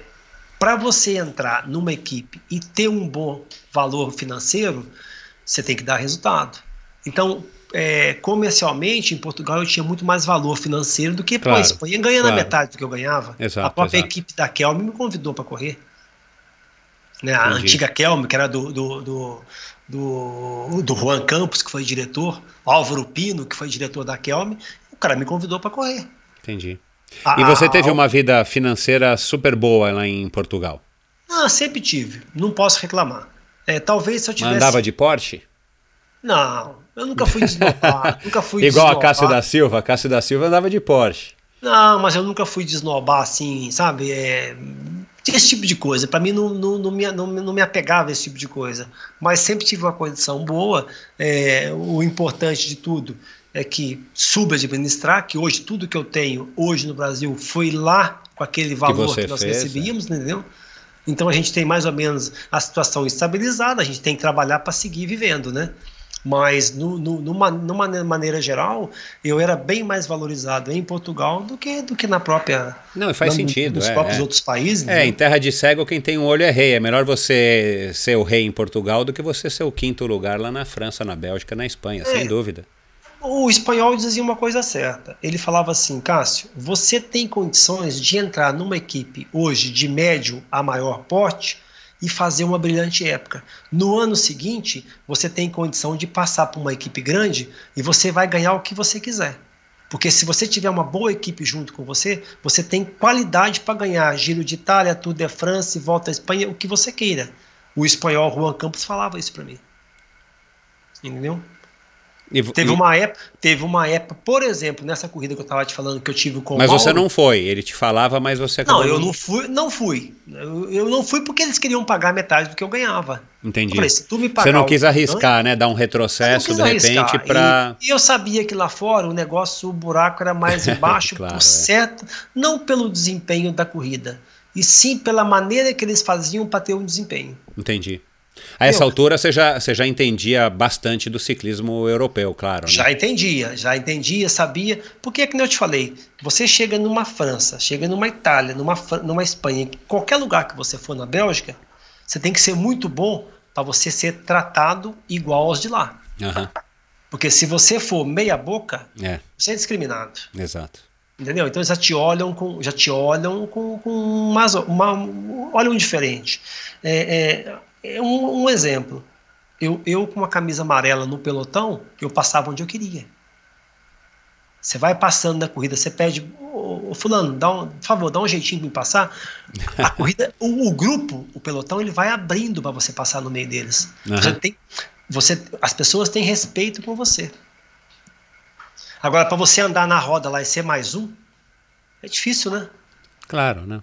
para você entrar numa equipe e ter um bom valor financeiro, você tem que dar resultado. Então, é, comercialmente, em Portugal eu tinha muito mais valor financeiro do que claro, a Espanha, ganhando claro. a metade do que eu ganhava. Exato, a própria exato. equipe da Kelme me convidou para correr. Né, a antiga Kelme, que era do, do, do, do, do Juan Campos, que foi diretor, Álvaro Pino, que foi diretor da Kelme, o cara me convidou para correr. Entendi. E você teve a, uma vida financeira super boa lá em Portugal? Ah, sempre tive. Não posso reclamar. É, talvez se eu tivesse. Andava de Porsche? Não, eu nunca fui desnobar. nunca fui Igual a Cássio da Silva. A Cássio da Silva andava de Porsche. Não, mas eu nunca fui desnobar assim, sabe? É, esse tipo de coisa. Para mim não, não, não, me, não, não me apegava a esse tipo de coisa. Mas sempre tive uma condição boa. É, o importante de tudo é que suba de administrar, que hoje tudo que eu tenho hoje no Brasil foi lá com aquele valor que, que nós fez, recebíamos, é. entendeu? Então a gente tem mais ou menos a situação estabilizada, a gente tem que trabalhar para seguir vivendo, né? Mas, no, no, numa, numa maneira geral, eu era bem mais valorizado em Portugal do que, do que na própria. Não, faz na, sentido. Nos é, próprios é. outros países. É, né? em terra de cego, quem tem um olho é rei. É melhor você ser o rei em Portugal do que você ser o quinto lugar lá na França, na Bélgica, na Espanha, é. sem dúvida. O espanhol dizia uma coisa certa. Ele falava assim: Cássio, você tem condições de entrar numa equipe hoje de médio a maior porte e fazer uma brilhante época. No ano seguinte, você tem condição de passar para uma equipe grande e você vai ganhar o que você quiser. Porque se você tiver uma boa equipe junto com você, você tem qualidade para ganhar Giro de Itália, Tour de France, Volta à Espanha, o que você queira. O espanhol Juan Campos falava isso para mim. Entendeu? E, teve, e... Uma época, teve uma época, por exemplo, nessa corrida que eu estava te falando que eu tive com Mas você não foi, ele te falava, mas você acabou. Não, eu não fui, não fui. Eu, eu, não fui porque eles queriam pagar metade do que eu ganhava. Entendi. Falei, se tu me pagar você não quis arriscar, né? Dar um retrocesso de repente para. E, e, eu sabia que lá fora o negócio, o buraco era mais embaixo, claro, por é. certo, não pelo desempenho da corrida, e sim pela maneira que eles faziam para ter um desempenho. Entendi. A essa altura você já, você já entendia bastante do ciclismo europeu, claro. Né? Já entendia, já entendia, sabia. Porque é que eu te falei, você chega numa França, chega numa Itália, numa, numa Espanha, qualquer lugar que você for na Bélgica, você tem que ser muito bom para você ser tratado igual aos de lá. Uhum. Porque se você for meia boca, é. você é discriminado. Exato. Entendeu? Então já te olham com, já te olham com, com uma, uma, olham diferente. É, é, é um, um, exemplo. Eu, eu com uma camisa amarela no pelotão, eu passava onde eu queria. Você vai passando na corrida, você pede, ô, ô fulano, dá um, por favor, dá um jeitinho de me passar. A corrida, o, o, grupo, o pelotão, ele vai abrindo para você passar no meio deles. Uhum. Você tem, você, as pessoas têm respeito com você. Agora, para você andar na roda lá e ser mais um, é difícil, né? Claro, né?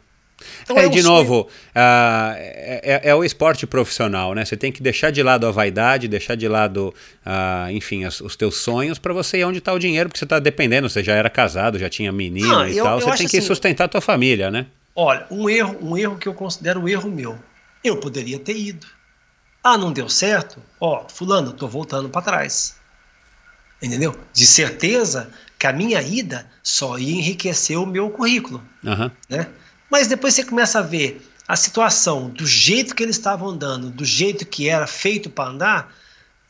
Então, é, de novo, uh, é, é, o esporte profissional, né? Você tem que deixar de lado a vaidade, deixar de lado, uh, enfim, os, os, teus sonhos para você ir onde está o dinheiro, porque você está dependendo, você já era casado, já tinha menino ah, e eu, tal, eu você tem que assim, sustentar a tua família, né? Olha, um erro, um erro que eu considero um erro meu. Eu poderia ter ido. Ah, não deu certo? Ó, fulano, tô voltando para trás. Entendeu? De certeza que a minha ida só ia enriquecer o meu currículo. Uhum. Né? Mas depois você começa a ver a situação do jeito que eles estavam andando, do jeito que era feito para andar,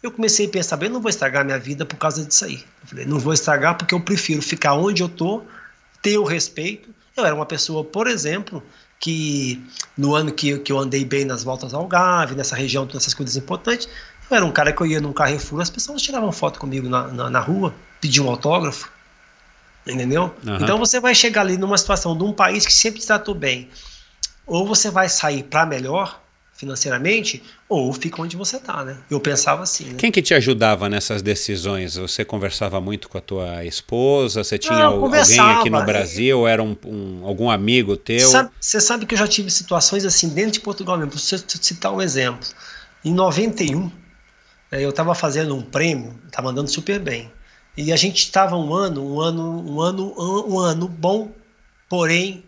eu comecei a pensar, bem, não vou estragar minha vida por causa disso aí. Eu falei, não vou estragar porque eu prefiro ficar onde eu tô, ter o respeito. Eu era uma pessoa, por exemplo, que no ano que, que eu andei bem nas voltas ao Gave, nessa região, todas essas coisas importantes, eu era um cara que eu ia num Carrefour, as pessoas tiravam foto comigo na, na, na rua, pediam um autógrafo, entendeu? Uhum. Então você vai chegar ali numa situação de um país que sempre te tratou bem, ou você vai sair para melhor financeiramente, ou fica onde você está, né? Eu pensava assim. Né? Quem que te ajudava nessas decisões? Você conversava muito com a tua esposa? Você tinha Não, alguém aqui no Brasil? Era um, um, algum amigo teu? Sabe, você sabe que eu já tive situações assim dentro de Portugal mesmo. Para citar um exemplo. Em 91, é, eu estava fazendo um prêmio, estava andando super bem. E a gente estava um ano, um ano, um ano, um ano bom, porém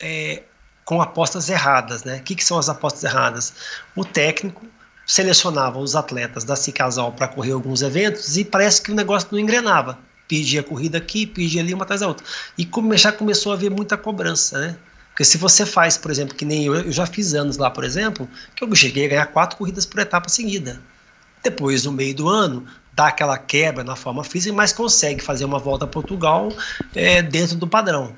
é, com apostas erradas, né? O que, que são as apostas erradas? O técnico selecionava os atletas da Cicasal para correr alguns eventos e parece que o negócio não engrenava. Pedia corrida aqui, pedia ali uma atrás da outra. E já começou a haver muita cobrança, né? Porque se você faz, por exemplo, que nem eu, eu já fiz anos lá, por exemplo, que eu cheguei a ganhar quatro corridas por etapa seguida. Depois, no meio do ano, dá aquela quebra na forma física, mas consegue fazer uma volta a Portugal é, dentro do padrão.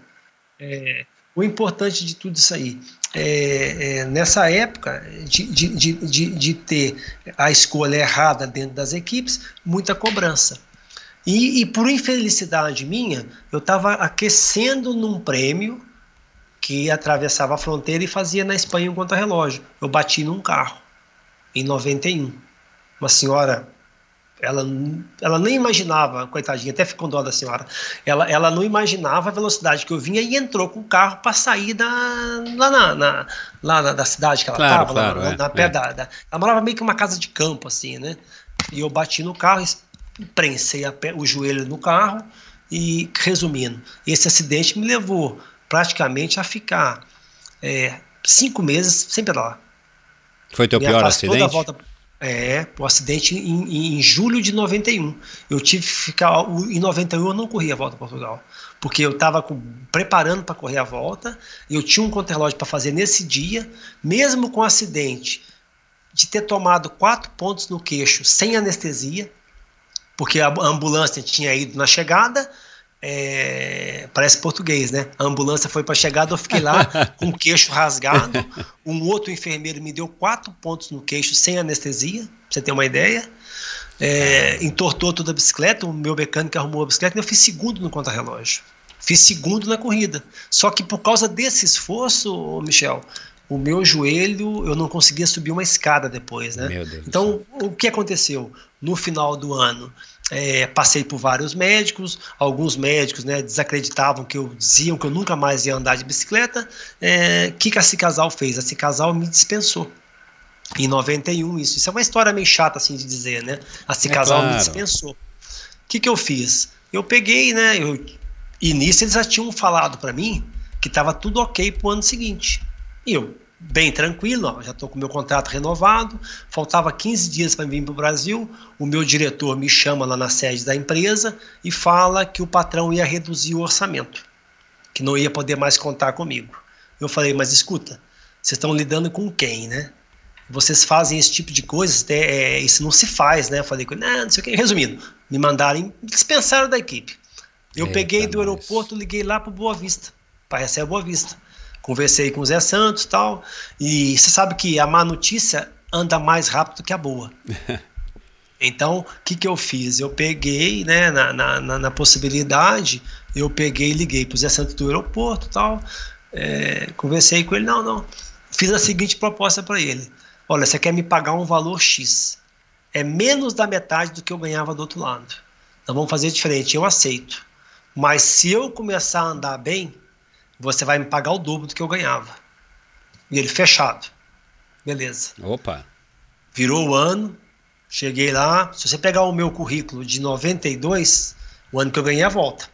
É, o importante de tudo isso aí é, é nessa época de, de, de, de, ter a escolha errada dentro das equipes, muita cobrança. E, e por infelicidade minha, eu estava aquecendo num prêmio que atravessava a fronteira e fazia na Espanha um contra-relógio. Eu bati num carro em 91 uma senhora, ela, ela nem imaginava, coitadinha, até ficou dó da senhora, ela, ela não imaginava a velocidade que eu vinha e entrou com o carro para sair da, lá, na, na, lá na, da cidade que ela estava, claro, claro, lá, é, na, pé é. da, da, Ela morava meio que uma casa de campo, assim, né? E eu bati no carro, prensei pé, o joelho no carro e, resumindo, esse acidente me levou praticamente a ficar é, cinco meses sem pedalar. Foi teu me pior acidente? Volta, é, o acidente em, em, julho de 91. Eu tive que ficar. Em 91 eu não corri a volta a Portugal. Porque eu estava preparando para correr a volta, eu tinha um contra-relógio para fazer nesse dia, mesmo com o acidente, de ter tomado quatro pontos no queixo sem anestesia, porque a ambulância tinha ido na chegada, é, parece português, né? A ambulância foi para chegada, eu fiquei lá com o queixo rasgado. Um outro enfermeiro me deu quatro pontos no queixo sem anestesia, pra você ter uma ideia. É, entortou toda a bicicleta, o meu mecânico arrumou a bicicleta e eu fiz segundo no contra-relógio. Fiz segundo na corrida. Só que por causa desse esforço, Michel, o meu joelho, eu não conseguia subir uma escada depois, né? então, o que aconteceu? No final do ano, é, passei por vários médicos, alguns médicos né, desacreditavam que eu diziam que eu nunca mais ia andar de bicicleta. O é, que, que a Cicasal fez? A Cicasal me dispensou. Em 91, isso. Isso é uma história meio chata assim de dizer, né? A Cicasal é claro. me dispensou. O que, que eu fiz? Eu peguei, né? Eu, e nisso eles já tinham falado para mim que estava tudo ok para o ano seguinte. E eu bem tranquilo, ó, já estou com meu contrato renovado, faltava 15 dias para vir para o Brasil, o meu diretor me chama lá na sede da empresa e fala que o patrão ia reduzir o orçamento, que não ia poder mais contar comigo. Eu falei, mas escuta, vocês estão lidando com quem, né? Vocês fazem esse tipo de coisa, é, isso não se faz, né? Eu falei, não, não sei o que. Resumindo, me mandaram, me dispensaram da equipe. Eu Eita peguei do aeroporto, liguei lá para Boa Vista, para receber Boa Vista. Conversei com o Zé Santos e tal. E você sabe que a má notícia anda mais rápido que a boa. Então, o que, que eu fiz? Eu peguei, né, na, na, na possibilidade, eu peguei e liguei para o Zé Santos do aeroporto e tal. É, conversei com ele, não, não. Fiz a seguinte proposta para ele: Olha, você quer me pagar um valor X. É menos da metade do que eu ganhava do outro lado. Então vamos fazer diferente, eu aceito. Mas se eu começar a andar bem, você vai me pagar o dobro do que eu ganhava. E ele fechado. Beleza. Opa. Virou o ano, cheguei lá. Se você pegar o meu currículo de 92, o ano que eu ganhei a volta.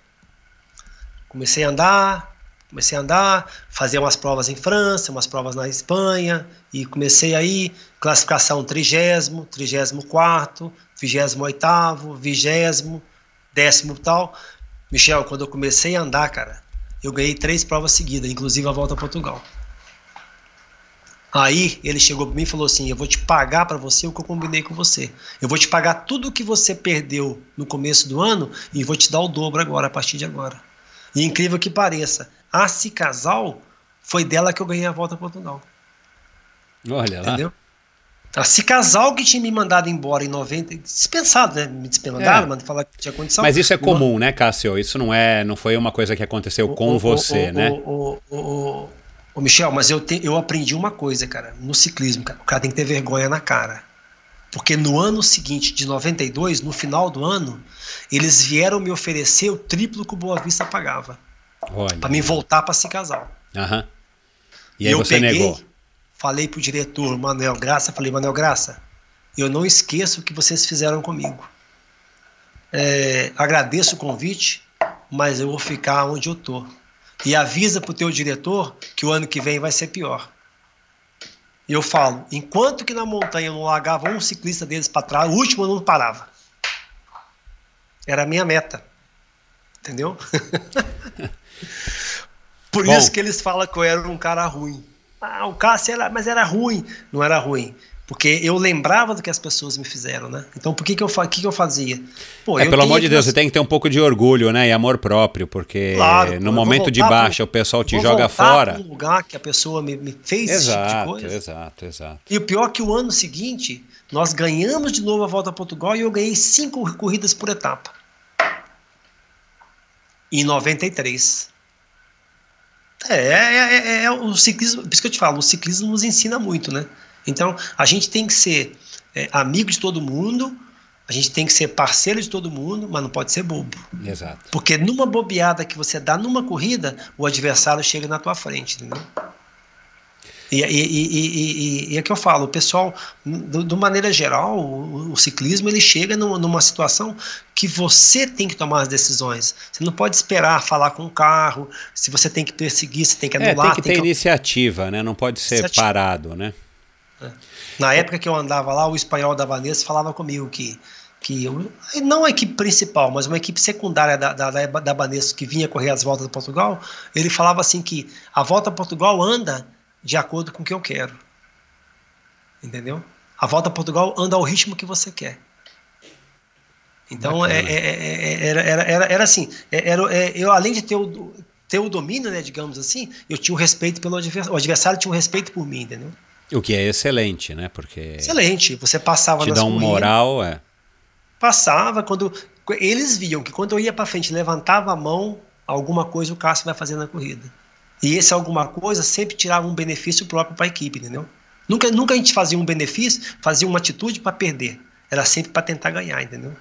Comecei a andar, comecei a andar, fazer umas provas em França, umas provas na Espanha, e comecei aí, classificação trigésimo, trigésimo quarto, vigésimo oitavo, vigésimo, décimo tal. Michel, quando eu comecei a andar, cara, eu ganhei três provas seguidas, inclusive a volta a Portugal. Aí ele chegou para mim e falou assim: Eu vou te pagar para você o que eu combinei com você. Eu vou te pagar tudo o que você perdeu no começo do ano e vou te dar o dobro agora, a partir de agora. E incrível que pareça, a Cicasal foi dela que eu ganhei a volta a Portugal. Olha lá. Entendeu? A Cicasal que tinha me mandado embora em 90, dispensado, né? Me dispensaram, é. mas falar que tinha condição. Mas isso é comum, né, Cássio? Isso não é, não foi uma coisa que aconteceu o, com o, você, o, né? O, o, Michel, mas eu, te, eu aprendi uma coisa, cara, no ciclismo, cara, o cara tem que ter vergonha na cara. Porque no ano seguinte, de 92, no final do ano, eles vieram me oferecer o triplo que o Boa Vista pagava. Para me voltar para se casar. Uhum. E aí eu você peguei, negou? Falei pro diretor, Manuel Graça, falei, Manuel Graça, eu não esqueço o que vocês fizeram comigo. É, agradeço o convite, mas eu vou ficar onde eu tô. E avisa pro teu diretor que o ano que vem vai ser pior. Eu falo, enquanto que na montanha não largava um ciclista deles para trás, o último não parava. Era a minha meta. Entendeu? Por Bom. isso que eles falam que eu era um cara ruim. Ah, o Cássio era, mas era ruim. Não era ruim. Porque eu lembrava do que as pessoas me fizeram, né? Então por que, que, eu, que, que eu fazia? Pô, é, pelo amor de Deus, você tem que ter um pouco de orgulho, né? E amor próprio, porque claro, no momento de baixa pro, o pessoal te joga fora. Um lugar que a pessoa me, me fez exato, esse tipo de coisa. Exato, exato. E o pior é que o ano seguinte, nós ganhamos de novo a volta a Portugal e eu ganhei cinco corridas por etapa. Em 93. É, é, é, é, é o ciclismo, por isso que eu te falo, o ciclismo nos ensina muito, né? Então, a gente tem que ser é, amigo de todo mundo, a gente tem que ser parceiro de todo mundo, mas não pode ser bobo. Exato. Porque numa bobeada que você dá numa corrida, o adversário chega na tua frente, entendeu? E, e, e, e, é que eu falo, o pessoal, de maneira geral, o, o, ciclismo ele chega numa situação que você tem que tomar as decisões. Você não pode esperar falar com o carro, se você tem que perseguir, você tem que anular. É, tem que ter que... iniciativa, né? Não pode ser iniciativa. parado, né? É. Na época que eu andava lá, o espanhol da Vanessa falava comigo que, que eu, não a equipe principal, mas uma equipe secundária da, da, da, da Banesco que vinha correr as voltas de Portugal, ele falava assim que a volta a Portugal anda de acordo com o que eu quero. Entendeu? A volta a Portugal anda ao ritmo que você quer. Então é, é, é, era, era, era, era assim, era, eu além de ter o, ter o domínio, né, digamos assim, eu tinha o respeito pelo adversário, o adversário tinha um respeito por mim, entendeu? O que é excelente, né? Porque excelente. Você passava te dá um corridas, moral, é. Passava quando eles viam que quando eu ia para frente, levantava a mão, alguma coisa o Cássio vai fazer na corrida. E esse alguma coisa sempre tirava um benefício próprio para a equipe, entendeu? Nunca, nunca a gente fazia um benefício, fazia uma atitude para perder. Era sempre para tentar ganhar, entendeu?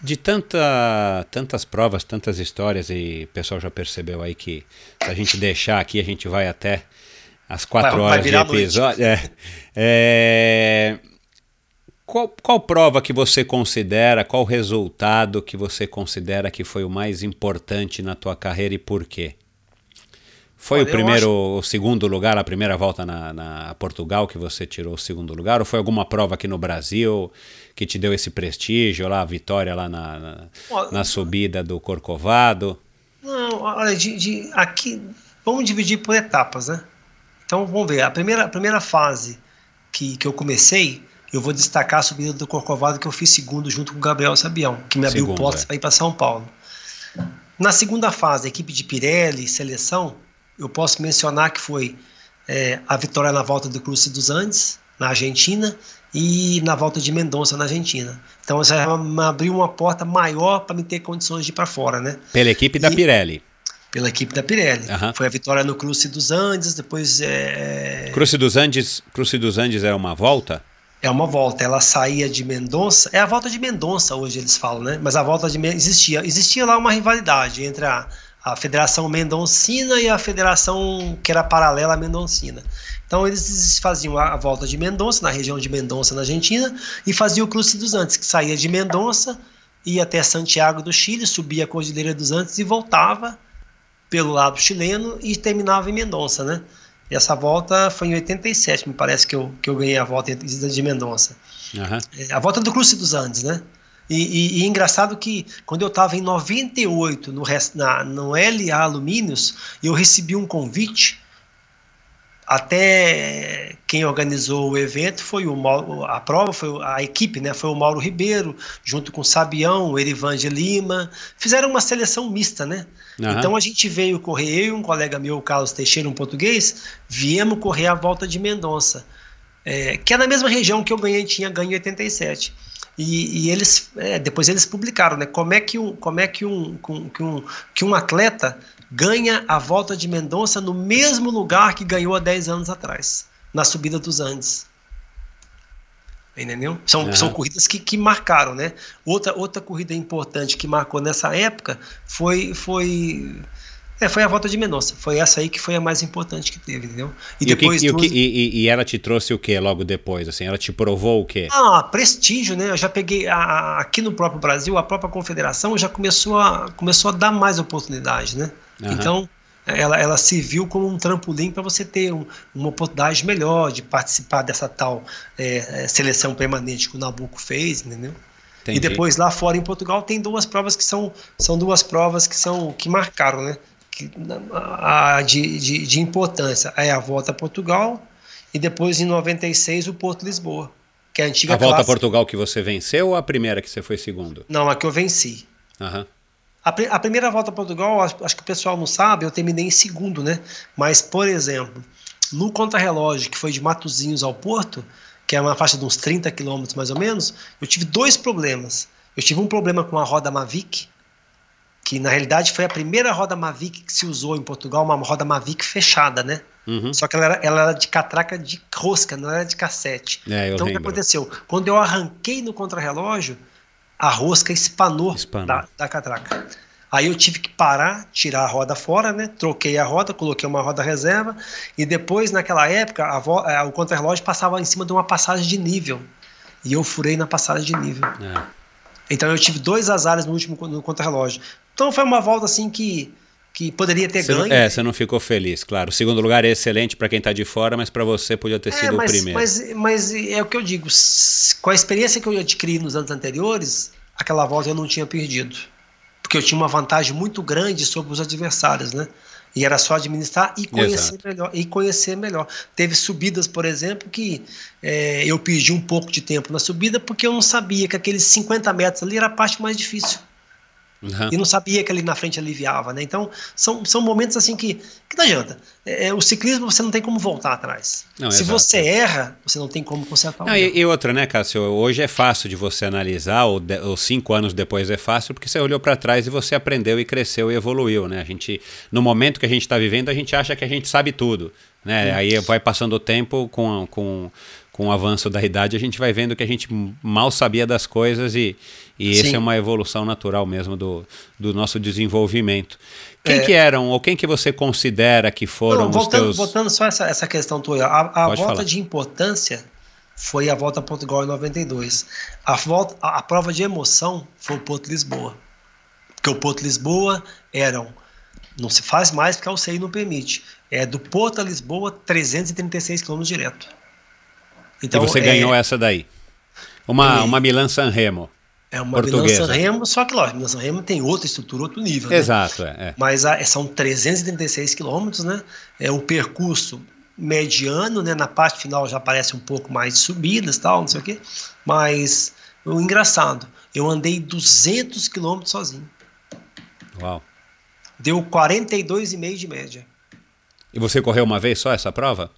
De tanta, tantas provas, tantas histórias, e o pessoal já percebeu aí que se a gente deixar aqui, a gente vai até as quatro vai, horas vai de episódio. É, é, qual, qual prova que você considera, qual resultado que você considera que foi o mais importante na tua carreira e por quê? Foi Olha, o primeiro, acho... o segundo lugar, a primeira volta na, na, Portugal que você tirou o segundo lugar? Ou foi alguma prova aqui no Brasil que te deu esse prestígio, lá, a vitória lá na, na, olha, na subida do Corcovado? Não, olha, de, de, aqui, vamos dividir por etapas, né? Então, vamos ver, a primeira, a primeira fase que, que eu comecei, eu vou destacar a subida do Corcovado que eu fiz segundo junto com o Gabriel Sabião, que me abriu portas é. para ir para São Paulo. Na segunda fase, a equipe de Pirelli, seleção, eu posso mencionar que foi é, a vitória na volta do Cruze dos Andes, na Argentina, e na volta de Mendonça, na Argentina. Então, já abriu uma porta maior para me ter condições de ir para fora, né? Pela equipe da e, Pirelli. Pela equipe da Pirelli. Uhum. Foi a vitória no Cruze dos Andes, depois... É... Cruze dos Andes, Cruze dos Andes é uma volta? É uma volta. Ela saía de Mendonça. É a volta de Mendonça hoje eles falam, né? Mas a volta de existia existia lá uma rivalidade entre a, a Federação Mendoncina e a Federação que era paralela à Mendoncina. Então eles faziam a, volta de Mendonça na região de Mendonça na Argentina e faziam o Cruze dos Andes que saía de Mendonça ia até Santiago do Chile, subia a Cordilheira dos Andes e voltava pelo lado chileno e terminava em Mendonça, né? E essa volta foi em 87, me parece que eu, que eu ganhei a volta de Mendonça. Uhum. A volta do Cruze dos Andes, né? E, e, e engraçado que quando eu estava em 98 no, na, no LA Alumínios, eu recebi um convite até quem organizou o evento foi o Mauro, a prova foi a equipe, né? Foi o Mauro Ribeiro, junto com o Sabião, o Erivange Lima, fizeram uma seleção mista, né? Uhum. Então a gente veio correr, eu e um colega meu, o Carlos Teixeira, um português, viemos correr a volta de Mendonça, é, que é na mesma região que eu ganhei, tinha ganho em 87. E, e eles, é, depois eles publicaram, né? Como é que um, como é que um, que um, que um atleta ganha a volta de Mendonça no mesmo lugar que ganhou há 10 anos atrás, na subida dos Andes. Entendeu? São, uhum. são corridas que, que marcaram, né? Outra, outra corrida importante que marcou nessa época foi, foi é, foi a volta de Mendonça. Foi essa aí que foi a mais importante que teve, entendeu? E, e depois. Que, e, e, e, ela te trouxe o que logo depois? Assim, ela te provou o quê? Ah, prestígio, né? Eu já peguei. A, aqui no próprio Brasil, a própria confederação já começou a, começou a dar mais oportunidades, né? Uhum. Então, ela, ela se viu como um trampolim para você ter um, uma oportunidade melhor de participar dessa tal é, é seleção permanente que o Nabucco fez, entendeu? Entendi. E depois lá fora em Portugal tem duas provas que são, são duas provas que são que marcaram, né? De, de, de importância. É a volta a Portugal e depois em 96 o Porto Lisboa, que é a antiga A volta a Portugal que você venceu ou a primeira que você foi segundo? Não, a que eu venci. Uhum. A, a, primeira volta a Portugal, acho, acho, que o pessoal não sabe, eu terminei em segundo, né? Mas, por exemplo, no contrarrelógio, que foi de Matozinhos ao Porto, que é uma faixa de uns 30 quilômetros mais ou menos, eu tive dois problemas. Eu tive um problema com a roda Mavic, que na realidade foi a primeira roda Mavic que se usou em Portugal, uma roda Mavic fechada, né? Uhum. Só que ela era, ela era, de catraca de rosca, não era de cassete. É, então lembro. o que aconteceu? Quando eu arranquei no contrarrelógio, a rosca espanou, espanou. Da, da catraca. Aí eu tive que parar, tirar a roda fora, né? Troquei a roda, coloquei uma roda reserva e depois, naquela época, a a, o contrarrelógio passava em cima de uma passagem de nível e eu furei na passagem de nível. É. Então eu tive dois azares no último no contrarrelógio. Então foi uma volta assim que que poderia ter você ganho. é, você não ficou feliz, claro. O segundo lugar é excelente para quem está de fora, mas para você podia ter é, sido mas, o primeiro. Mas, mas é o que eu digo, com a experiência que eu adquiri nos anos anteriores, aquela volta eu não tinha perdido. Porque eu tinha uma vantagem muito grande sobre os adversários, né? E era só administrar e conhecer melhor. E conhecer melhor. Teve subidas, por exemplo, que é, eu perdi um pouco de tempo na subida porque eu não sabia que aqueles 50 metros ali era a parte mais difícil. Uhum. E não sabia que ali na frente aliviava, né? Então, são, são momentos assim que, que não adianta. É, é o ciclismo você não tem como voltar atrás. Não, Se exato. você erra, você não tem como consertar não, e, e, outra, né, Cássio? Hoje é fácil de você analisar, ou, de, ou cinco anos depois é fácil, porque você olhou para trás e você aprendeu e cresceu e evoluiu, né? A gente, no momento que a gente está vivendo, a gente acha que a gente sabe tudo. Né? Aí vai passando o tempo com, com, com o avanço da idade, a gente vai vendo que a gente mal sabia das coisas e, e essa é uma evolução natural mesmo do, do nosso desenvolvimento. Quem é, que eram, ou quem que você considera que foram não, voltando, os teus... Voltando só essa, essa questão tua, a, a volta falar. de importância foi a volta a Portugal em 92. A, volta, a, a prova de emoção foi o Porto Lisboa. Porque o Porto Lisboa eram, não se faz mais porque a UCI não permite, é do Porto a Lisboa 336 km direto. Então, e você é, ganhou essa daí. Uma, uma Milan San Remo. É uma portuguesa. Milan San Remo, só que lógico, Milan San Remo tem outra estrutura, outro nível. Né? Exato, né? é, é. Mas a, são 336 quilômetros, né? É o percurso mediano, né? Na parte final já aparece um pouco mais de subidas, tal, não sei o quê. Mas o engraçado, eu andei 200 quilômetros sozinho. Uau. deu 42,5 de média. E você correu uma vez só essa prova?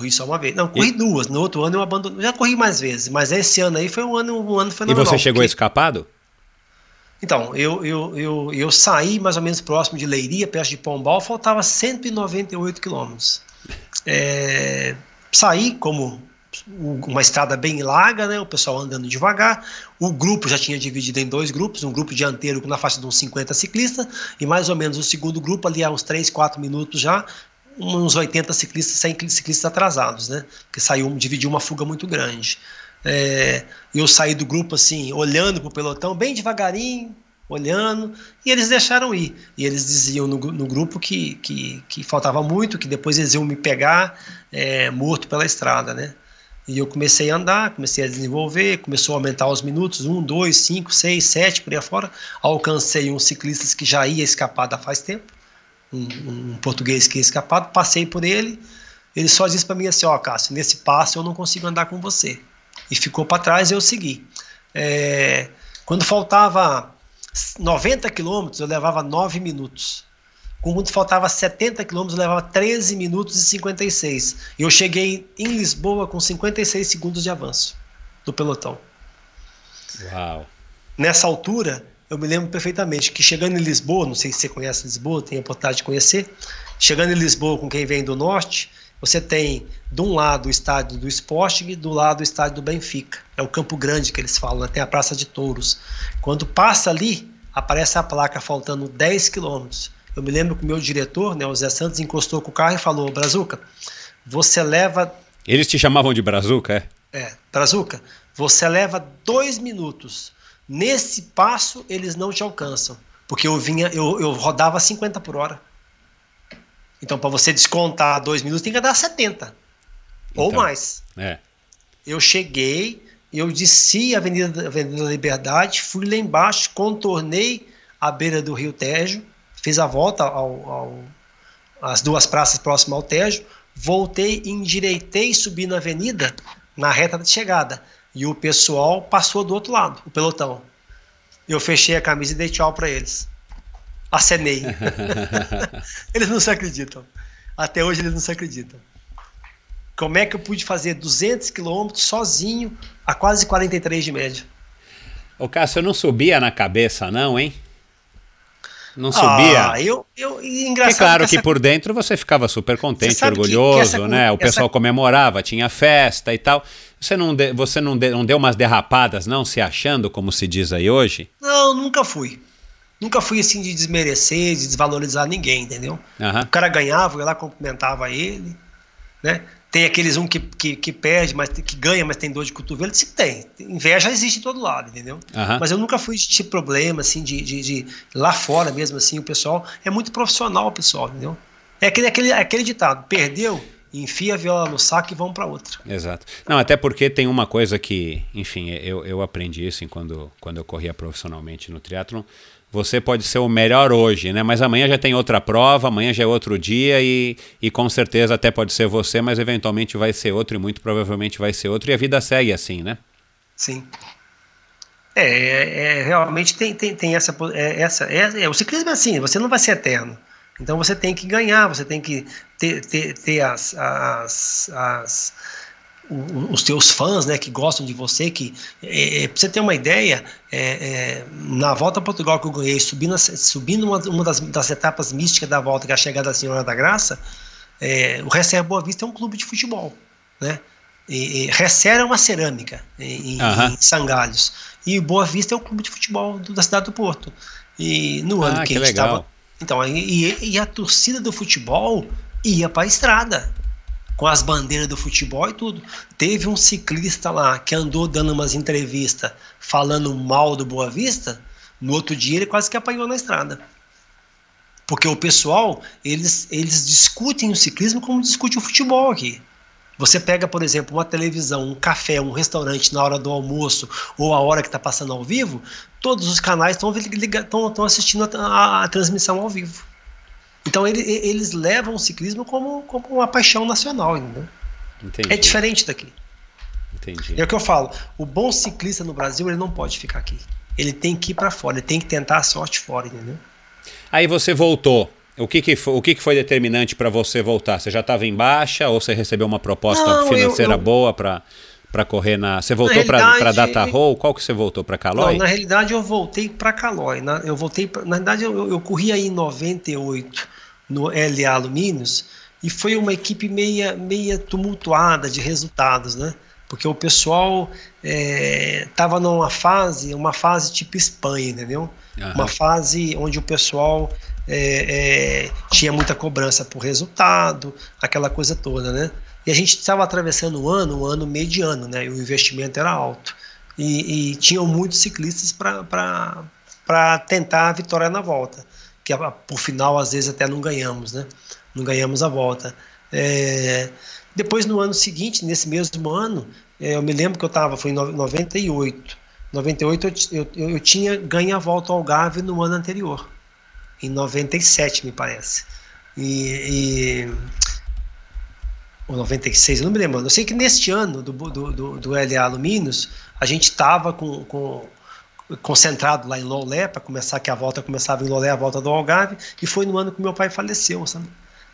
Corri só uma vez. Não, corri e... duas. No outro ano eu abandonei. Já corri mais vezes, mas esse ano aí foi um ano, um ano fenomenal. E você chegou porque... escapado? Então, eu, eu, eu, eu saí mais ou menos próximo de Leiria, perto de Pombal, faltava 198 quilômetros. É, saí como uma estrada bem larga, né, o pessoal andando devagar. O grupo já tinha dividido em dois grupos, um grupo dianteiro na faixa de uns 50 ciclistas e mais ou menos o segundo grupo ali há uns 3, 4 minutos já, uns 80 ciclistas, 100 ciclistas atrasados, né, que saiu, dividiu uma fuga muito grande. É, eu saí do grupo assim, olhando para o pelotão, bem devagarinho, olhando, e eles deixaram ir. E eles diziam no, no grupo que, que, que, faltava muito, que depois eles iam me pegar é, morto pela estrada, né? E eu comecei a andar, comecei a desenvolver, começou a aumentar os minutos, um, dois, cinco, seis, sete, por aí afora. Alcancei uns ciclistas que já ia escapado há faz tempo, um, um português que ia escapado, passei por ele, ele só disse para mim assim, ó, oh, Cássio, nesse passo eu não consigo andar com você. E ficou para trás e eu segui. É, quando faltava 90 quilômetros, eu levava 9 minutos. Quando faltava 70 quilômetros, levava 13 minutos e 56. E eu cheguei em Lisboa com 56 segundos de avanço do pelotão. Uau! Nessa altura, eu me lembro perfeitamente que chegando em Lisboa, não sei se você conhece Lisboa, tem a oportunidade de conhecer, chegando em Lisboa com quem vem do norte, você tem de um lado o estádio do Sporting e do lado o estádio do Benfica. É o Campo Grande que eles falam, né? tem a Praça de Touros. Quando passa ali, aparece a placa faltando 10 quilômetros. Eu me lembro que o meu diretor, né, o Zé Santos, encostou com o carro e falou: Brazuca, você leva. Eles te chamavam de Brazuca, é? É, Brazuca, você leva dois minutos. Nesse passo, eles não te alcançam. Porque eu vinha, eu, eu rodava 50 por hora. Então, para você descontar dois minutos, tem que dar 70. Então, ou mais. É. Eu cheguei, eu desci a Avenida, Avenida da Liberdade, fui lá embaixo, contornei a beira do Rio Tejo, fiz a volta ao, ao, às duas praças próximas ao Tejo, voltei, endireitei, subi na avenida, na reta de chegada. E o pessoal passou do outro lado, o pelotão. Eu fechei a camisa e dei tchau para eles. Acenei. eles não se acreditam. Até hoje eles não se acreditam. Como é que eu pude fazer 200 quilômetros sozinho a quase 43 de média? Ô Cássio, eu não subia na cabeça não, hein? Não subia? Ah, eu, eu engraçado. É claro que, essa... por dentro você ficava super contente, orgulhoso, que, que essa, né? O pessoal essa... comemorava, tinha festa e tal. Você não, de, você não, de, não deu umas derrapadas, não, se achando, como se diz aí hoje? Não, nunca fui. Nunca fui assim de desmerecer, de desvalorizar ninguém, entendeu? Uhum. O cara ganhava, eu ia lá cumprimentava ele, né? Tem aqueles um que, que, que, perde, mas que ganha, mas tem dor de cotovelo. Se tem. Inveja existe em todo lado, entendeu? Uhum. Mas eu nunca fui de problema, assim, de, de, de, lá fora mesmo, assim, o pessoal é muito profissional, o pessoal, entendeu? É aquele, aquele, aquele ditado, perdeu, enfia a viola no saco e vamos para outra. Exato. Não, até porque tem uma coisa que, enfim, eu, eu aprendi isso quando, quando eu corria profissionalmente no triatlon você pode ser o melhor hoje, né? Mas amanhã já tem outra prova, amanhã já é outro dia e, e com certeza até pode ser você, mas eventualmente vai ser outro e muito provavelmente vai ser outro e a vida segue assim, né? Sim. É, é, é realmente tem, tem, tem essa, é, essa é, é, o ciclismo é assim, você não vai ser eterno. Então você tem que ganhar, você tem que ter, ter, ter as, as, as os teus fãs, né, que gostam de você, que é, é pra você ter uma ideia, é, é, na volta a Portugal que eu ganhei, subindo, subindo uma, uma das, das, etapas místicas da volta, que é a chegada da Senhora da Graça, é, o Recer Boa Vista é um clube de futebol, né? E, e é uma cerâmica em, uhum. em, Sangalhos e Boa Vista é o clube de futebol do, da cidade do Porto. E no ano ah, que, que a gente estava, então e, e a torcida do futebol ia para a estrada com as bandeiras do futebol e tudo. Teve um ciclista lá que andou dando umas entrevistas falando mal do Boa Vista, no outro dia ele quase que apanhou na estrada. Porque o pessoal, eles, eles discutem o ciclismo como discute o futebol aqui. Você pega, por exemplo, uma televisão, um café, um restaurante na hora do almoço ou a hora que está passando ao vivo, todos os canais estão assistindo a, a, a transmissão ao vivo. Então ele, eles levam o ciclismo como, como uma paixão nacional, entendeu? Entendi. É diferente daqui. Entendi. É o que eu falo. O bom ciclista no Brasil ele não pode ficar aqui. Ele tem que ir para fora. Ele tem que tentar a sorte fora, entendeu? Aí você voltou. O que, que, foi, o que, que foi determinante para você voltar? Você já estava em baixa ou você recebeu uma proposta Não, financeira eu, eu... boa para para correr na. Você voltou para Data Roll? Qual que você voltou para Calói? Não, na realidade eu voltei para Calói. Na, eu voltei pra, na verdade eu, eu corri aí em 98 no LA Alumínios e foi uma equipe meia, meia tumultuada de resultados, né? Porque o pessoal estava é, numa fase, uma fase tipo Espanha, entendeu? Uhum. Uma fase onde o pessoal é, é, tinha muita cobrança por resultado, aquela coisa toda, né? E a gente estava atravessando um ano, um ano mediano, né? E o investimento era alto. E, e tinham muitos ciclistas para tentar a vitória na volta. Que por final, às vezes, até não ganhamos, né? Não ganhamos a volta. É, depois, no ano seguinte, nesse mesmo ano, é, eu me lembro que eu estava, foi em 98. 98 eu, eu, eu tinha ganho a volta ao Algarve no ano anterior. Em 97, me parece. e ou 96, eu não me lembro. Eu sei que neste ano do, do, do, do LA Alumínios, a gente estava com, com, concentrado lá em Lolé, para começar, que a volta começava em Lolé, a volta do Algarve, e foi no ano que meu pai faleceu, sabe?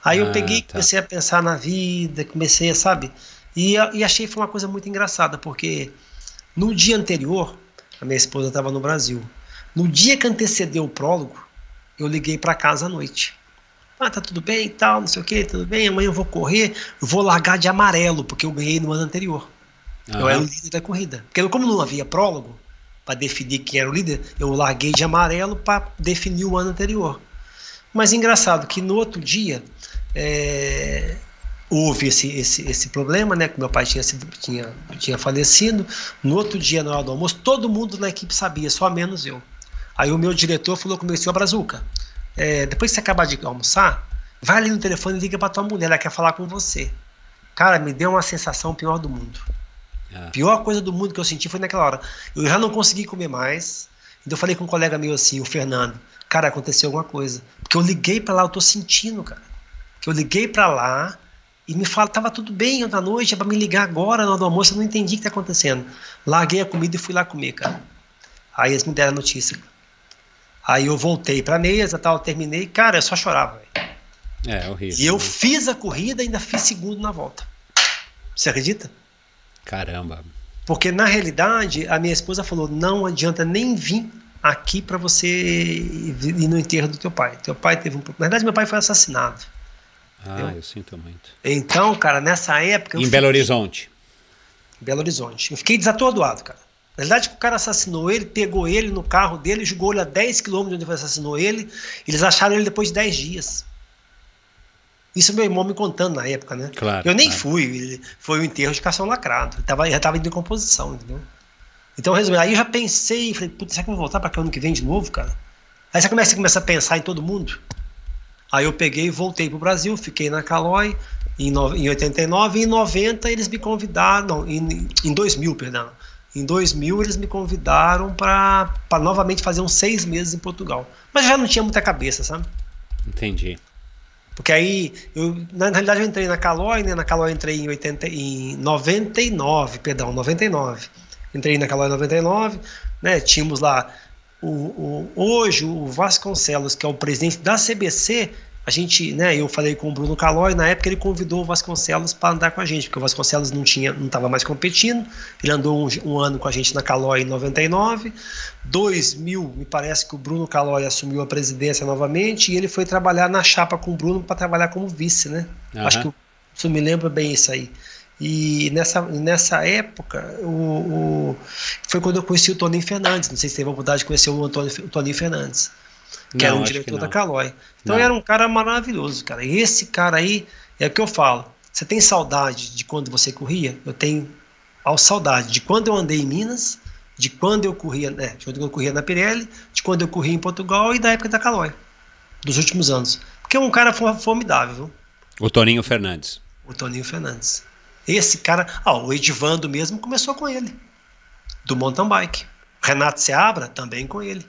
Aí ah, eu peguei, tá. comecei a pensar na vida, comecei, sabe? E, e achei que foi uma coisa muito engraçada, porque no dia anterior, a minha esposa estava no Brasil. No dia que antecedeu o prólogo, eu liguei para casa à noite. Ah, tá tudo bem e tal, não sei o que, tudo bem, amanhã eu vou correr, eu vou largar de amarelo, porque eu ganhei no ano anterior. Uhum. Eu era o líder da corrida. Porque como não havia prólogo, para definir quem era o líder, eu larguei de amarelo para definir o ano anterior. Mas engraçado que no outro dia é, houve esse, esse, esse problema, né? Que meu pai tinha, sido, tinha, tinha falecido. No outro dia, na hora do almoço, todo mundo na equipe sabia, só menos eu. Aí o meu diretor falou comigo, senhor Brazuca, é, depois que você acabar de almoçar, vai ali no telefone e liga pra tua mulher, ela quer falar com você. Cara, me deu uma sensação pior do mundo. É. Pior coisa do mundo que eu senti foi naquela hora. Eu já não consegui comer mais. Então eu falei com um colega meu assim, o Fernando, cara, aconteceu alguma coisa. Porque eu liguei para lá, eu tô sentindo, cara. Que eu liguei para lá e me fala, tava tudo bem da noite, é para me ligar agora na hora do almoço, eu não entendi o que tá acontecendo. Larguei a comida e fui lá comer, cara. Aí eles me deram a notícia. Aí eu voltei pra mesa, tal, terminei, cara, eu só chorava. É, horrível. E eu né? fiz a corrida e ainda fiz segundo na volta. Você acredita? Caramba. Porque na realidade, a minha esposa falou: não adianta nem vir aqui para você ir no enterro do teu pai. Teu pai teve um. Na verdade, meu pai foi assassinado. Ah, entendeu? eu sinto muito. Então, cara, nessa época. Em Belo fiquei... Horizonte. Belo Horizonte. Eu fiquei desatordoado, cara. Na verdade, o cara assassinou ele, pegou ele no carro dele, jogou ele a 10 km de onde ele assassinou ele. Eles acharam ele depois de 10 dias. Isso meu irmão me contando na época, né? Claro, eu nem claro. fui, foi o um enterro de cação lacrado. tava, já estava em decomposição, entendeu? Então, resumindo, aí eu já pensei, falei, putz, será que eu vou voltar para cá ano que vem de novo, cara? Aí você começa, começa a pensar em todo mundo. Aí eu peguei e voltei pro Brasil, fiquei na Calói em, no, em 89 e em 90 eles me convidaram, não, em, em 2000, perdão. Em 2000 eles me convidaram para novamente fazer uns seis meses em Portugal. Mas já não tinha muita cabeça, sabe? Entendi. Porque aí, eu, na realidade eu entrei na Calói, né? Na Calói eu entrei em, 80, em 99, perdão, 99. Entrei na Calói em 99, né? Tínhamos lá o, o, hoje o Vasconcelos, que é o presidente da CBC, a gente, né, eu falei com o Bruno Calói, na época ele convidou o Vasconcelos para andar com a gente, porque o Vasconcelos não tinha, não estava mais competindo. Ele andou um, um, ano com a gente na Calói em 99. 2000, me parece que o Bruno Calói assumiu a presidência novamente e ele foi trabalhar na chapa com o Bruno para trabalhar como vice, né? Uhum. Acho que isso me lembra bem isso aí. E nessa, nessa época, o, o, foi quando eu conheci o Toninho Fernandes. Não sei se teve a oportunidade de conhecer o, Antônio, o Toninho Fernandes que não, era um diretor da Calói. Então não. era um cara maravilhoso, cara. E esse cara aí é o que eu falo. Você tem saudade de quando você corria? Eu tenho ao saudade de quando eu andei em Minas, de quando eu corria, né, de quando eu corria na Pirelli, de quando eu corria em Portugal e da época da Calói, dos últimos anos. Porque é um cara formidável? O Toninho Fernandes. O Toninho Fernandes. Esse cara, ah, o Edivando mesmo começou com ele, do mountain bike. Renato Seabra também com ele.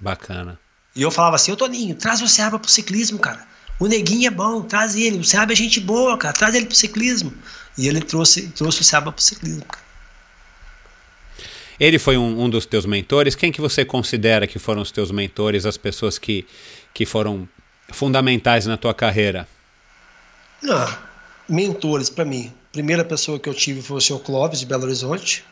Bacana. E eu falava assim, ô Toninho, traz o Seabra pro ciclismo, cara. O neguinho é bom, traz ele. O Seabra é gente boa, cara, traz ele pro ciclismo. E ele trouxe, trouxe o Seabra pro ciclismo, cara. Ele foi um, um, dos teus mentores. Quem que você considera que foram os teus mentores, as pessoas que, que foram fundamentais na tua carreira? Ah, mentores para mim. Primeira pessoa que eu tive foi o seu Clóvis de Belo Horizonte.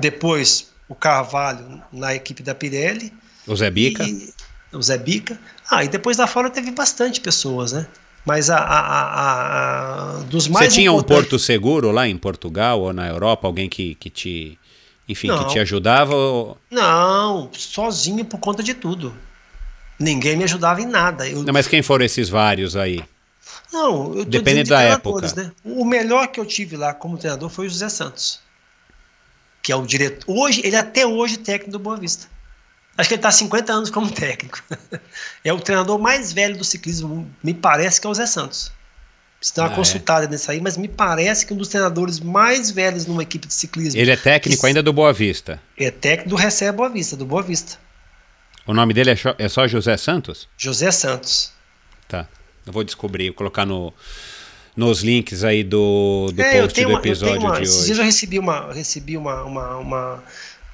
Depois o Carvalho na equipe da Pirelli. O Zé Bica. E, o Zé Bica. Ah, e depois da fora teve bastante pessoas, né? Mas a, a, a, a dos mais Você tinha um porto seguro lá em Portugal ou na Europa, alguém que, que te, enfim, não. que te ajudava? Ou... Não, sozinho por conta de tudo. Ninguém me ajudava em nada. Eu... Não, mas quem foram esses vários aí? Não, eu Depende da época. Né? O melhor que eu tive lá como treinador foi o José Santos, que é o diretor. Hoje, ele é até hoje técnico do Boa Vista. Acho que ele está há 50 anos como técnico. é o treinador mais velho do ciclismo, me parece que é o Zé Santos. Você dá uma ah, é? consultada é. nisso aí, mas me parece que um dos treinadores mais velhos numa equipe de ciclismo. Ele é técnico que, ainda do Boa Vista. É técnico do Recebe Boa Vista, do Boa Vista. O nome dele é, é só José Santos? José Santos. Tá. Eu vou descobrir, vou colocar no, nos links aí do, do é, post do uma, episódio uma, de hoje. Esses dias eu recebi uma, recebi uma, uma, uma,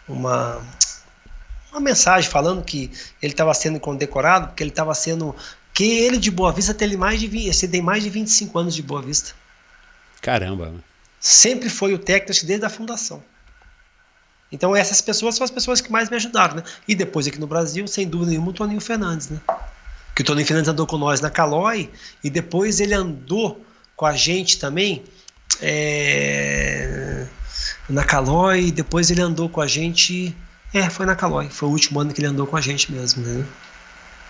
uma uma mensagem falando que ele estava sendo condecorado, porque ele estava sendo. Que ele de Boa Vista tem mais de, 20, tem mais de 25 anos de Boa Vista. Caramba. Sempre foi o técnico desde a fundação. Então essas pessoas são as pessoas que mais me ajudaram, né? E depois aqui no Brasil, sem dúvida nenhuma, o Toninho Fernandes, né? Que o Toninho Fernandes andou com nós na Calói e depois ele andou com a gente também é, na Calói e depois ele andou com a gente é, foi na Calói. Foi o último ano que ele andou com a gente mesmo, né?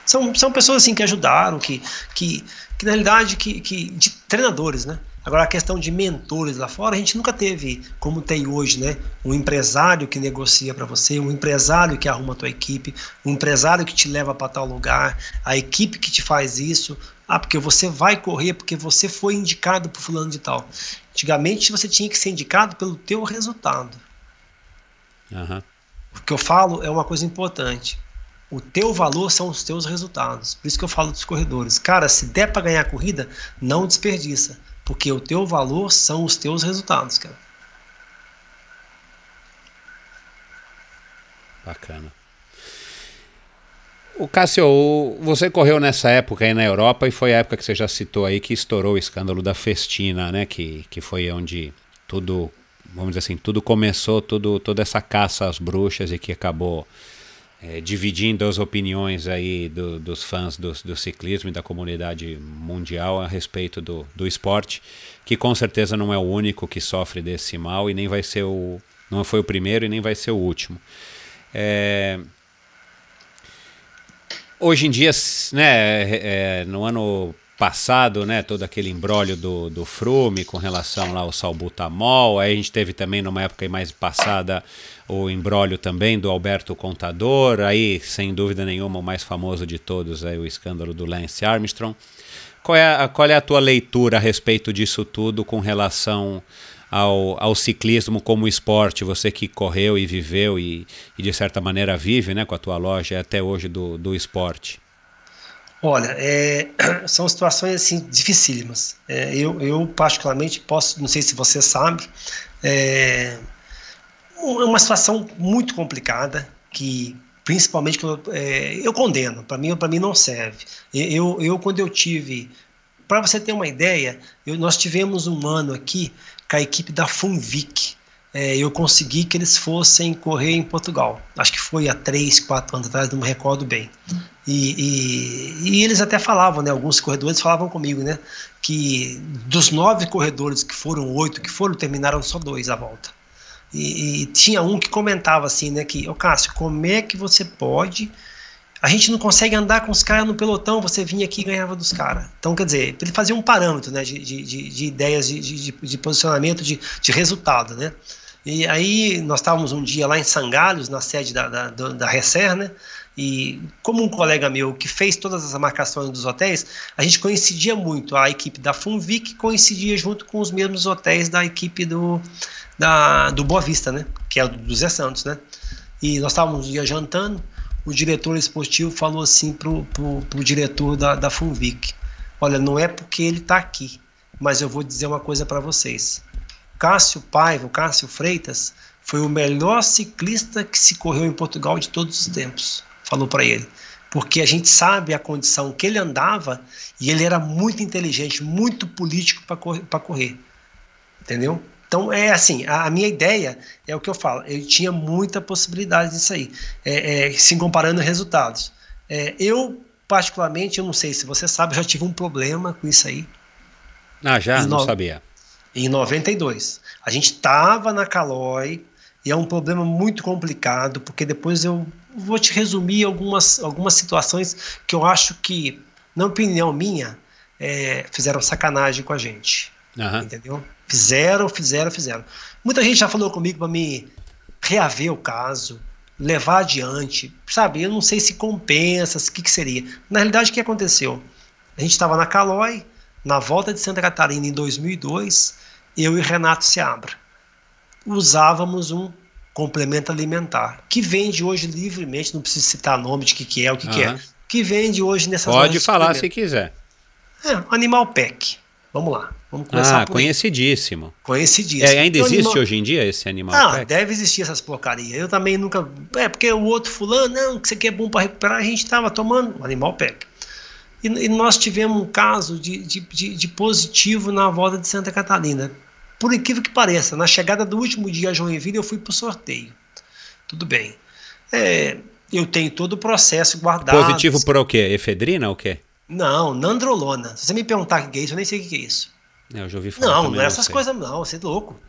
São, são pessoas assim que ajudaram, que, que, que na realidade, que, que, de treinadores, né? Agora a questão de mentores lá fora, a gente nunca teve, como tem hoje, né? Um empresário que negocia para você, um empresário que arruma a tua equipe, um empresário que te leva para tal lugar, a equipe que te faz isso. Ah, porque você vai correr porque você foi indicado por fulano de tal. Antigamente você tinha que ser indicado pelo teu resultado. Uhum. O que eu falo é uma coisa importante. O teu valor são os teus resultados. Por isso que eu falo dos corredores. Cara, se der para ganhar a corrida, não desperdiça. Porque o teu valor são os teus resultados, cara. Bacana. O Cássio, você correu nessa época aí na Europa e foi a época que você já citou aí que estourou o escândalo da Festina, né? Que, que foi onde tudo vamos dizer assim, tudo começou, tudo, toda essa caça às bruxas e que acabou é, dividindo as opiniões aí do, dos fãs do, do, ciclismo e da comunidade mundial a respeito do, do esporte, que com certeza não é o único que sofre desse mal e nem vai ser o, não foi o primeiro e nem vai ser o último. É, hoje em dia, né, é, é no ano passado, né, todo aquele embrólio do, do Frume com relação lá ao salbutamol, aí a gente teve também numa época mais passada o embrólio também do Alberto Contador, aí sem dúvida nenhuma o mais famoso de todos é o escândalo do Lance Armstrong. Qual é, a, qual é a tua leitura a respeito disso tudo com relação ao, ao ciclismo como esporte, você que correu e viveu e, e de certa maneira vive né, com a tua loja até hoje do, do esporte? Olha, é, são situações assim dificílimas. É, eu, eu particularmente posso, não sei se você sabe, é uma situação muito complicada que principalmente é, eu condeno. Para mim, para mim não serve. Eu, eu quando eu tive, para você ter uma ideia, eu, nós tivemos um ano aqui com a equipe da Funvic é, eu consegui que eles fossem correr em Portugal. Acho que foi há três, quatro anos atrás, não me recordo bem. E, e, e, eles até falavam, né, alguns corredores falavam comigo, né, que dos nove corredores que foram oito que foram, terminaram só dois a volta. E, e tinha um que comentava assim, né, que, ô Cássio, como é que você pode a gente não consegue andar com os caras no pelotão, você vinha aqui e ganhava dos caras. Então, quer dizer, ele fazia um parâmetro né, de, de, de, de ideias, de, de, de, posicionamento, de, de resultado. Né? E aí nós estávamos um dia lá em Sangalhos, na sede da, da, da né? E como um colega meu que fez todas as marcações dos hotéis, a gente coincidia muito. A equipe da Funvic coincidia junto com os mesmos hotéis da equipe do, da, do Boa Vista, né? Que é o do Zé Santos, né? E nós estávamos um dia jantando, o diretor esportivo falou assim pro, pro, pro diretor da, da Funvic, olha, não é porque ele está aqui, mas eu vou dizer uma coisa para vocês Cássio Paiva, Cássio Freitas, foi o melhor ciclista que se correu em Portugal de todos os tempos. Falou para ele. Porque a gente sabe a condição que ele andava e ele era muito inteligente, muito político para correr, correr. Entendeu? Então, é assim, a, minha ideia é o que eu falo, ele tinha muita possibilidade disso aí, é, é, se comparando resultados. É, eu, particularmente, eu não sei se você sabe, já tive um problema com isso aí. Ah, já? Não no... sabia. Em 92. A gente estava na Calói, e é um problema muito complicado, porque depois eu vou te resumir algumas, algumas situações que eu acho que, na opinião minha, é, fizeram sacanagem com a gente. Uhum. Entendeu? Fizeram, fizeram, fizeram. Muita gente já falou comigo para me reaver o caso, levar adiante, sabe? Eu não sei se compensa, o que, que seria. Na realidade, o que aconteceu? A gente estava na Calói, na volta de Santa Catarina em 2002, eu e Renato Seabra usávamos um complemento alimentar que vende hoje livremente, não preciso citar nome de que, que é, o que, uhum. que é, que vende hoje nessas Pode falar se quiser. É, Animal Pack. Vamos lá. Vamos começar ah, conhecidíssimo. Aí. Conhecidíssimo. É, ainda existe animal... hoje em dia esse animal? Ah, pack? deve existir essas porcarias. Eu também nunca. É, porque o outro fulano, não, que isso aqui é bom para recuperar, a gente estava tomando Animal Pack. E, e, nós tivemos um caso de, de, de, de, positivo na volta de Santa Catarina. Por incrível que pareça, na chegada do último dia a Joinville, eu fui para o sorteio. Tudo bem. É, eu tenho todo o processo guardado. Positivo por o quê? Efedrina ou o quê? Não, nandrolona. Se você me perguntar o que é isso, eu nem sei o que é isso. É, eu já ouvi falar. Não, não é essas coisas, não. Você é louco.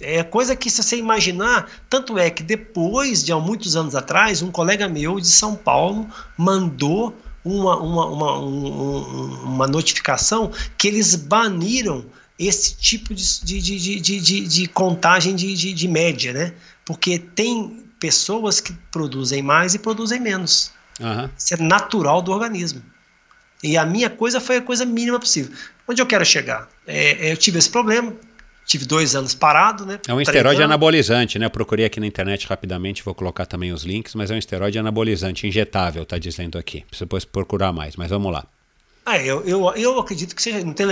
É coisa que, se você imaginar, tanto é que depois de há muitos anos atrás, um colega meu de São Paulo mandou uma, uma, uma, um, uma notificação que eles baniram esse tipo de, de, de, de, de, contagem de, de, média, né? Porque tem pessoas que produzem mais e produzem menos. Uhum. Isso é natural do organismo. E a minha coisa foi a coisa mínima possível. Onde eu quero chegar? É, eu tive esse problema, tive dois anos parado, né? É um esteroide anabolizante, né? Eu procurei aqui na internet rapidamente, vou colocar também os links, mas é um esteroide anabolizante injetável, tá dizendo aqui. Você pode procurar mais, mas vamos lá. Ah, eu, eu, eu acredito que seja. Não tem,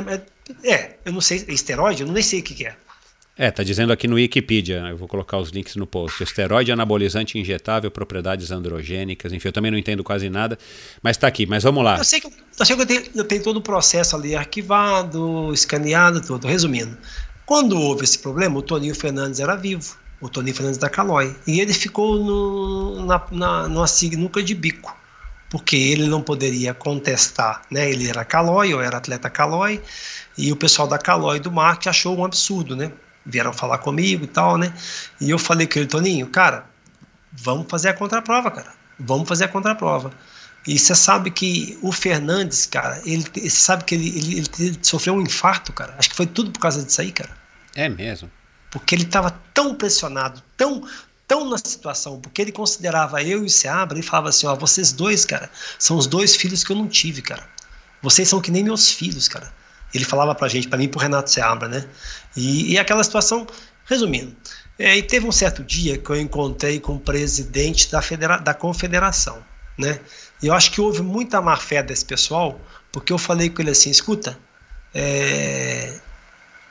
é, eu não sei. Esteroide? Eu nem sei o que, que é. É, tá dizendo aqui no Wikipedia, eu vou colocar os links no post. Esteroide anabolizante injetável, propriedades androgênicas, enfim, eu também não entendo quase nada, mas tá aqui, mas vamos lá. Eu sei que, eu, sei que eu, tenho, eu tenho todo o processo ali arquivado, escaneado, tudo. Resumindo, quando houve esse problema, o Toninho Fernandes era vivo, o Toninho Fernandes da Calói, e ele ficou no, na, na, numa sinuca de bico porque ele não poderia contestar, né? Ele era Calói, eu era atleta Calói, e o pessoal da Calói do marketing achou um absurdo, né? Vieram falar comigo e tal, né? E eu falei com ele, Toninho, cara, vamos fazer a contraprova, cara. Vamos fazer a contraprova. E você sabe que o Fernandes, cara, ele, você sabe que ele, ele, ele, sofreu um infarto, cara. Acho que foi tudo por causa disso aí, cara. É mesmo. Porque ele estava tão pressionado, tão, tão na situação, porque ele considerava eu e o Seabra, ele falava assim, ó, vocês dois, cara, são os dois filhos que eu não tive, cara. Vocês são que nem meus filhos, cara. Ele falava pra gente, pra mim e pro Renato Seabra, né? E, e aquela situação, resumindo, é, e teve um certo dia que eu encontrei com o presidente da, federa da confederação, né? E eu acho que houve muita má fé desse pessoal, porque eu falei com ele assim, escuta, é,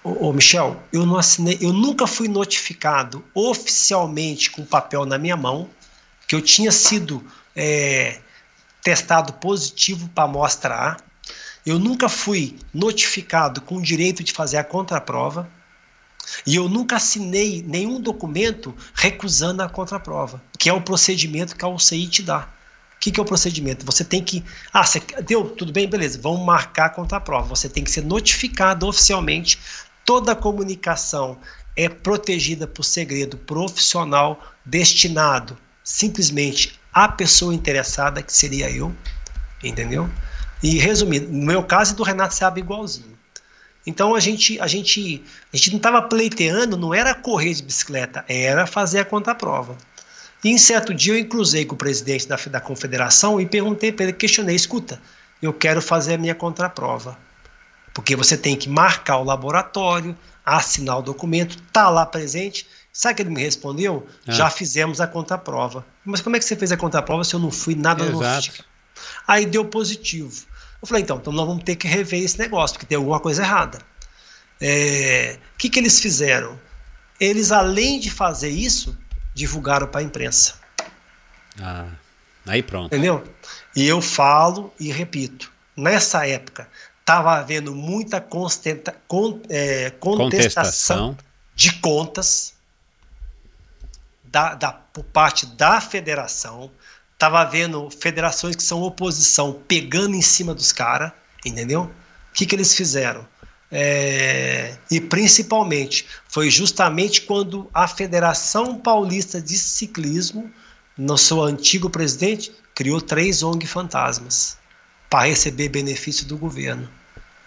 Ô, ô, Michel, eu não assinei, eu nunca fui notificado oficialmente com o papel na minha mão que eu tinha sido é, testado positivo para amostra A. Eu nunca fui notificado com o direito de fazer a contraprova. E eu nunca assinei nenhum documento recusando a contraprova, que é o procedimento que a UCI te dá. O que, que, é o procedimento? Você tem que. Ah, você, deu, tudo bem, beleza, vamos marcar a contraprova. Você tem que ser notificado oficialmente Toda a comunicação é protegida por segredo profissional destinado simplesmente à pessoa interessada, que seria eu, entendeu? E resumindo, no meu caso e do Renato sabe igualzinho. Então a gente, a gente, a gente não estava pleiteando, não era correr de bicicleta, era fazer a contraprova. E em certo dia eu cruzei com o presidente da, da confederação e perguntei para ele, questionei, escuta, eu quero fazer a minha contraprova. Porque você tem que marcar o laboratório, assinar o documento, tá lá presente. Sabe o que ele me respondeu? É. Já fizemos a contraprova. Mas como é que você fez a contraprova se eu não fui nada Exato. no Aí deu positivo. Eu falei, então, então nós vamos ter que rever esse negócio, porque tem alguma coisa errada. é, que, que eles fizeram? Eles, além de fazer isso, divulgaram para a imprensa. Ah, aí pronto. Entendeu? E eu falo e repito: nessa época estava havendo muita constenta, con, é, contestação, contestação, de contas da, da, por parte da federação. Estava havendo federações que são oposição pegando em cima dos caras, entendeu? O que, que eles fizeram? É, e principalmente foi justamente quando a Federação Paulista de Ciclismo, no seu antigo presidente, criou três ONG fantasmas para receber benefício do governo.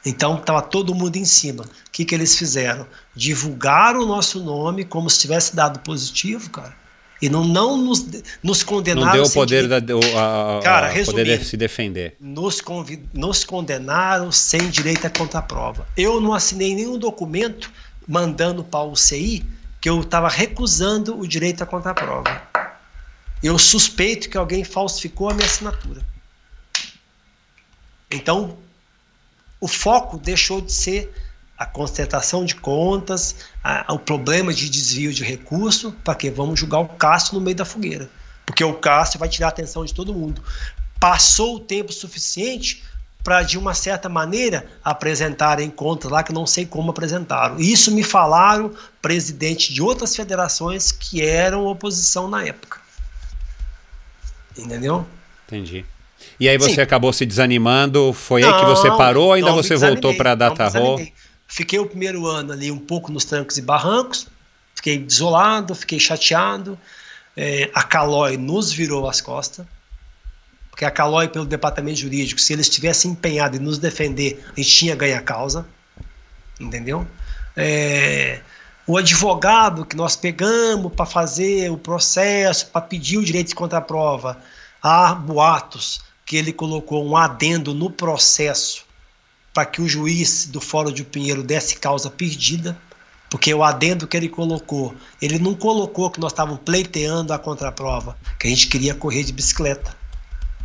Então estava todo mundo em cima. O que, que eles fizeram? Divulgaram o nosso nome como se tivesse dado positivo, cara. E não, não nos, nos condenaram. Não deu o poder, da, a, a, cara, poder de se defender. Nos, convid, nos condenaram sem direito a contraprova. Eu não assinei nenhum documento mandando para o CI que eu estava recusando o direito à contraprova. Eu suspeito que alguém falsificou a minha assinatura. Então, o foco deixou de ser a constatação de contas, a, o problema de desvio de recurso, para que vamos julgar o Cássio no meio da fogueira. Porque o Cássio vai tirar a atenção de todo mundo. Passou o tempo suficiente para, de uma certa maneira, apresentarem contas lá que não sei como apresentaram. Isso me falaram presidente de outras federações que eram oposição na época. Entendeu? Entendi. E aí você Sim. acabou se desanimando? Foi não, aí que você parou ou ainda você voltou para a Data Roll? Fiquei o primeiro ano ali um pouco nos trancos e barrancos, fiquei desolado, fiquei chateado. É, a Calói nos virou as costas, porque a Calói, pelo departamento jurídico, se eles tivessem empenhado em nos defender, a gente tinha ganho a causa, entendeu? É, o advogado que nós pegamos para fazer o processo, para pedir o direito de contraprova, há boatos que ele colocou um adendo no processo para que o juiz do Fórum de Pinheiro desse causa perdida, porque o adendo que ele colocou, ele não colocou que nós estávamos pleiteando a contraprova, que a gente queria correr de bicicleta,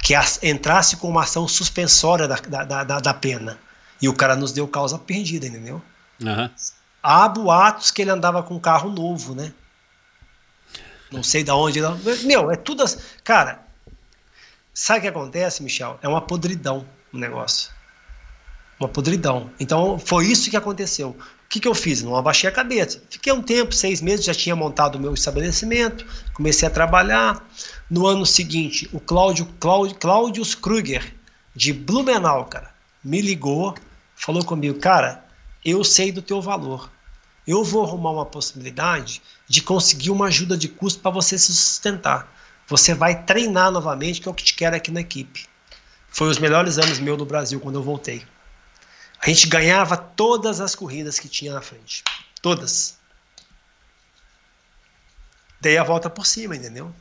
que entrasse com uma ação suspensória da, da, da, da pena. E o cara nos deu causa perdida, entendeu? Uhum. Há boatos que ele andava com um carro novo, né? Não sei de onde. Meu, é tudo. Assim. Cara, sabe o que acontece, Michel? É uma podridão o negócio uma podridão. Então foi isso que aconteceu. O que, que eu fiz? Não abaixei a cabeça. Fiquei um tempo, seis meses, já tinha montado o meu estabelecimento, comecei a trabalhar. No ano seguinte, o Cláudio, Cláudio Kruger, de Blumenau, cara, me ligou, falou comigo, cara, eu sei do teu valor. Eu vou arrumar uma possibilidade de conseguir uma ajuda de custo para você se sustentar. Você vai treinar novamente, que é o que te quero aqui na equipe. Foi os melhores anos meu no Brasil quando eu voltei. A gente ganhava todas as corridas que tinha na frente. Todas. Dei a volta por cima, entendeu?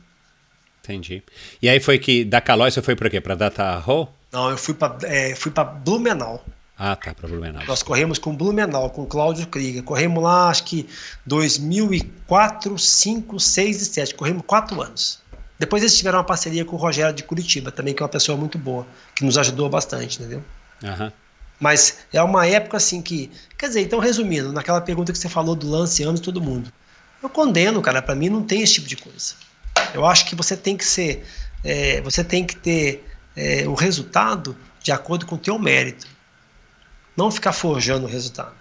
Entendi. E aí foi que da Calói você foi para quê? Para Data Hall? Não, eu fui para é, fui para Blumenau. Ah, tá, para Blumenau. Nós corremos com Blumenau, com Cláudio Krieger. Corremos lá, acho que 2004, 5, 6 e 7. Corremos quatro anos. Depois eles tiveram uma parceria com o Rogério de Curitiba, também que é uma pessoa muito boa, que nos ajudou bastante, entendeu? Aham. Uhum. Mas é uma época assim que. Quer dizer, então resumindo, naquela pergunta que você falou do lance anos todo mundo. Eu condeno, cara, para mim não tem esse tipo de coisa. Eu acho que você tem que ser. É, você tem que ter é, o resultado de acordo com o teu mérito. Não ficar forjando o resultado.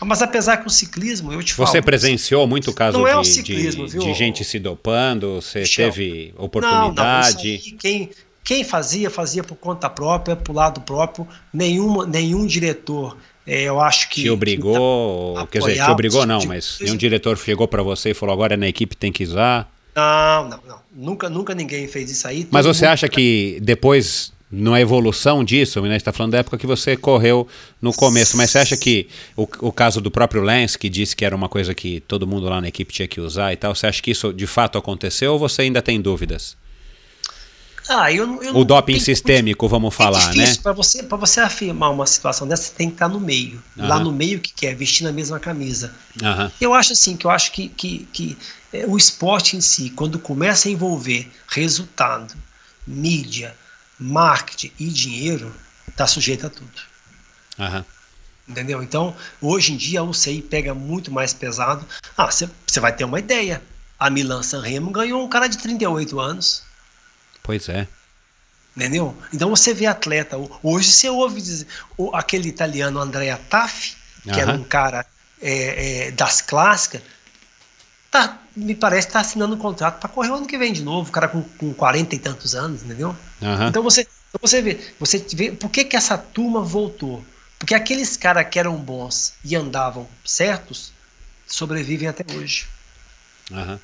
Mas apesar que o ciclismo, eu te falo. Você presenciou muito caso não de, é o ciclismo, de, de gente se dopando? Você Michel, teve oportunidade? Não, não, quem, quem fazia, fazia por conta própria, por lado próprio. Nenhuma, nenhum diretor, é, eu acho que. Te obrigou, que quer dizer, te obrigou não, mas nenhum diretor chegou para você e falou: agora na equipe tem que usar. Não, não, não. Nunca, nunca ninguém fez isso aí. Mas você acha que depois, na evolução disso, né, está falando da época que você correu no começo, mas você acha que o, o caso do próprio Lance, que disse que era uma coisa que todo mundo lá na equipe tinha que usar e tal, você acha que isso de fato aconteceu ou você ainda tem dúvidas? Ah, eu, eu o doping tem, sistêmico, vamos falar, é né? Para você, você afirmar uma situação dessa, você tem que estar no meio. Uhum. Lá no meio, que quer? Vestir a mesma camisa. Uhum. Eu acho assim, que eu acho que, que, que é, o esporte em si, quando começa a envolver resultado, mídia, marketing e dinheiro, está sujeito a tudo. Uhum. Entendeu? Então, hoje em dia, a UCI pega muito mais pesado. Ah, você vai ter uma ideia. A Milan Sanremo ganhou um cara de 38 anos. Pois é. Entendeu? Então você vê atleta. Hoje você ouve dizer, aquele italiano Andrea Taffi, que era um cara é, é, das clássicas, tá, me parece que está assinando um contrato para correr o ano que vem de novo, o cara com, com 40 e tantos anos, entendeu? Então você, você vê, você vê, por que, que essa turma voltou? Porque aqueles caras que eram bons e andavam certos sobrevivem até hoje. Uhum.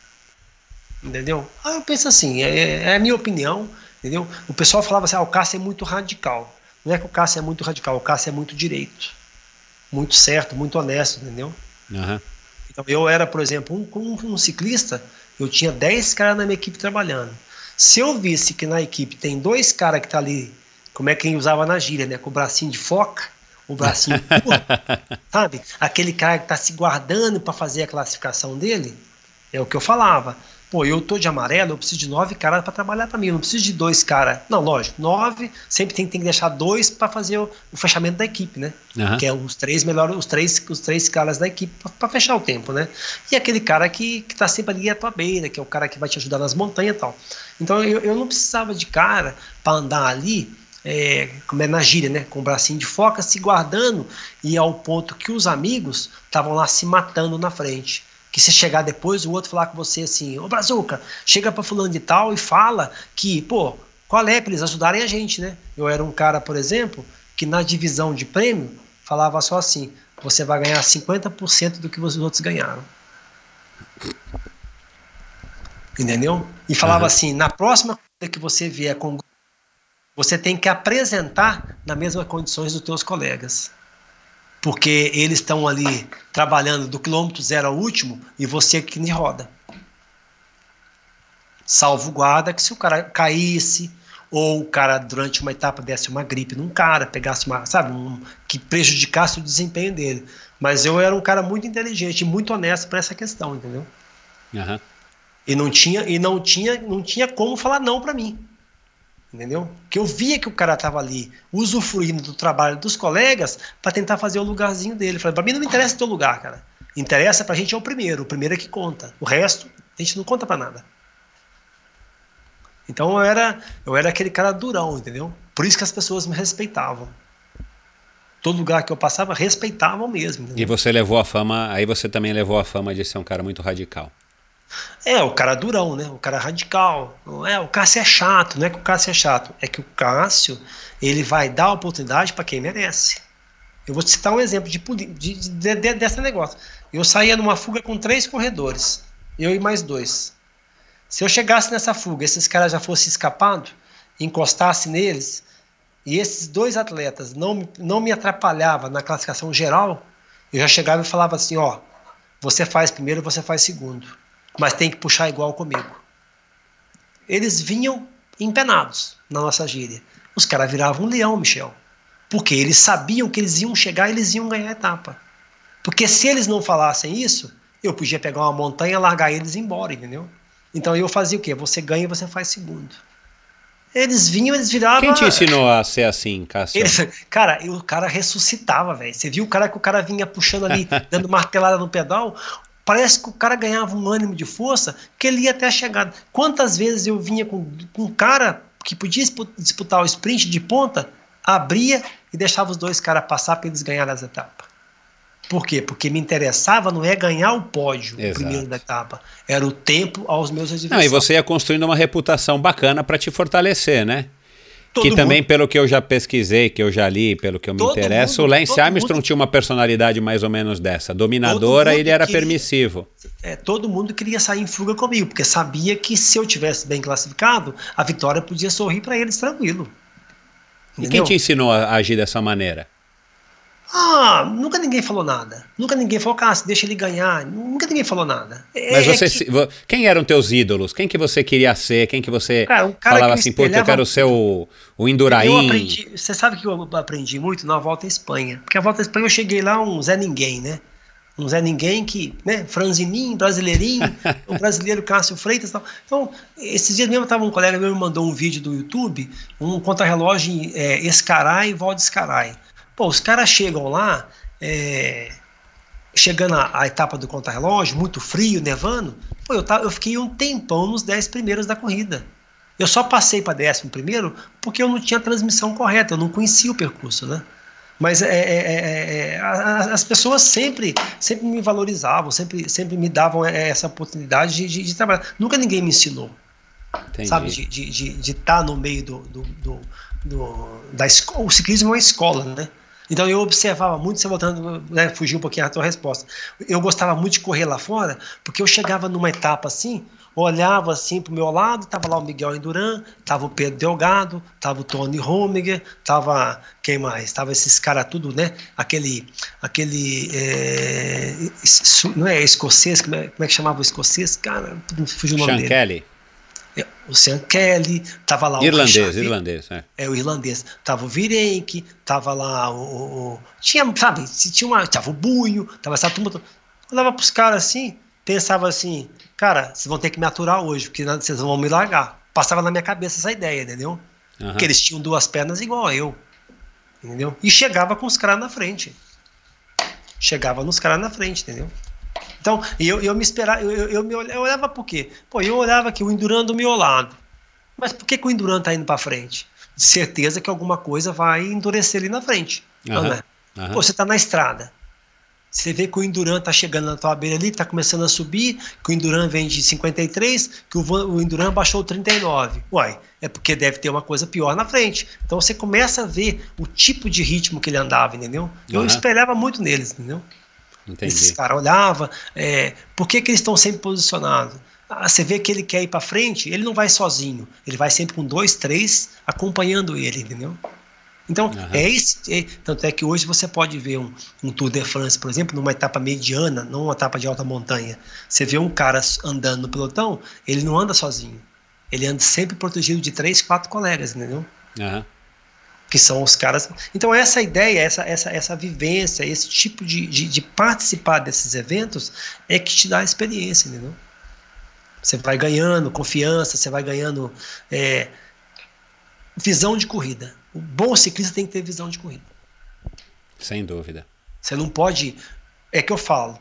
Entendeu? Ah, eu penso assim, é, é, a minha opinião, entendeu? O pessoal falava assim, ah, o Cássio é muito radical. Não é que o Cássio é muito radical, o Cássio é muito direito. Muito certo, muito honesto, entendeu? Uhum. Então eu era, por exemplo, um, um, um ciclista, eu tinha 10 caras na minha equipe trabalhando. Se eu visse que na equipe tem dois caras que tá ali, como é quem usava na gíria, né? Com o bracinho de foca, o bracinho curto, sabe? Aquele cara que está se guardando para fazer a classificação dele, é o que eu falava. Pô, eu tô de amarelo, eu preciso de nove caras para trabalhar para mim, eu não preciso de dois caras. Não, lógico, nove, sempre tem, tem que deixar dois para fazer o, o, fechamento da equipe, né? Uhum. Que é os três melhores, os três, os três caras da equipe para fechar o tempo, né? E aquele cara que, que tá sempre ali à tua beira, que é o cara que vai te ajudar nas montanhas e tal. Então eu, eu não precisava de cara para andar ali é, como é na gíria, né, com o bracinho de foca, se guardando e ao ponto que os amigos estavam lá se matando na frente. Que se chegar depois, o outro falar com você assim, ô Brazuca, chega para fulano de tal e fala que, pô, qual é para eles ajudarem a gente, né? Eu era um cara, por exemplo, que na divisão de prêmio falava só assim, você vai ganhar 50% do que os outros ganharam. Entendeu? E falava uhum. assim, na próxima que você vier com você tem que apresentar nas mesmas condições dos teus colegas. Porque eles estão ali trabalhando do quilômetro zero ao último e você que nem roda. Salvo guarda que se o cara caísse, ou o cara durante uma etapa desse uma gripe num cara, pegasse uma, sabe, um, que prejudicasse o desempenho dele. Mas eu era um cara muito inteligente, muito honesto para essa questão, entendeu? Uhum. E não tinha e não tinha não tinha como falar não para mim entendeu? Que eu via que o cara estava ali usufruindo do trabalho dos colegas para tentar fazer o lugarzinho dele. Falei, para mim não me interessa o teu lugar, cara. Interessa para a gente é o primeiro, o primeiro é que conta. O resto a gente não conta para nada. Então eu era, eu era aquele cara durão, entendeu? Por isso que as pessoas me respeitavam. Todo lugar que eu passava respeitavam mesmo. Entendeu? E você levou a fama, aí você também levou a fama de ser um cara muito radical. É, o cara durão, né? O cara radical. É, o Cássio é chato, não é que o Cássio é chato, é que o Cássio, ele vai dar oportunidade para quem merece. Eu vou citar um exemplo de, de, de, de, desse negócio. Eu saía numa fuga com três corredores, eu e mais dois. Se eu chegasse nessa fuga, esses caras já fossem escapando, encostasse neles, e esses dois atletas não, não me atrapalhavam na classificação geral, eu já chegava e falava assim, ó, você faz primeiro, você faz segundo mas tem que puxar igual comigo. Eles vinham empenados na nossa gíria. Os caras viravam um leão, Michel. Porque eles sabiam que eles iam chegar e eles iam ganhar a etapa. Porque se eles não falassem isso, eu podia pegar uma montanha, largar eles e ir embora, entendeu? Então eu fazia o quê? Você ganha e você faz segundo. Eles vinham, eles viravam. Quem te ensinou a ser assim, Cássio? Eles, cara, o cara ressuscitava, velho. Você viu o cara que o cara vinha puxando ali, dando martelada no pedal? Parece que o cara ganhava um ânimo de força que ele ia até a chegada. Quantas vezes eu vinha com, com um cara que podia disputar o sprint de ponta, abria e deixava os dois caras passar para eles ganharem as etapas. Por quê? Porque me interessava não é ganhar o pódio, Exato. primeiro da etapa, era o tempo aos meus adversários. Não, e você ia construindo uma reputação bacana para te fortalecer, né? Todo que mundo, também, pelo que eu já pesquisei, que eu já li, pelo que eu me interesso, mundo, o Lance Armstrong mundo, tinha uma personalidade mais ou menos dessa. Dominadora, ele era queria, permissivo. É, todo mundo queria sair em fuga comigo, porque sabia que se eu tivesse bem classificado, a vitória podia sorrir para eles tranquilo. Entendeu? E quem te ensinou a agir dessa maneira? Ah, nunca ninguém falou nada. Nunca ninguém falou, Cássio, deixa ele ganhar. Nunca ninguém falou nada. É, Mas você, é que... quem eram teus ídolos? Quem que você queria ser? Quem que você cara, um falava que assim, puta, eu quero ser o, o Indurain? Aprendi, você sabe que eu aprendi muito na volta à Espanha. Porque a volta à Espanha eu cheguei lá um Zé Ninguém, né? Um Zé Ninguém que, né, franzininho, brasileirinho, o brasileiro Cássio Freitas e tal. Então, esses dias mesmo tava um colega meu me mandou um vídeo do YouTube, um contra-relógio é, Escarai e Valdescarai. Pô, os caras chegam lá é, chegando à, etapa do contra-relógio, muito frio, nevando, pô, eu, tava, eu fiquei um tempão nos 10 primeiros da corrida. Eu só passei para décimo primeiro porque eu não tinha transmissão correta, eu não conhecia o percurso, né? Mas é, é, é, é as pessoas sempre, sempre me valorizavam, sempre, sempre me davam essa oportunidade de, de, de trabalhar. Nunca ninguém me ensinou, Entendi. sabe, de estar de, de, tá no meio do, do, do, do da escola. O ciclismo é uma escola, né? Então eu observava muito, você voltando, né, fugir um pouquinho da tua resposta. Eu gostava muito de correr lá fora, porque eu chegava numa etapa assim, olhava assim para o meu lado, tava lá o Miguel Enduran, tava o Pedro Delgado, tava o Tony Romiger, tava quem mais? Tava esses caras tudo, né? Aquele, aquele, é, não é escocês, como é, como é, que chamava o escocês? Cara, fugiu o nome Sean dele. Kelly. O Sean Kelly, tava lá irlandês, o Richard, irlandês, é. É o irlandês. Tava o Virenque, tava lá o, o, o, tinha, sabe, tinha uma, tava o Bunho, tava essa turma. Eu olhava pros caras assim, pensava assim, cara, vocês vão ter que me aturar hoje, porque vocês vão me largar. Passava na minha cabeça essa ideia, entendeu? Uhum. Que eles tinham duas pernas igual a eu, entendeu? E chegava com os caras na frente. Chegava nos caras na frente, entendeu? Então, eu, eu me esperava, eu, eu, eu, me olhava, eu olhava por quê? Pô, eu olhava que o Enduran do meu lado. Mas por que, que o Enduran tá indo para frente? De certeza que alguma coisa vai endurecer ali na frente. Uhum. Não é? Uhum. Pô, você tá na estrada. Você vê que o Enduran tá chegando na tua beira ali, tá começando a subir, que o Enduran vem de 53, que o, o Enduran baixou 39. Uai, é porque deve ter uma coisa pior na frente. Então você começa a ver o tipo de ritmo que ele andava, entendeu? Eu uhum. espelhava muito neles, entendeu? Entendi. Esses caras olhavam, é, por que, que eles estão sempre posicionados? Ah, você vê que ele quer ir para frente, ele não vai sozinho, ele vai sempre com dois, três acompanhando ele, entendeu? Então, uhum. é esse. É, tanto é que hoje você pode ver um, um, Tour de France, por exemplo, numa etapa mediana, não uma etapa de alta montanha. Você vê um cara andando no pelotão, ele não anda sozinho. Ele anda sempre protegido de três, quatro colegas, entendeu? Uhum que são os caras. Então, essa ideia, essa, essa, essa vivência, esse tipo de, de, de participar desses eventos é que te dá a experiência, entendeu? Você vai ganhando confiança, você vai ganhando é, visão de corrida. O bom ciclista tem que ter visão de corrida. Sem dúvida. Você não pode. É que eu falo.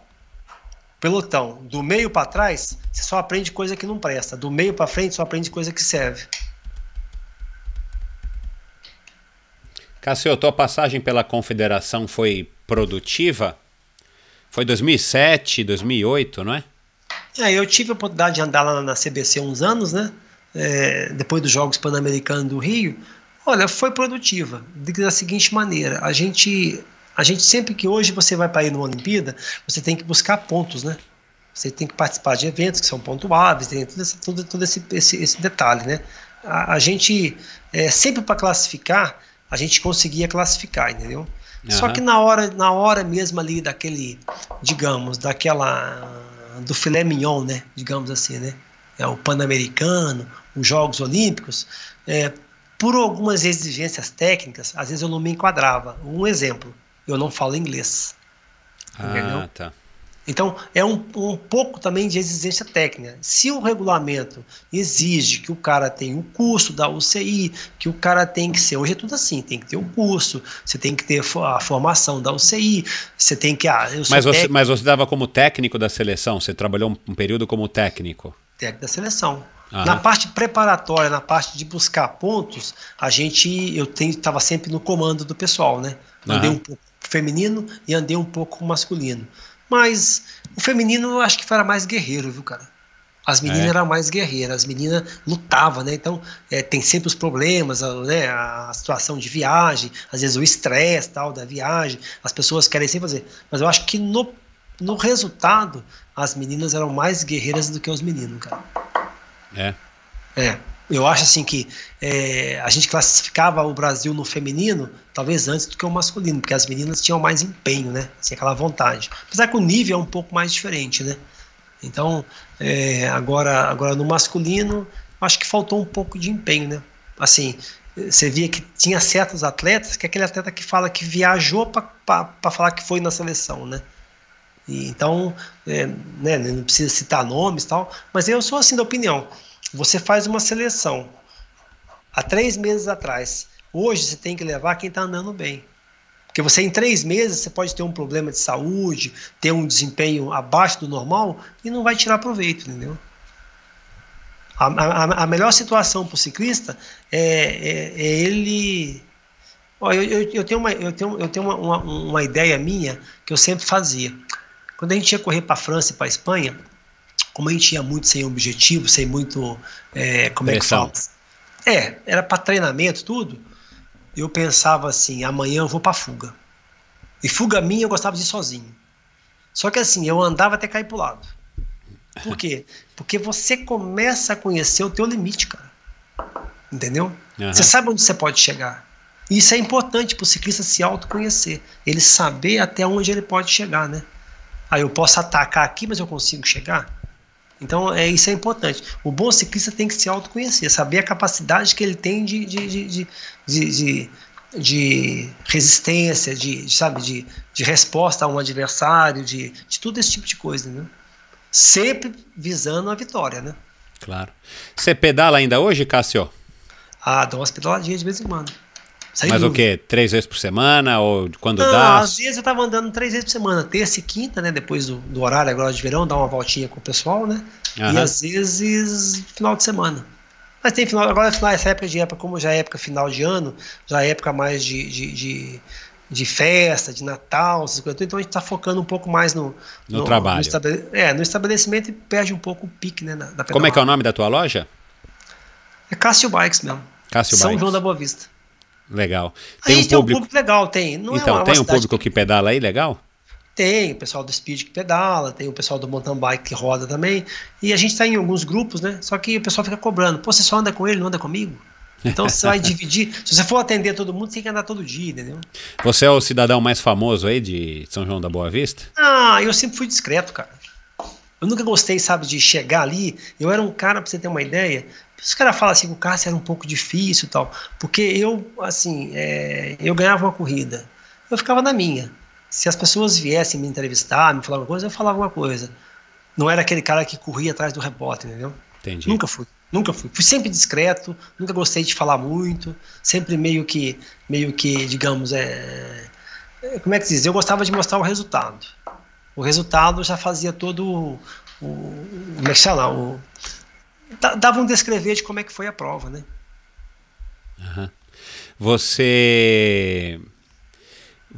Pelotão, do meio para trás, você só aprende coisa que não presta. Do meio para frente, só aprende coisa que serve. Cássio, tua passagem pela Confederação foi produtiva? Foi 2007, 2008, não é? É, eu tive a oportunidade de andar lá na CBC uns anos, né? É, depois dos Jogos Pan-Americanos do Rio. Olha, foi produtiva, da seguinte maneira: a gente, a gente sempre que hoje você vai para ir numa Olimpíada, você tem que buscar pontos, né? Você tem que participar de eventos que são pontuáveis, tem todo esse, todo, esse, esse, esse detalhe, né? A, a gente, é, sempre para classificar, a gente conseguia classificar, entendeu? Uhum. Só que na hora, na hora mesmo ali daquele, digamos, daquela do filé mignon, né? Digamos assim, né? É o Pan-Americano, os Jogos Olímpicos, é, por algumas exigências técnicas, às vezes eu não me enquadrava. Um exemplo, eu não falo inglês. Ah, entendeu? tá. Então, é um, um pouco também de exigência técnica. Se o regulamento exige que o cara tenha o um curso da UCI, que o cara tem que ser. Hoje é tudo assim: tem que ter o um curso, você tem que ter a formação da UCI, você tem que. Ah, mas, você, mas você dava como técnico da seleção? Você trabalhou um, um período como técnico? Técnico da seleção. Aham. Na parte preparatória, na parte de buscar pontos, a gente, eu estava sempre no comando do pessoal, né? Andei Aham. um pouco feminino e andei um pouco masculino. Mas o feminino eu acho que era mais guerreiro, viu, cara? As meninas é. eram mais guerreiras, as meninas lutavam, né? Então é, tem sempre os problemas, né? A situação de viagem, às vezes o estresse tal da viagem, as pessoas querem sempre fazer. Mas eu acho que no, no resultado as meninas eram mais guerreiras do que os meninos, cara. É. É. Eu acho assim que é, a gente classificava o Brasil no feminino talvez antes do que o masculino, porque as meninas tinham mais empenho, né? Assim, aquela vontade. Apesar que o nível é um pouco mais diferente, né? Então, é, agora, agora no masculino, acho que faltou um pouco de empenho, né? Assim, você via que tinha certos atletas, que é aquele atleta que fala que viajou para falar que foi na seleção, né? E, então, é, né, não precisa citar nomes e tal, mas eu sou assim da opinião. Você faz uma seleção há três meses atrás. Hoje você tem que levar quem está andando bem. Porque você, em três meses, você pode ter um problema de saúde, ter um desempenho abaixo do normal e não vai tirar proveito, entendeu? A, a, a melhor situação para o ciclista é, é, é ele. Eu, eu, eu, tenho, uma, eu tenho, eu tenho uma, uma, uma ideia minha que eu sempre fazia. Quando a gente ia correr para a França e para a Espanha, como a gente ia muito sem objetivo, sem muito. É, como Pressão. é que fala? É, era para treinamento, tudo. Eu pensava assim: amanhã eu vou para fuga. E fuga minha eu gostava de ir sozinho. Só que assim, eu andava até cair pro lado. Por quê? Porque você começa a conhecer o teu limite, cara. Entendeu? Uhum. Você sabe onde você pode chegar. E isso é importante para o ciclista se autoconhecer. Ele saber até onde ele pode chegar, né? Aí eu posso atacar aqui, mas eu consigo chegar? Então, é, isso é importante. O bom ciclista tem que se autoconhecer, saber a capacidade que ele tem de, de, de, de, resistência, de, sabe, de, de resposta a um adversário, de, de tudo esse tipo de coisa, né? Sempre visando a vitória, né? Claro. Você pedala ainda hoje, Cássio? Ah, dou umas pedaladinhas de vez em quando. Mas o quê? Três vezes por semana? Ou quando Não, dá? Às vezes eu tava andando três vezes por semana, terça e quinta, né? Depois do, do horário agora de verão, dar uma voltinha com o pessoal, né? Uhum. E às vezes final de semana. Mas tem final, agora final, essa época de época, como já é época final de ano, já é época mais de, de, de, de festa, de Natal, essas coisas, então a gente está focando um pouco mais no, no, no trabalho. No estabele, é, no estabelecimento e perde um pouco o pique, né? Da, da como é que é o nome da tua loja? É Cássio Bikes mesmo. Cássio São Bikes. João da Boa Vista. Legal. Tem, um, tem público... um público legal, tem. Não é então, é tem um público que... que pedala aí legal? Tem o pessoal do Speed que pedala, tem o pessoal do mountain bike que roda também. E a gente está em alguns grupos, né? Só que o pessoal fica cobrando. Pô, você só anda com ele, não anda comigo? Então você vai dividir. Se você for atender todo mundo, você tem que andar todo dia, entendeu? Você é o cidadão mais famoso aí de São João da Boa Vista? Ah, eu sempre fui discreto, cara. Eu nunca gostei, sabe, de chegar ali. Eu era um cara, pra você ter uma ideia, os caras falam assim que o Cássio era um pouco difícil e tal, porque eu, assim, é, eu ganhava uma corrida, eu ficava na minha. Se as pessoas viessem me entrevistar, me falar alguma coisa, eu falava uma coisa. Não era aquele cara que corria atrás do repórter, entendeu? Entendi. Nunca fui, nunca fui. Fui sempre discreto, nunca gostei de falar muito, sempre meio que, meio que, digamos, é, é como é que se diz? Eu gostava de mostrar o resultado. O resultado já fazia todo o, o como é que chama? O, dava um descrever de como é que foi a prova, né? Uhum. Você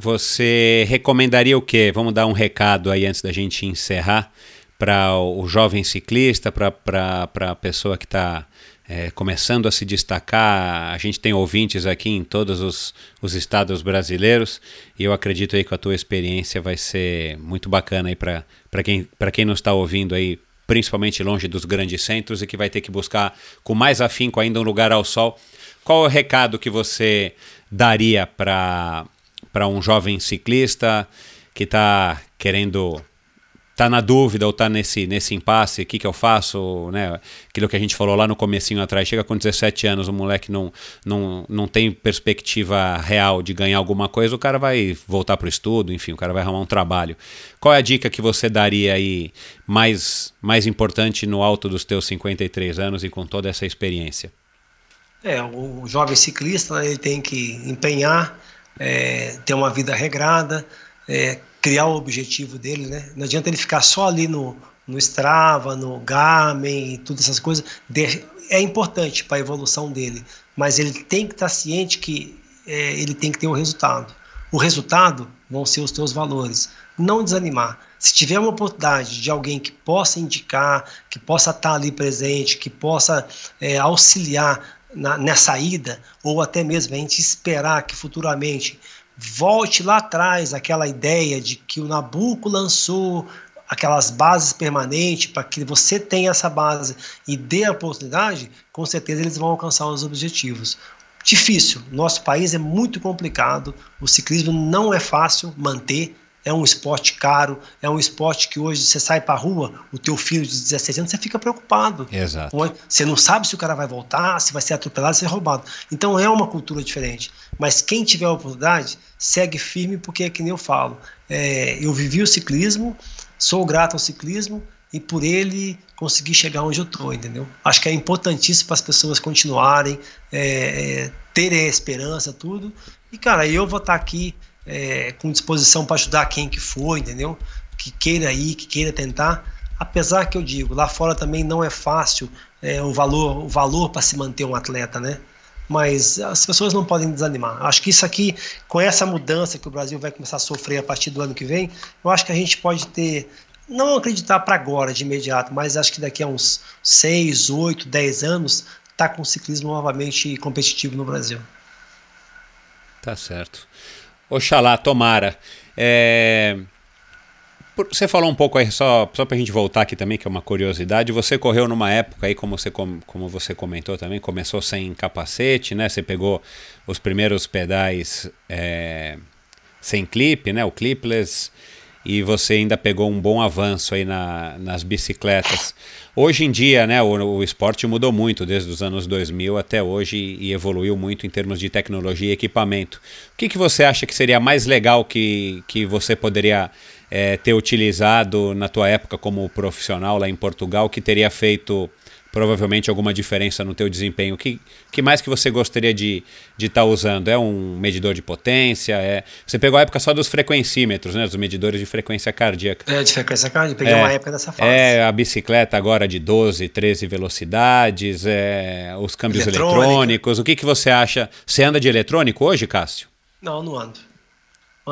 você recomendaria o quê? Vamos dar um recado aí antes da gente encerrar para o jovem ciclista, para a pessoa que está é, começando a se destacar. A gente tem ouvintes aqui em todos os, os estados brasileiros e eu acredito aí que a tua experiência vai ser muito bacana aí para quem, quem não está ouvindo aí principalmente longe dos grandes centros e que vai ter que buscar com mais afinco ainda um lugar ao sol. Qual é o recado que você daria para um jovem ciclista que está querendo tá na dúvida ou tá nesse, nesse impasse, o que, que eu faço, né? Aquilo que a gente falou lá no comecinho atrás, chega com 17 anos, o moleque não, não, não tem perspectiva real de ganhar alguma coisa, o cara vai voltar para o estudo, enfim, o cara vai arrumar um trabalho. Qual é a dica que você daria aí mais, mais importante no alto dos teus 53 anos e com toda essa experiência? É, o jovem ciclista né, ele tem que empenhar, é, ter uma vida regrada, é, criar o objetivo dele, né? Não adianta ele ficar só ali no, no Strava, no Garmin todas essas coisas. É importante para a evolução dele, mas ele tem que estar ciente que é, ele tem que ter o um resultado. O resultado vão ser os teus valores. Não desanimar. Se tiver uma oportunidade de alguém que possa indicar, que possa estar ali presente, que possa é, auxiliar na, nessa ida, ou até mesmo a gente esperar que futuramente volte lá atrás aquela ideia de que o Nabucco lançou aquelas bases permanentes para que você tenha essa base e dê a oportunidade, com certeza eles vão alcançar os objetivos. Difícil, nosso país é muito complicado, o ciclismo não é fácil manter, é um esporte caro, é um esporte que hoje você sai para a rua, o teu filho de 16 anos, você fica preocupado. Exato. Você não sabe se o cara vai voltar, se vai ser atropelado, se vai ser roubado. Então é uma cultura diferente. Mas quem tiver a oportunidade, segue firme, porque é que nem eu falo. É, eu vivi o ciclismo, sou grato ao ciclismo e por ele consegui chegar onde eu estou, entendeu? Acho que é importantíssimo para as pessoas continuarem, é, é, terem a esperança, tudo. E, cara, eu vou estar tá aqui é, com disposição para ajudar quem que for, entendeu? Que queira ir, que queira tentar. Apesar que eu digo, lá fora também não é fácil é, o valor, o valor para se manter um atleta, né? Mas as pessoas não podem desanimar. Acho que isso aqui, com essa mudança que o Brasil vai começar a sofrer a partir do ano que vem, eu acho que a gente pode ter não acreditar para agora, de imediato, mas acho que daqui a uns 6, 8, 10 anos, tá com o ciclismo novamente competitivo no Brasil. Tá certo. Oxalá, tomara. É... Você falou um pouco aí, só, só para a gente voltar aqui também, que é uma curiosidade. Você correu numa época aí, como você, como você comentou também, começou sem capacete, né? Você pegou os primeiros pedais é, sem clipe, né? O clipless e você ainda pegou um bom avanço aí na, nas bicicletas. Hoje em dia, né, o, o, esporte mudou muito desde os anos 2000 até hoje e, evoluiu muito em termos de tecnologia e equipamento. O que, que você acha que seria mais legal que, que você poderia é, ter utilizado na tua época como profissional lá em Portugal, que teria feito provavelmente alguma diferença no teu desempenho. O que, que mais que você gostaria de estar tá usando? É um medidor de potência? É... Você pegou a época só dos frequencímetros, né? Dos medidores de frequência cardíaca. É, de frequência cardíaca. Peguei é, uma época dessa fase. É, a bicicleta agora de 12, 13 velocidades, é, os câmbios eletrônicos. O que, que você acha? Você anda de eletrônico hoje, Cássio? Não, não ando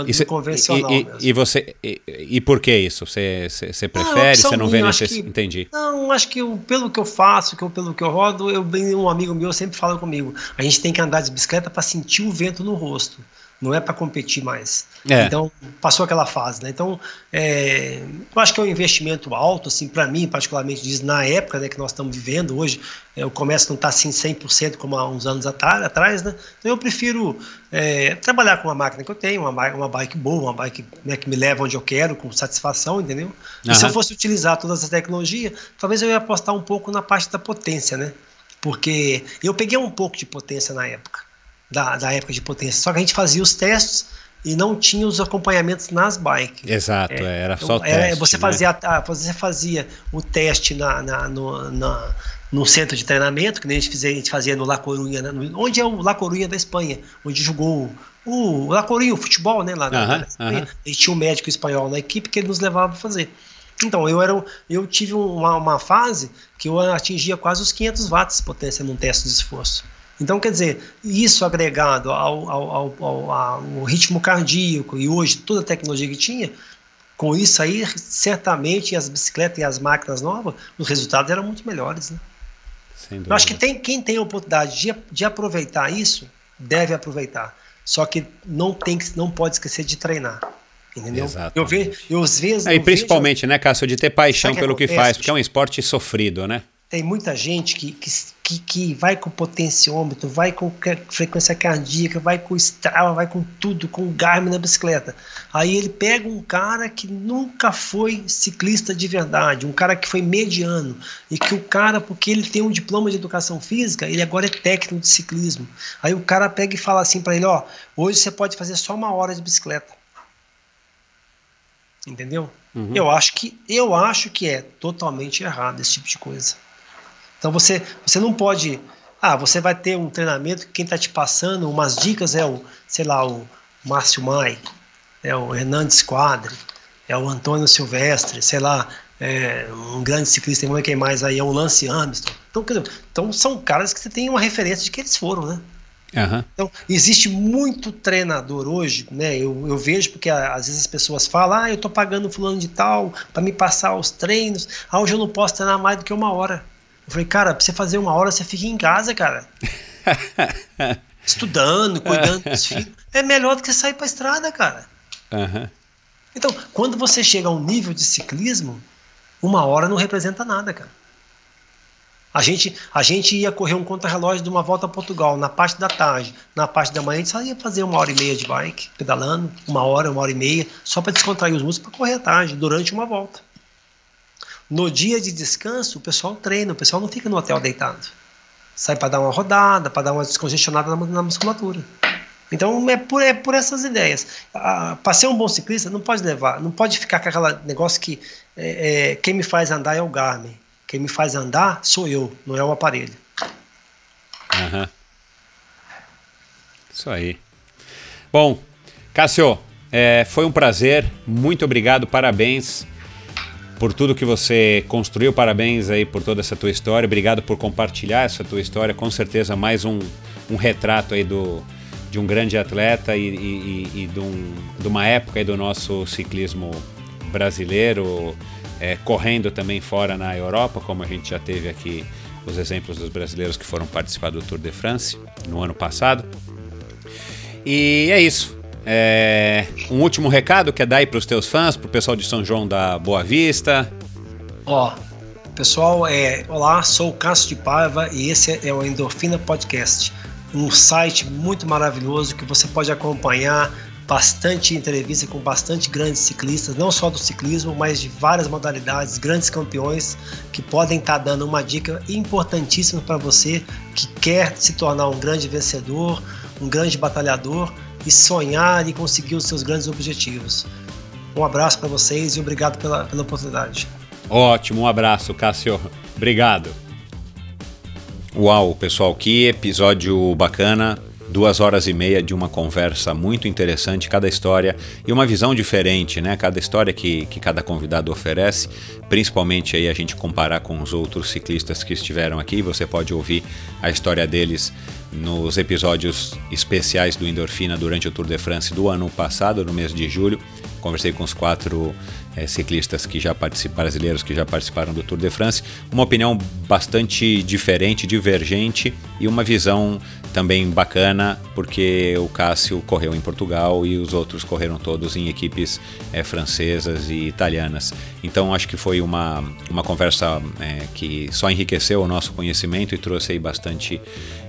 e e, e, e, você e, e, por que isso? Você, você, você prefere? Não, você não vê necessidade? Entendi. Não, acho que eu, pelo que eu faço, que eu, pelo que eu rodo, eu um amigo meu sempre fala comigo. A gente tem que andar de bicicleta para sentir o vento no rosto não é para competir mais. É. Então, passou aquela fase, né? Então, é, eu acho que é um investimento alto, assim, para mim, particularmente, diz, na época né, que nós estamos vivendo hoje, é, o comércio não está assim 100% como há uns anos atrás, né? Então, eu prefiro é, trabalhar com uma máquina que eu tenho, uma, uma bike boa, uma bike né, que me leva onde eu quero, com satisfação, entendeu? E uhum. se eu fosse utilizar toda essa tecnologia, talvez eu ia apostar um pouco na parte da potência, né? Porque eu peguei um pouco de potência na época da, da época de potência. Só que a gente fazia os testes e não tinha os acompanhamentos nas bikes. Exato, é, era então, só teste. É, você, né? fazia, você fazia o teste na, na, no, na, no centro de treinamento, que nem a gente fazia, a gente fazia no La Coruña, né? onde é o La Coruña da Espanha, onde jogou o, o La Coruña, o futebol, né? Lá uh -huh, na Espanha. Uh -huh. Gente tinha um médico espanhol na equipe que ele nos levava a fazer. Então, eu, era, eu tive uma, uma fase que eu atingia quase os 500 watts de potência num teste de esforço. Então, quer dizer, isso agregado ao, ao, ao, ao, ritmo cardíaco e hoje toda a tecnologia que tinha, com isso aí, certamente as bicicletas e as máquinas novas, os resultados eram muito melhores. Né? Eu acho que tem, quem tem a oportunidade de, de aproveitar isso, deve aproveitar. Só que não, tem, não pode esquecer de treinar. Entendeu? Exatamente. Eu vejo, eu às vezes. É, e principalmente, vejo... né, Cássio, de ter paixão pelo que, que faz, porque é um esporte sofrido, né? Tem muita gente que, que, que vai com potenciômetro, vai com frequência cardíaca, vai com Strava, vai com tudo, com o Garmin na bicicleta. Aí ele pega um cara que nunca foi ciclista de verdade, um cara que foi mediano, e que o cara, porque ele tem um diploma de educação física, ele agora é técnico de ciclismo. Aí o cara pega e fala assim para ele, ó, hoje você pode fazer só uma hora de bicicleta. Entendeu? Uhum. Eu acho que eu acho que é totalmente errado esse tipo de coisa. Então você, você não pode. Ah, você vai ter um treinamento que quem está te passando umas dicas é o, sei lá, o Márcio Mai, é o Hernandes Quadri, é o Antônio Silvestre, sei lá, é um grande ciclista, é quem mais aí, é o Lance Armstrong. Então, dizer, então são caras que você tem uma referência de que eles foram, né? Uhum. Então, existe muito treinador hoje, né? Eu, eu vejo porque às vezes as pessoas falam, ah, eu tô pagando fulano de tal para me passar os treinos, ah, hoje eu não posso treinar mais do que uma hora. Eu falei, cara, pra você fazer uma hora, você fica em casa, cara. Estudando, cuidando dos filhos. É melhor do que sair pra estrada, cara. Uhum. Então, quando você chega a um nível de ciclismo, uma hora não representa nada, cara. A gente, a gente ia correr um contra-relógio de uma volta a Portugal na parte da tarde. Na parte da manhã a gente só ia fazer uma hora e meia de bike, pedalando, uma hora, uma hora e meia, só para descontrair os músculos para correr à tarde, durante uma volta. No dia de descanso, o pessoal treina, o pessoal não fica no hotel deitado. Sai para dar uma rodada, para dar uma descongestionada na, na, musculatura. Então é por, é por essas ideias. Ah, para ser um bom ciclista, não pode levar, não pode ficar com aquele negócio que é, é, quem me faz andar é o Garmin. Quem me faz andar sou eu, não é o aparelho. Uhum. Isso aí. Bom, Cássio, é, foi um prazer, muito obrigado, parabéns por tudo que você construiu, parabéns aí por toda essa tua história, obrigado por compartilhar essa tua história, com certeza mais um, um retrato aí do, de um grande atleta e, e, e de, um, de, uma época aí do nosso ciclismo brasileiro, é, correndo também fora na Europa, como a gente já teve aqui os exemplos dos brasileiros que foram participar do Tour de France no ano passado. E é isso. É, um último recado que é dar aí para os teus fãs, para o pessoal de São João da Boa Vista. Ó, pessoal, é, olá, sou o Cássio de Paiva e esse é o Endorfina Podcast, um site muito maravilhoso que você pode acompanhar bastante entrevista com bastante grandes ciclistas, não só do ciclismo, mas de várias modalidades, grandes campeões que podem estar tá dando uma dica importantíssima para você que quer se tornar um grande vencedor, um grande batalhador e sonhar e conseguir os seus grandes objetivos. Um abraço para vocês e obrigado pela, pela oportunidade. Ótimo, um abraço, Cássio. Obrigado. Uau, pessoal, que episódio bacana duas horas e meia de uma conversa muito interessante, cada história e uma visão diferente, né? Cada história que, que cada convidado oferece, principalmente aí a gente comparar com os outros ciclistas que estiveram aqui, você pode ouvir a história deles nos episódios especiais do Endorfina durante o Tour de France do ano passado, no mês de julho. Conversei com os quatro é, ciclistas que já participaram, brasileiros que já participaram do Tour de France, uma opinião bastante diferente, divergente e uma visão também bacana, porque o Cássio correu em Portugal e os outros correram todos em equipes é, francesas e italianas. Então acho que foi uma, uma conversa é, que só enriqueceu o nosso conhecimento e trouxe aí bastante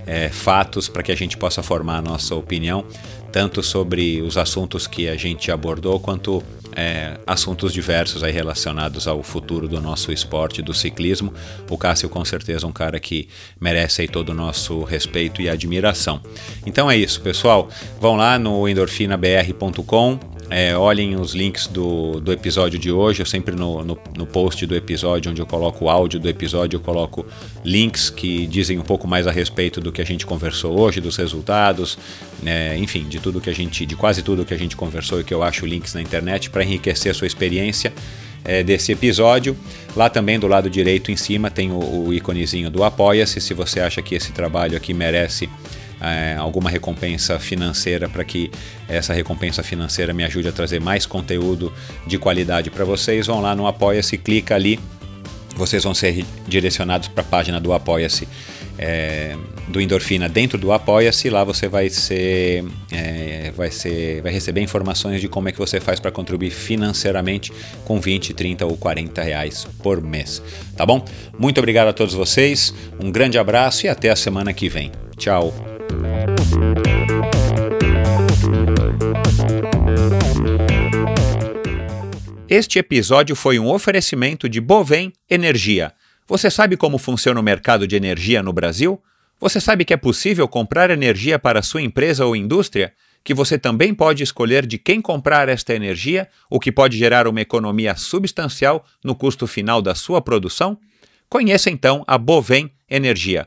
é, fatos para que a gente possa formar a nossa opinião, tanto sobre os assuntos que a gente abordou, quanto é, assuntos diversos aí relacionados ao futuro do nosso esporte, do ciclismo. O Cássio, com certeza, é um cara que merece aí todo o nosso respeito e admiração. Então é isso, pessoal. Vão lá no endorfinabr.com é, olhem os links do, do episódio de hoje. Eu sempre no, no, no, post do episódio, onde eu coloco o áudio do episódio, eu coloco links que dizem um pouco mais a respeito do que a gente conversou hoje, dos resultados, né, enfim, de tudo que a gente, de quase tudo que a gente conversou e que eu acho links na internet para enriquecer a sua experiência é, desse episódio. Lá também do lado direito em cima tem o, o íconezinho do Apoia-se. Se você acha que esse trabalho aqui merece é, alguma recompensa financeira para que essa recompensa financeira me ajude a trazer mais conteúdo de qualidade para vocês, vão lá no Apoia-se, clica ali, vocês vão ser direcionados para a página do Apoia-se. É, do Endorfina dentro do Apoia-se, lá você vai ser, é, vai ser, vai receber informações de como é que você faz para contribuir financeiramente com 20, 30 ou 40 reais por mês, tá bom? Muito obrigado a todos vocês, um grande abraço e até a semana que vem. Tchau. Este episódio foi um oferecimento de Bovem Energia. Você sabe como funciona o mercado de energia no Brasil? Você sabe que é possível comprar energia para sua empresa ou indústria? Que você também pode escolher de quem comprar esta energia, o que pode gerar uma economia substancial no custo final da sua produção? Conheça então a Bovem Energia.